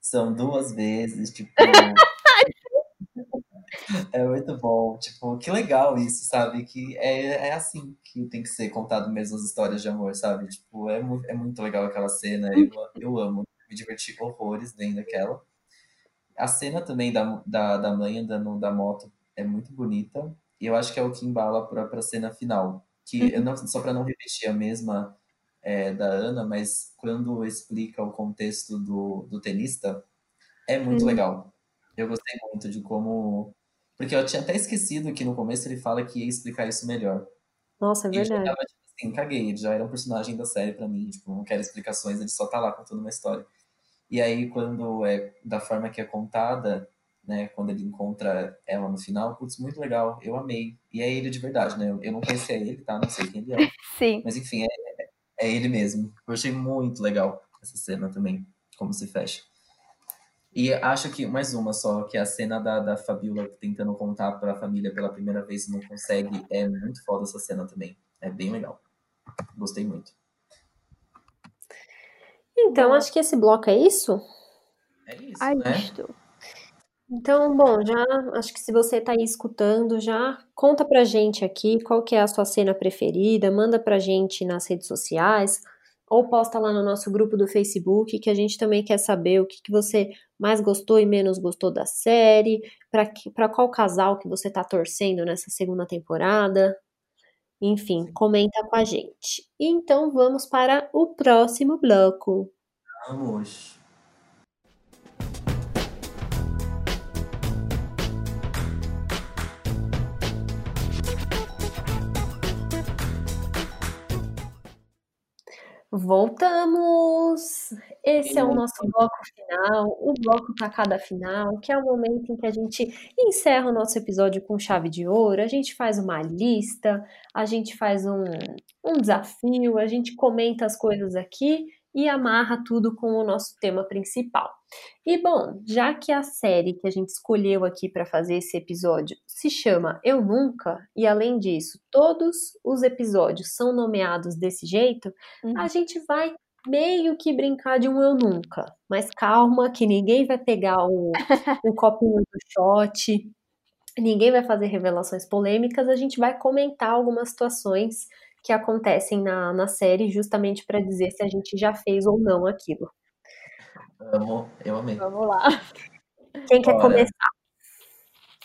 são duas vezes, tipo. É muito bom. Tipo, que legal isso, sabe? Que é, é assim que tem que ser contado mesmo as histórias de amor, sabe? Tipo, é, é muito legal aquela cena. Eu, eu amo me diverti horrores dentro daquela. A cena também da, da, da mãe andando da moto é muito bonita. E eu acho que é o que embala para a cena final. Que eu não, só para não repetir a mesma é, da Ana, mas quando explica o contexto do, do tenista, é muito uhum. legal. Eu gostei muito de como. Porque eu tinha até esquecido que no começo ele fala que ia explicar isso melhor. Nossa, é verdade. E eu já tava, tipo assim, caguei. Ele já era um personagem da série para mim. Tipo, não quero explicações, ele só tá lá contando uma história. E aí, quando é da forma que é contada, né, quando ele encontra ela no final, putz, muito legal, eu amei. E é ele de verdade, né? Eu não conhecia ele, tá? Não sei quem ele é. Sim. Mas enfim, é, é ele mesmo. Eu achei muito legal essa cena também, como se fecha. E acho que mais uma só, que é a cena da, da Fabiola tentando contar para a família pela primeira vez e não consegue. É muito foda essa cena também. É bem legal. Gostei muito. Então, acho que esse bloco é isso. É isso, né? Isto. Então, bom, já acho que se você está aí escutando, já conta pra gente aqui qual que é a sua cena preferida, manda pra gente nas redes sociais, ou posta lá no nosso grupo do Facebook, que a gente também quer saber o que, que você mais gostou e menos gostou da série, para qual casal que você está torcendo nessa segunda temporada. Enfim, comenta com a gente. Então vamos para o próximo bloco. Vamos. Voltamos! Esse é o nosso bloco final, o bloco tacada final, que é o momento em que a gente encerra o nosso episódio com chave de ouro, a gente faz uma lista, a gente faz um, um desafio, a gente comenta as coisas aqui e amarra tudo com o nosso tema principal. E bom, já que a série que a gente escolheu aqui para fazer esse episódio se chama Eu Nunca, e além disso, todos os episódios são nomeados desse jeito, uhum. a gente vai meio que brincar de um Eu Nunca. Mas calma, que ninguém vai pegar o, o copinho do shot, ninguém vai fazer revelações polêmicas, a gente vai comentar algumas situações que acontecem na, na série, justamente para dizer se a gente já fez ou não aquilo. Amo, eu amei. Vamos lá. Quem quer começar?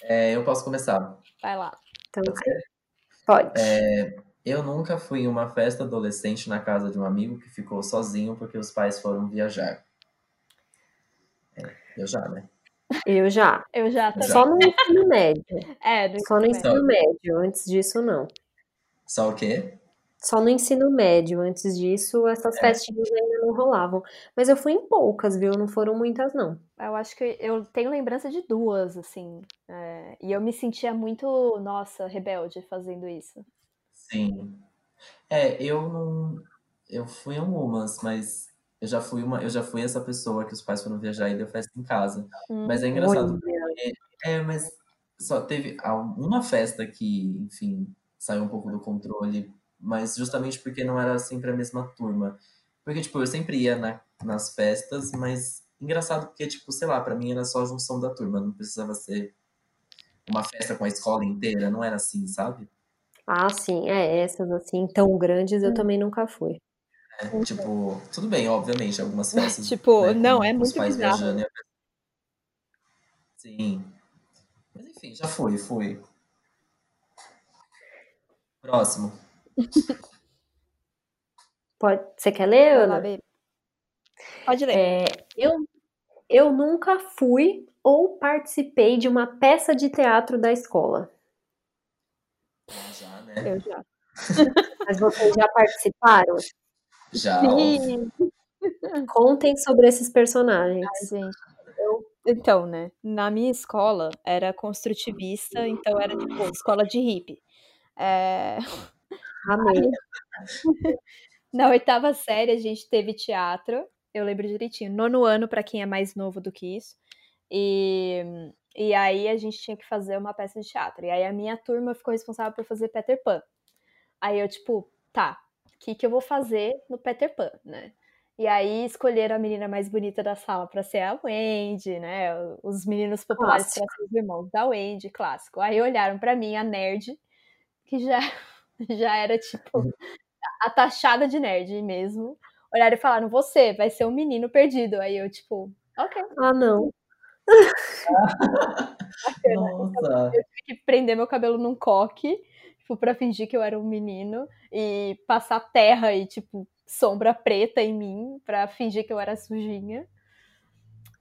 É, eu posso começar. Vai lá. Então, pode. É, eu nunca fui em uma festa adolescente na casa de um amigo que ficou sozinho porque os pais foram viajar. É, eu já, né? Eu já. Eu já também. Só no ensino médio. É, do Só no ensino médio. Antes disso, não. Só o quê? Só no ensino médio. Antes disso, essas é. festinhas ainda não rolavam. Mas eu fui em poucas, viu? Não foram muitas, não. Eu acho que eu tenho lembrança de duas, assim. É... E eu me sentia muito, nossa, rebelde fazendo isso. Sim. É, eu não. Eu fui em algumas, mas eu já fui uma, eu já fui essa pessoa que os pais foram viajar e deu festa em casa. Hum, mas é engraçado porque, é, mas só teve uma festa que, enfim, saiu um pouco do controle, mas justamente porque não era sempre a mesma turma. Porque, tipo, eu sempre ia na, nas festas, mas engraçado porque, tipo, sei lá, para mim era só a junção da turma, não precisava ser uma festa com a escola inteira, não era assim, sabe? Ah, sim, é, essas assim, tão grandes eu hum. também nunca fui. É, tipo, tudo bem, obviamente, algumas festas. tipo, né, não, é muito bizarro. Viajando, Sim. Mas enfim, já fui, fui. Próximo. Pode, você quer ler, Ana? Pode ler. É, eu, eu nunca fui ou participei de uma peça de teatro da escola. Já, né? Eu já. Mas vocês já participaram? Já. Sim. Contem sobre esses personagens. Ai, gente. Eu, então, né? Na minha escola era construtivista, então era tipo escola de hippie. É... Amei. Na oitava série a gente teve teatro, eu lembro direitinho. Nono ano para quem é mais novo do que isso. E, e aí a gente tinha que fazer uma peça de teatro. E aí a minha turma ficou responsável por fazer Peter Pan. Aí eu, tipo, tá, o que, que eu vou fazer no Peter Pan, né? E aí escolheram a menina mais bonita da sala para ser a Wendy, né? Os meninos populares para ser os irmãos da Wendy, clássico. Aí olharam para mim, a nerd, que já, já era tipo a taxada de nerd mesmo. Olharam e falaram: Você vai ser um menino perdido. Aí eu, tipo, ok. Ah, não. Nossa. Eu tive que prender meu cabelo num coque, tipo, pra fingir que eu era um menino e passar terra e, tipo, sombra preta em mim pra fingir que eu era sujinha.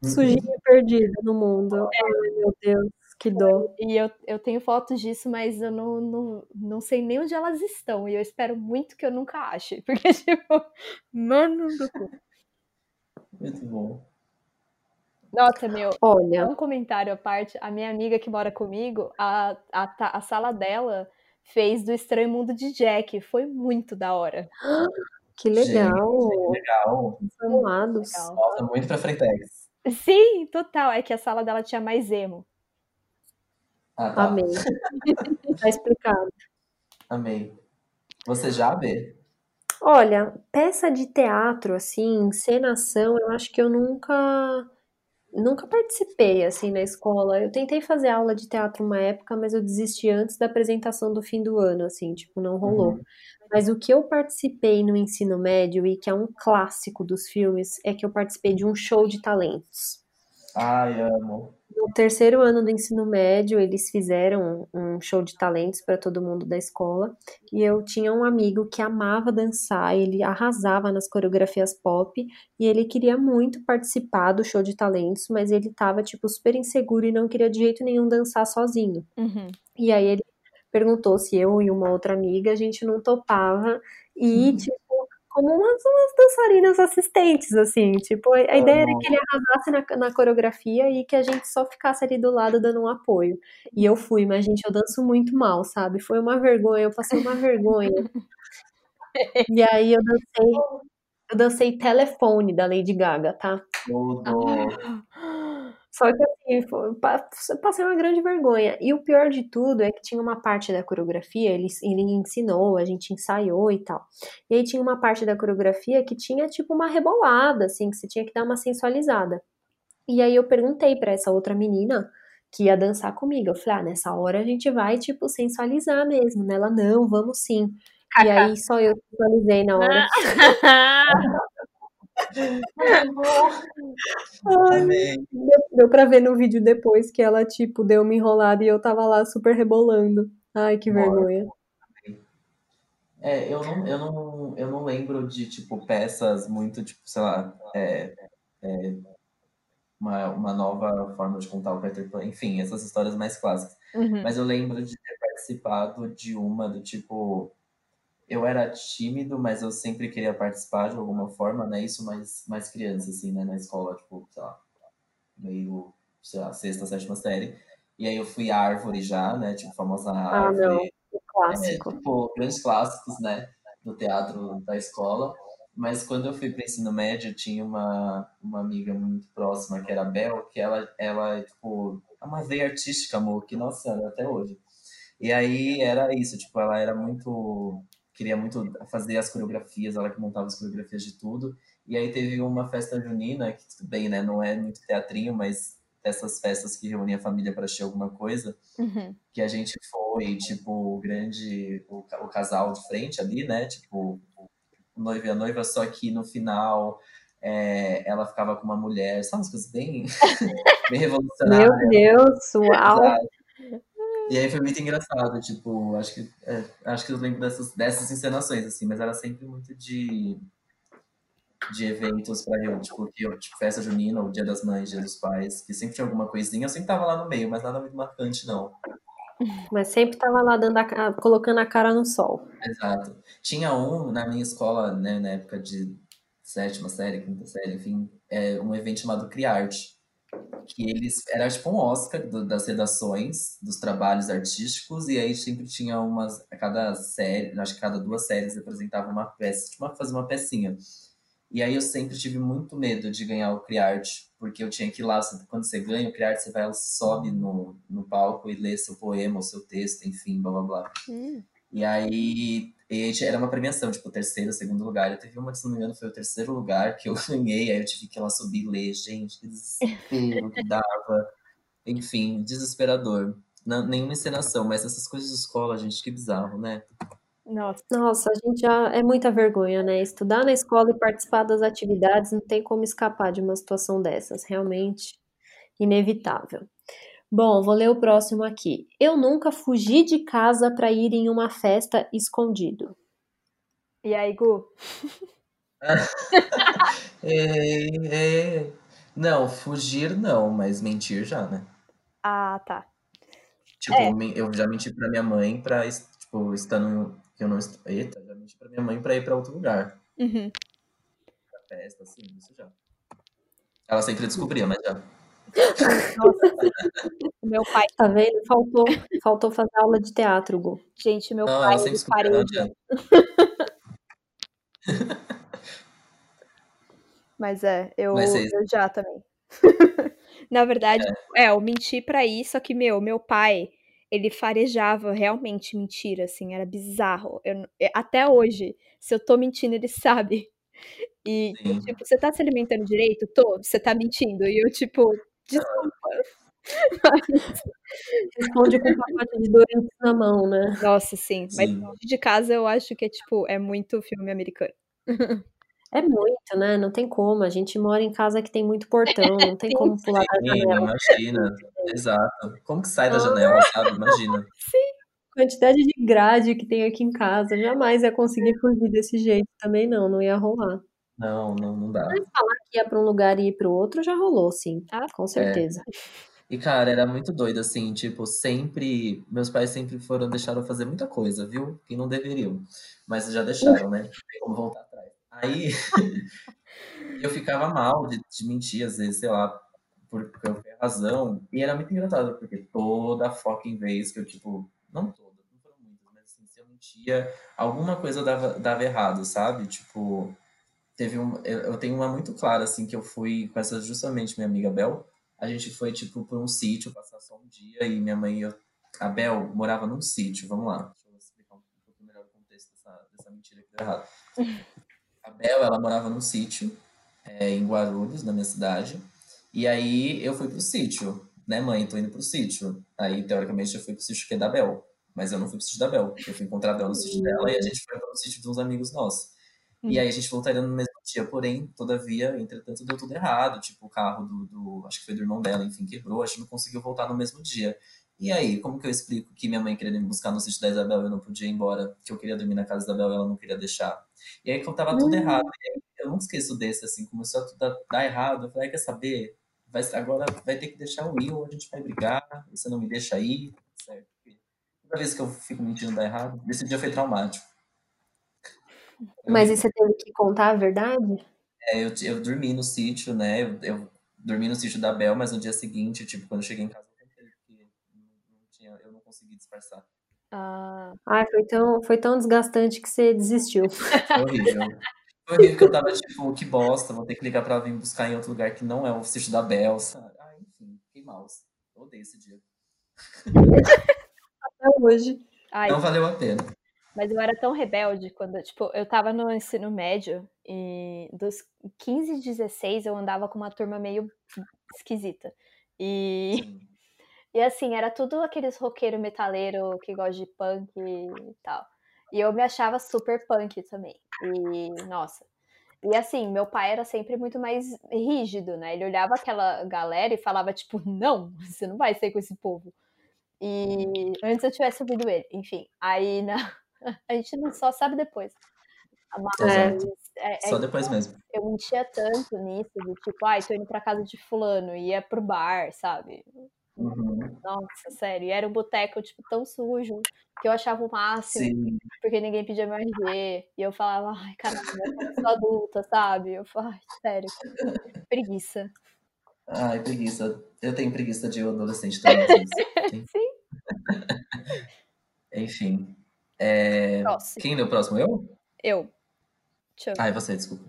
Sujinha perdida no mundo. É. Ai, meu Deus, que dor. E eu, eu tenho fotos disso, mas eu não, não, não sei nem onde elas estão. E eu espero muito que eu nunca ache. Porque, tipo, mano do cu. Muito bom. Nossa, meu. Olha. Um comentário à parte. A minha amiga que mora comigo, a, a, a sala dela fez do Estranho Mundo de Jack. Foi muito da hora. Que legal. Gente, legal. Formados. Nossa, muito pra Freitex. Sim, total. É que a sala dela tinha mais emo. Ah, tá. Amei. tá explicado. Amei. Você já vê? Olha, peça de teatro, assim, encenação, eu acho que eu nunca nunca participei assim na escola. Eu tentei fazer aula de teatro uma época, mas eu desisti antes da apresentação do fim do ano, assim, tipo, não rolou. Uhum. Mas o que eu participei no ensino médio e que é um clássico dos filmes é que eu participei de um show de talentos. Ai, amo. No terceiro ano do ensino médio, eles fizeram um show de talentos para todo mundo da escola. E eu tinha um amigo que amava dançar, ele arrasava nas coreografias pop e ele queria muito participar do show de talentos, mas ele tava, tipo, super inseguro e não queria de jeito nenhum dançar sozinho. Uhum. E aí ele perguntou se eu e uma outra amiga a gente não topava e, uhum. tipo, como umas, umas dançarinas assistentes, assim, tipo, a, a ideia era que ele arrasasse na, na coreografia e que a gente só ficasse ali do lado dando um apoio. E eu fui, mas, gente, eu danço muito mal, sabe? Foi uma vergonha, eu passei uma vergonha. e aí eu dancei, eu dancei telefone da Lady Gaga, tá? Tudo. Só que assim, passei uma grande vergonha. E o pior de tudo é que tinha uma parte da coreografia, ele, ele ensinou, a gente ensaiou e tal. E aí tinha uma parte da coreografia que tinha tipo uma rebolada, assim, que você tinha que dar uma sensualizada. E aí eu perguntei para essa outra menina que ia dançar comigo. Eu falei, ah, nessa hora a gente vai, tipo, sensualizar mesmo. Né? Ela, não, vamos sim. E aí só eu sensualizei na hora. Ai, deu, deu pra ver no vídeo depois que ela, tipo, deu uma enrolada e eu tava lá super rebolando. Ai, que vergonha. É, eu não, eu não, eu não lembro de, tipo, peças muito, tipo, sei lá, é, é, uma, uma nova forma de contar o Peter Pan, enfim, essas histórias mais clássicas. Uhum. Mas eu lembro de ter participado de uma do tipo eu era tímido, mas eu sempre queria participar de alguma forma, né? Isso mais, mais criança, assim, né? Na escola, tipo, sei lá, meio, sei lá, sexta, sétima série. E aí eu fui árvore já, né? Tipo, famosa árvore. Ah, não. O clássico. É, tipo, grandes clássicos, né? Do teatro da escola. Mas quando eu fui para ensino médio, tinha uma, uma amiga muito próxima, que era a Bel, que ela, ela, tipo, uma veia artística, amor, que, nossa até hoje. E aí era isso, tipo, ela era muito. Queria muito fazer as coreografias, ela que montava as coreografias de tudo. E aí teve uma festa junina, que tudo bem, né? Não é muito teatrinho, mas essas festas que reúnem a família para assistir alguma coisa, uhum. que a gente foi, tipo, o grande, o, o, casal de frente ali, né? Tipo, o noivo e a noiva, só que no final é, ela ficava com uma mulher, sabe umas coisas bem, bem revolucionárias. Meu Deus, uau! E aí foi muito engraçado, tipo, acho que, é, acho que eu lembro dessas, dessas encenações, assim, mas era sempre muito de de eventos para eu, tipo, que eu, tipo, festa junina, ou dia das mães, dia dos pais, que sempre tinha alguma coisinha, eu sempre tava lá no meio, mas nada muito marcante, não. Mas sempre tava lá dando a, colocando a cara no sol. Exato. Tinha um na minha escola, né, na época de sétima série, quinta série, enfim, é, um evento chamado Criarte, que eles era tipo um Oscar do, das redações, dos trabalhos artísticos, e aí sempre tinha umas, a cada série, acho que cada duas séries apresentava uma peça, tipo, uma, fazer uma pecinha. E aí eu sempre tive muito medo de ganhar o Criarte, porque eu tinha que ir lá, quando você ganha o Criarte, você vai, sobe no, no palco e lê seu poema, o seu texto, enfim, blá blá blá. Hum. E aí e era uma premiação, tipo, terceiro, segundo lugar. Eu teve uma, se não me engano, foi o terceiro lugar que eu ganhei, aí eu tive que ir lá subir e ler. Gente, que desespero que dava. Enfim, desesperador. Não, nenhuma encenação, mas essas coisas de escola, gente, que bizarro, né? Nossa. Nossa, a gente já é muita vergonha, né? Estudar na escola e participar das atividades não tem como escapar de uma situação dessas, realmente inevitável. Bom, vou ler o próximo aqui. Eu nunca fugi de casa para ir em uma festa escondido. E aí, Gu? é, é... Não, fugir não, mas mentir já, né? Ah, tá. Tipo, é. eu já menti pra minha mãe pra, tipo, estando eu não estou. Eita, já menti pra minha mãe pra ir pra outro lugar. Uhum. Pra festa, assim, isso já. Ela sempre descobria, mas já. Nossa. meu pai. Tá vendo? Faltou, faltou fazer aula de teatro, Gu. Gente, meu não, pai ele parede. Mas é, eu, Mas é eu já também. Na verdade, é. é, eu menti pra ir, só que, meu, meu pai, ele farejava realmente mentira, assim, era bizarro. Eu, é, até hoje, se eu tô mentindo, ele sabe. E, tipo, você tá se alimentando direito? Tô, você tá mentindo. E eu, tipo, desculpa. Responde com um pacote de Doritos na mão, né? Nossa, sim. sim. Mas de casa eu acho que é, tipo, é muito filme americano. É muito, né? Não tem como. A gente mora em casa que tem muito portão, não tem como pular da janela. Imagina, exato. Como que sai da janela, sabe? Imagina. Sim. Quantidade de grade que tem aqui em casa, jamais ia conseguir fugir desse jeito também, não, não ia rolar. Não, não, não dá. Mas falar que ia para um lugar e ir para o outro já rolou, sim. Ah, com certeza. É. E, cara, era muito doido, assim, tipo, sempre. Meus pais sempre foram, deixaram fazer muita coisa, viu? Que não deveriam. Mas já deixaram, né? Não tem como voltar Aí eu ficava mal de, de, mentir, às vezes, sei lá, por qualquer razão. E era muito engraçado, porque toda fucking vez que eu, tipo, não toda, não foram muitas, mas assim, se eu mentia, alguma coisa dava, dava errado, sabe? Tipo, teve um. Eu tenho uma muito clara, assim, que eu fui com essa justamente minha amiga Bel. A gente foi, tipo, por um sítio, passar só um dia, e minha mãe e eu. A Bel morava num sítio, vamos lá. Deixa eu explicar um pouco melhor o contexto dessa, dessa mentira que deu errado. A Bel, ela morava num sítio é, em Guarulhos, na minha cidade. E aí eu fui pro sítio, né, mãe? Tô indo pro sítio. Aí, teoricamente, eu fui pro sítio que é da Bel. Mas eu não fui pro sítio da Bel. Eu fui encontrar a Bel no sítio dela e a gente foi pro sítio de uns amigos nossos. E aí a gente voltaria no mesmo dia, porém, todavia, entretanto, deu tudo errado. Tipo, o carro do, do, acho que foi do irmão dela, enfim, quebrou, a gente não conseguiu voltar no mesmo dia. E aí, como que eu explico que minha mãe queria me buscar no sítio da Isabel e eu não podia ir embora, que eu queria dormir na casa da Isabel e ela não queria deixar? E aí, como tava tudo uhum. errado, eu não esqueço desse, assim, começou a tudo dar errado, eu falei, quer saber? Vai, agora vai ter que deixar eu ir ou a gente vai brigar, você não me deixa ir, certo? Toda vez que eu fico mentindo dar errado, esse dia foi traumático. Mas e você teve que contar a verdade? É, eu, eu dormi no sítio, né? Eu, eu dormi no sítio da Bel, mas no dia seguinte, tipo, quando eu cheguei em casa, consegui disfarçar. Ah, Ai, foi tão, foi tão desgastante que você desistiu. Foi horrível. Foi horrível que eu tava tipo, que bosta, vou ter que ligar pra vir buscar em outro lugar que não é o sítio da Bel, sabe? Ah, enfim, fiquei mal. voltei esse dia. Até hoje. Ai, não valeu a pena. Mas eu era tão rebelde quando, tipo, eu tava no ensino médio e dos 15, 16 eu andava com uma turma meio esquisita. E, e assim, era tudo aqueles roqueiro metaleiro que gosta de punk e tal. E eu me achava super punk também. E, nossa. E assim, meu pai era sempre muito mais rígido, né? Ele olhava aquela galera e falava, tipo, não, você não vai sair com esse povo. E antes eu tivesse ouvido ele, enfim. Aí na, A gente não só sabe depois. Mas, é, é, só depois mesmo. Eu mentia tanto nisso, do tipo, ai, ah, tô indo pra casa de fulano, e ia pro bar, sabe? Uhum. Nossa, sério. E era um boteco, tipo, tão sujo que eu achava o máximo, Sim. porque ninguém pedia meu RG. E eu falava, ai, caramba, eu sou adulta, sabe? Eu falava, ai, sério, preguiça. Ai, preguiça. Eu tenho preguiça de adolescente também. Sim. Enfim. É... Quem deu o próximo? Eu? Eu. Deixa eu ver. Ah, é você, desculpa.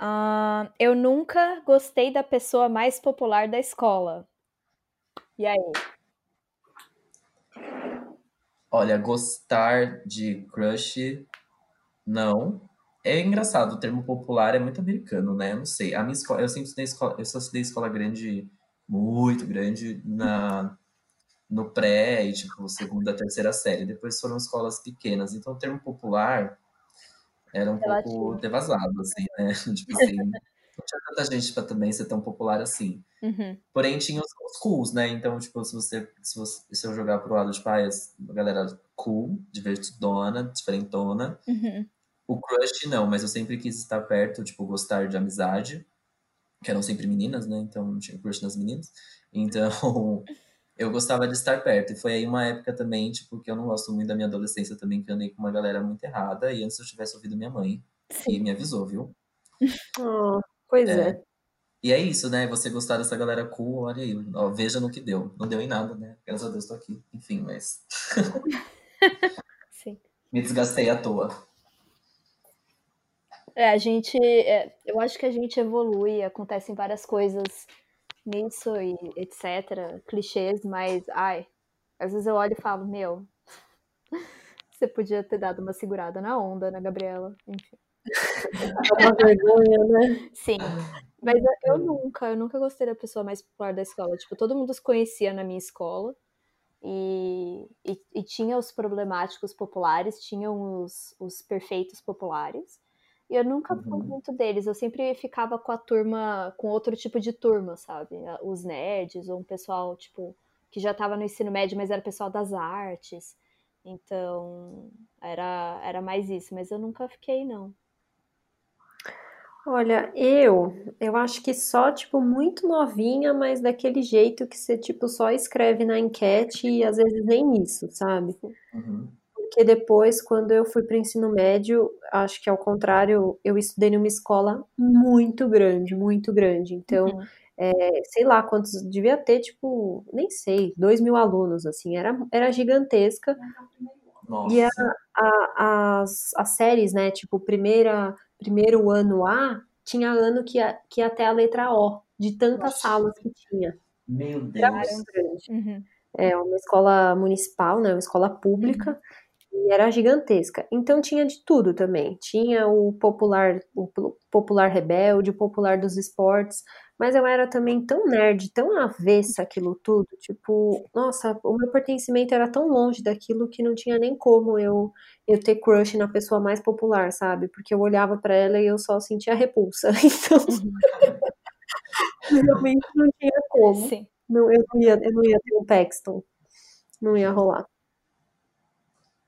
Uh, eu nunca gostei da pessoa mais popular da escola. E aí? Olha, gostar de crush, não. É engraçado, o termo popular é muito americano, né? Não sei. A minha escola, eu sempre estudei escola, eu só estudei escola grande, muito grande, na no pré e tipo segunda, terceira série. Depois foram escolas pequenas, então o termo popular era um Relativo. pouco devasado, assim, né? tipo assim, não tinha tanta gente para também ser tão popular assim. Uhum. Porém, tinha os, os, cools, né? Então, tipo, se você, se você se eu jogar pro lado de pais, a galera cool, divertidona, diferentona. Uhum. O crush não, mas eu sempre quis estar perto, tipo, gostar de amizade, que eram sempre meninas, né? Então não tinha crush nas meninas. Então, eu gostava de estar perto. E foi aí uma época também, tipo, que eu não gosto muito da minha adolescência também, que eu andei com uma galera muito errada. E antes eu tivesse ouvido minha mãe, que me avisou, viu? Oh, pois é. é. E é isso, né? Você gostar dessa galera cool, olha aí, ó, veja no que deu. Não deu em nada, né? Graças a Deus tô aqui. Enfim, mas. Sim. Me desgastei à toa. É, a gente. É, eu acho que a gente evolui, acontecem várias coisas nisso e etc. Clichês, mas ai, às vezes eu olho e falo, meu, você podia ter dado uma segurada na onda, né, Gabriela? Enfim. É uma vergonha, né? Sim. Mas eu nunca, eu nunca gostei da pessoa mais popular da escola. Tipo, todo mundo se conhecia na minha escola. E, e, e tinha os problemáticos populares, tinha os, os perfeitos populares. E eu nunca fui uhum. muito deles, eu sempre ficava com a turma, com outro tipo de turma, sabe? Os nerds, ou um pessoal, tipo, que já estava no ensino médio, mas era pessoal das artes. Então, era, era mais isso, mas eu nunca fiquei, não. Olha, eu, eu acho que só, tipo, muito novinha, mas daquele jeito que você, tipo, só escreve na enquete e às vezes nem isso, sabe? Uhum porque depois, quando eu fui para o ensino médio, acho que ao contrário, eu estudei numa escola muito grande, muito grande. Então, uhum. é, sei lá quantos, devia ter, tipo, nem sei, dois mil alunos, assim, era, era gigantesca. Nossa. E a, a, as, as séries, né, tipo, primeira, primeiro ano A, tinha ano que ia, que ia até a letra O, de tantas Nossa. salas que tinha. Meu Deus. Era grande. Uhum. É uma escola municipal, né, uma escola pública. Uhum e era gigantesca. Então tinha de tudo também. Tinha o popular, o popular rebelde, o popular dos esportes, mas eu era também tão nerd, tão avessa aquilo tudo, tipo, nossa, o meu pertencimento era tão longe daquilo que não tinha nem como eu eu ter crush na pessoa mais popular, sabe? Porque eu olhava para ela e eu só sentia repulsa. Então, realmente não tinha como. Sim. Não, eu não ia, eu não ia ter um Paxton. Não ia rolar.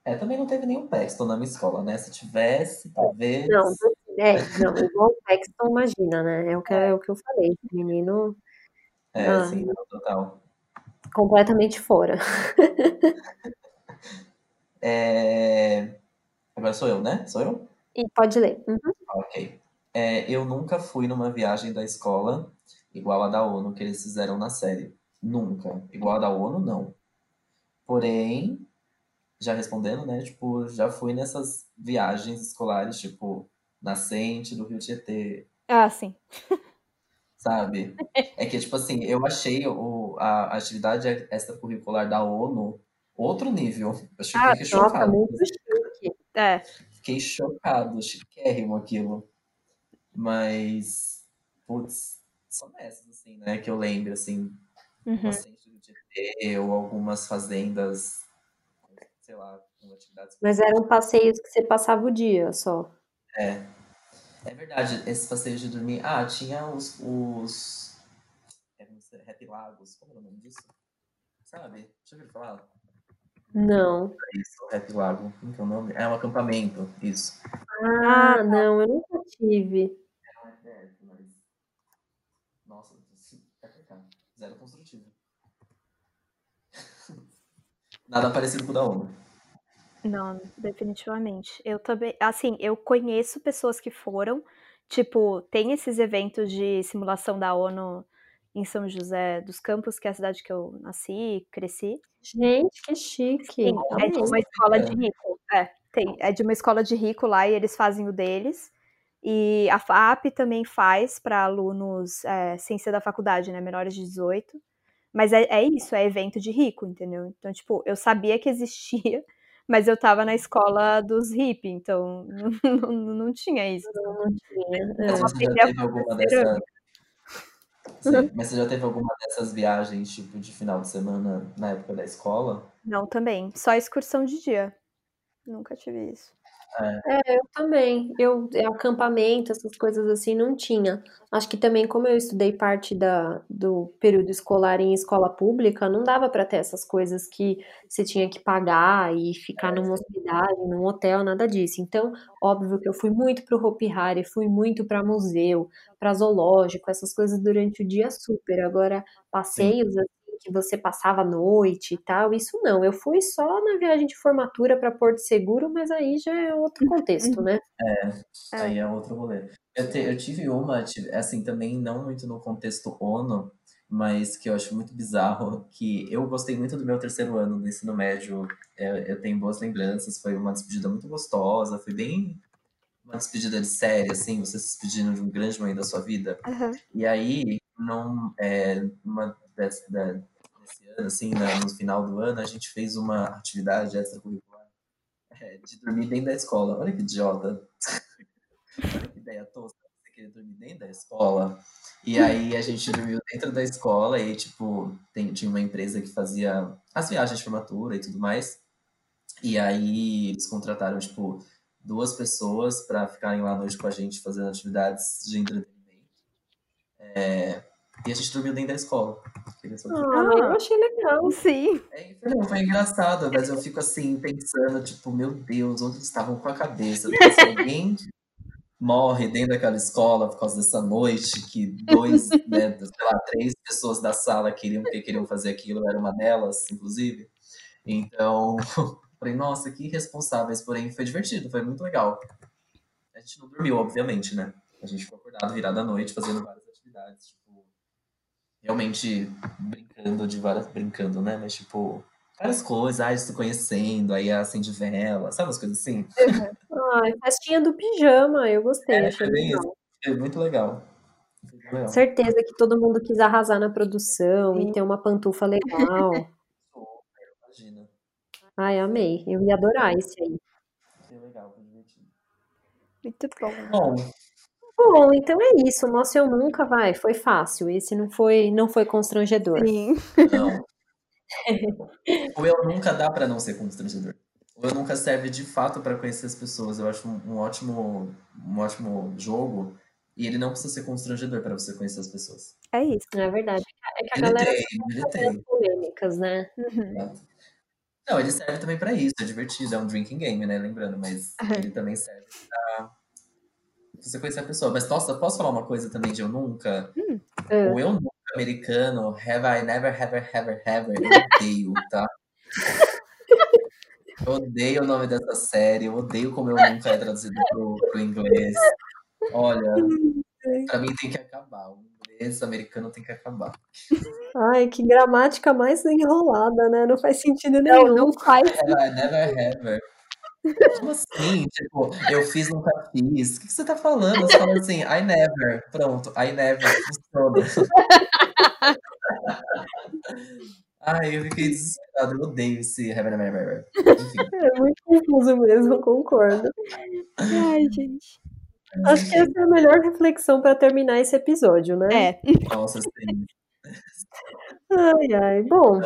É, também não teve nenhum Paxton na minha escola, né? Se tivesse, talvez. Não, é, não, igual o Paxton, imagina, né? É o que, é o que eu falei. Menino. É, ah, sim, total. Completamente fora. é... Agora sou eu, né? Sou eu? E pode ler. Uhum. Ok. É, eu nunca fui numa viagem da escola igual a da ONU que eles fizeram na série. Nunca. Igual a da ONU, não. Porém, já respondendo, né? Tipo, já fui nessas viagens escolares, tipo, nascente do Rio Tietê. Ah, sim. Sabe? É que, tipo assim, eu achei o, a atividade extracurricular da ONU, outro nível. Eu fiquei ah, chocado. Nossa, chique. É. Fiquei chocado, chiquérrimo aquilo. Mas, putz, são essas, assim, né, que eu lembro, assim, uhum. centro de ET ou algumas fazendas, sei lá, com atividades. Mas eram passeios que você passava o dia só. É. É verdade, esses passeios de dormir. Ah, tinha os. os... Happy Lagos, como é o nome disso? Sabe? Deixa eu ver falar. Não. Isso, Happy Lago. Como é o nome? É um acampamento, isso. Ah, tá. não, eu nunca tive. É, é, mas. Nossa, pecado. Zero construtivo. Nada parecido com o da ONU. Não, definitivamente. Eu também, assim, eu conheço pessoas que foram, tipo, tem esses eventos de simulação da ONU em São José dos Campos, que é a cidade que eu nasci, cresci. Gente, que chique. Sim, é de uma escola de rico. É, tem, é de uma escola de rico lá e eles fazem o deles. E a FAP também faz para alunos é, sem ser da faculdade, né, menores de 18. Mas é, é isso, é evento de rico, entendeu? Então, tipo, eu sabia que existia, mas eu tava na escola dos hip, então não, não, não tinha isso. Não, não tinha. É. Mas você já teve alguma dessas... Mas você já teve alguma dessas viagens, tipo, de final de semana na época da escola? Não, também. Só excursão de dia. Nunca tive isso. É. é, eu também. Eu, é, acampamento, essas coisas assim, não tinha. Acho que também, como eu estudei parte da, do período escolar em escola pública, não dava para ter essas coisas que você tinha que pagar e ficar numa hospedagem, num hotel, nada disso. Então, óbvio que eu fui muito pro Hopi Hari, fui muito para museu, para zoológico, essas coisas durante o dia super. Agora, passeios assim, que você passava a noite e tal, isso não. Eu fui só na viagem de formatura para Porto Seguro, mas aí já é outro contexto, né? É, é. aí é outro rolê. Eu, te, eu tive uma, assim, também não muito no contexto ONU, mas que eu acho muito bizarro, que eu gostei muito do meu terceiro ano do ensino médio, eu, é, eu tenho boas lembranças, foi uma despedida muito gostosa, foi bem uma despedida de série, assim, você se despedindo de um grande momento da sua vida. Uhum. E aí, num, é, uma desse, desse ano, assim, no final do ano, a gente fez uma atividade extracurricular é, de dormir dentro da escola. Olha que idiota. Olha que ideia tosca. Você querer dormir dentro da escola. E aí a gente dormiu dentro da escola e, tipo, tem, tinha uma empresa que fazia as viagens de formatura e tudo mais. E aí eles contrataram, tipo, duas pessoas para ficarem lá à noite com a gente fazendo atividades de entretenimento. É, e a gente dormiu dentro da escola. Ah, eu achei legal, sim. É, foi engraçado, mas eu fico assim, pensando, tipo, meu Deus, onde estavam com a cabeça? Se alguém morre dentro daquela escola por causa dessa noite, que dois, né, sei lá, três pessoas da sala queriam que queriam fazer aquilo, era uma delas, inclusive. Então, falei, nossa, que irresponsáveis, porém foi divertido, foi muito legal. A gente não dormiu, obviamente, né? A gente ficou acordado, virado à noite, fazendo várias atividades, tipo, realmente brincando de várias. Brincando, né? Mas tipo, várias coisas, ai, se conhecendo, aí acende vela, sabe umas coisas assim? Uhum. Ai, festinha do pijama, eu gostei, é, achei legal. É muito legal. legal. Certeza que todo mundo quis arrasar na produção Sim. e ter uma pantufa legal. Imagina. Ai, amei. Eu ia adorar esse aí. Que legal, foi divertido. Muito bom. Bom, Bom, então é isso. O nosso eu nunca vai, foi fácil. Esse não foi, não foi constrangedor. Sim. Não. o eu nunca dá para não ser constrangedor. O eu nunca serve de fato para conhecer as pessoas. Eu acho um, um, ótimo, um ótimo jogo. E ele não precisa ser constrangedor para você conhecer as pessoas. É isso. É verdade. É que a ele galera tem, ele tem. polêmicas, né? Uhum. Não, ele serve também para isso. É divertido. É um drinking game, né? Lembrando. Mas uhum. ele também serve pra você conhecer a pessoa. Mas, nossa, posso falar uma coisa também de eu nunca? Hum. O eu nunca americano, have I never, ever, ever, ever, eu odeio, tá? Eu odeio o nome dessa série, eu odeio como eu nunca é traduzido pro, pro inglês. Olha, pra mim tem que acabar. O inglês americano tem que acabar. Ai, que gramática mais enrolada, né? Não faz sentido nenhum. Não, não faz. Have I never, ever. Como assim? Tipo, eu fiz, nunca fiz. O que você tá falando? Você fala assim, I never. Pronto, I never. Funciona. Ai, eu fiquei desesperado, eu odeio esse. É muito confuso mesmo, concordo. Ai, gente. Acho que essa é a melhor reflexão para terminar esse episódio, né? É. Nossa, sim. Ai, ai. Bom,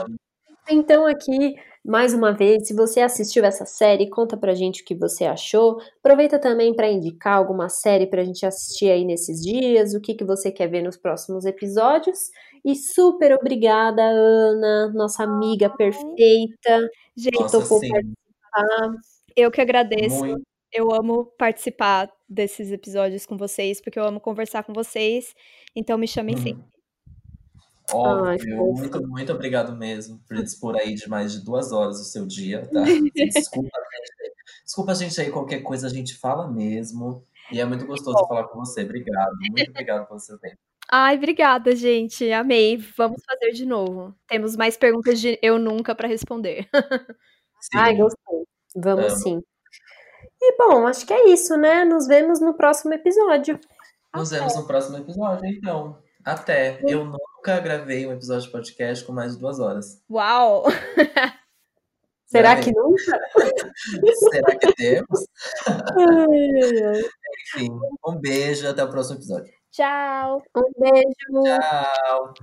então aqui mais uma vez, se você assistiu essa série, conta pra gente o que você achou. Aproveita também para indicar alguma série pra gente assistir aí nesses dias, o que, que você quer ver nos próximos episódios. E super obrigada, Ana, nossa amiga perfeita. Gente, nossa, topou sim. participar. Eu que agradeço. Muito. Eu amo participar desses episódios com vocês, porque eu amo conversar com vocês. Então me chamem uhum. sempre. Óbvio, Ai, muito, muito obrigado mesmo por dispor aí de mais de duas horas do seu dia, tá? Desculpa, gente. Desculpa, gente, aí, qualquer coisa a gente fala mesmo. E é muito gostoso Bom. falar com você. Obrigado, muito obrigado pelo seu tempo. Ai, obrigada, gente. Amei. Vamos fazer de novo. Temos mais perguntas de eu nunca para responder. Sim. Ai, gostei. Vamos Amo. sim. E bom, acho que é isso, né? Nos vemos no próximo episódio. Nos Até. vemos no próximo episódio, então. Até. Eu nunca gravei um episódio de podcast com mais de duas horas. Uau! Será que nunca? Será que temos? Enfim, um beijo até o próximo episódio. Tchau. Um beijo. Tchau.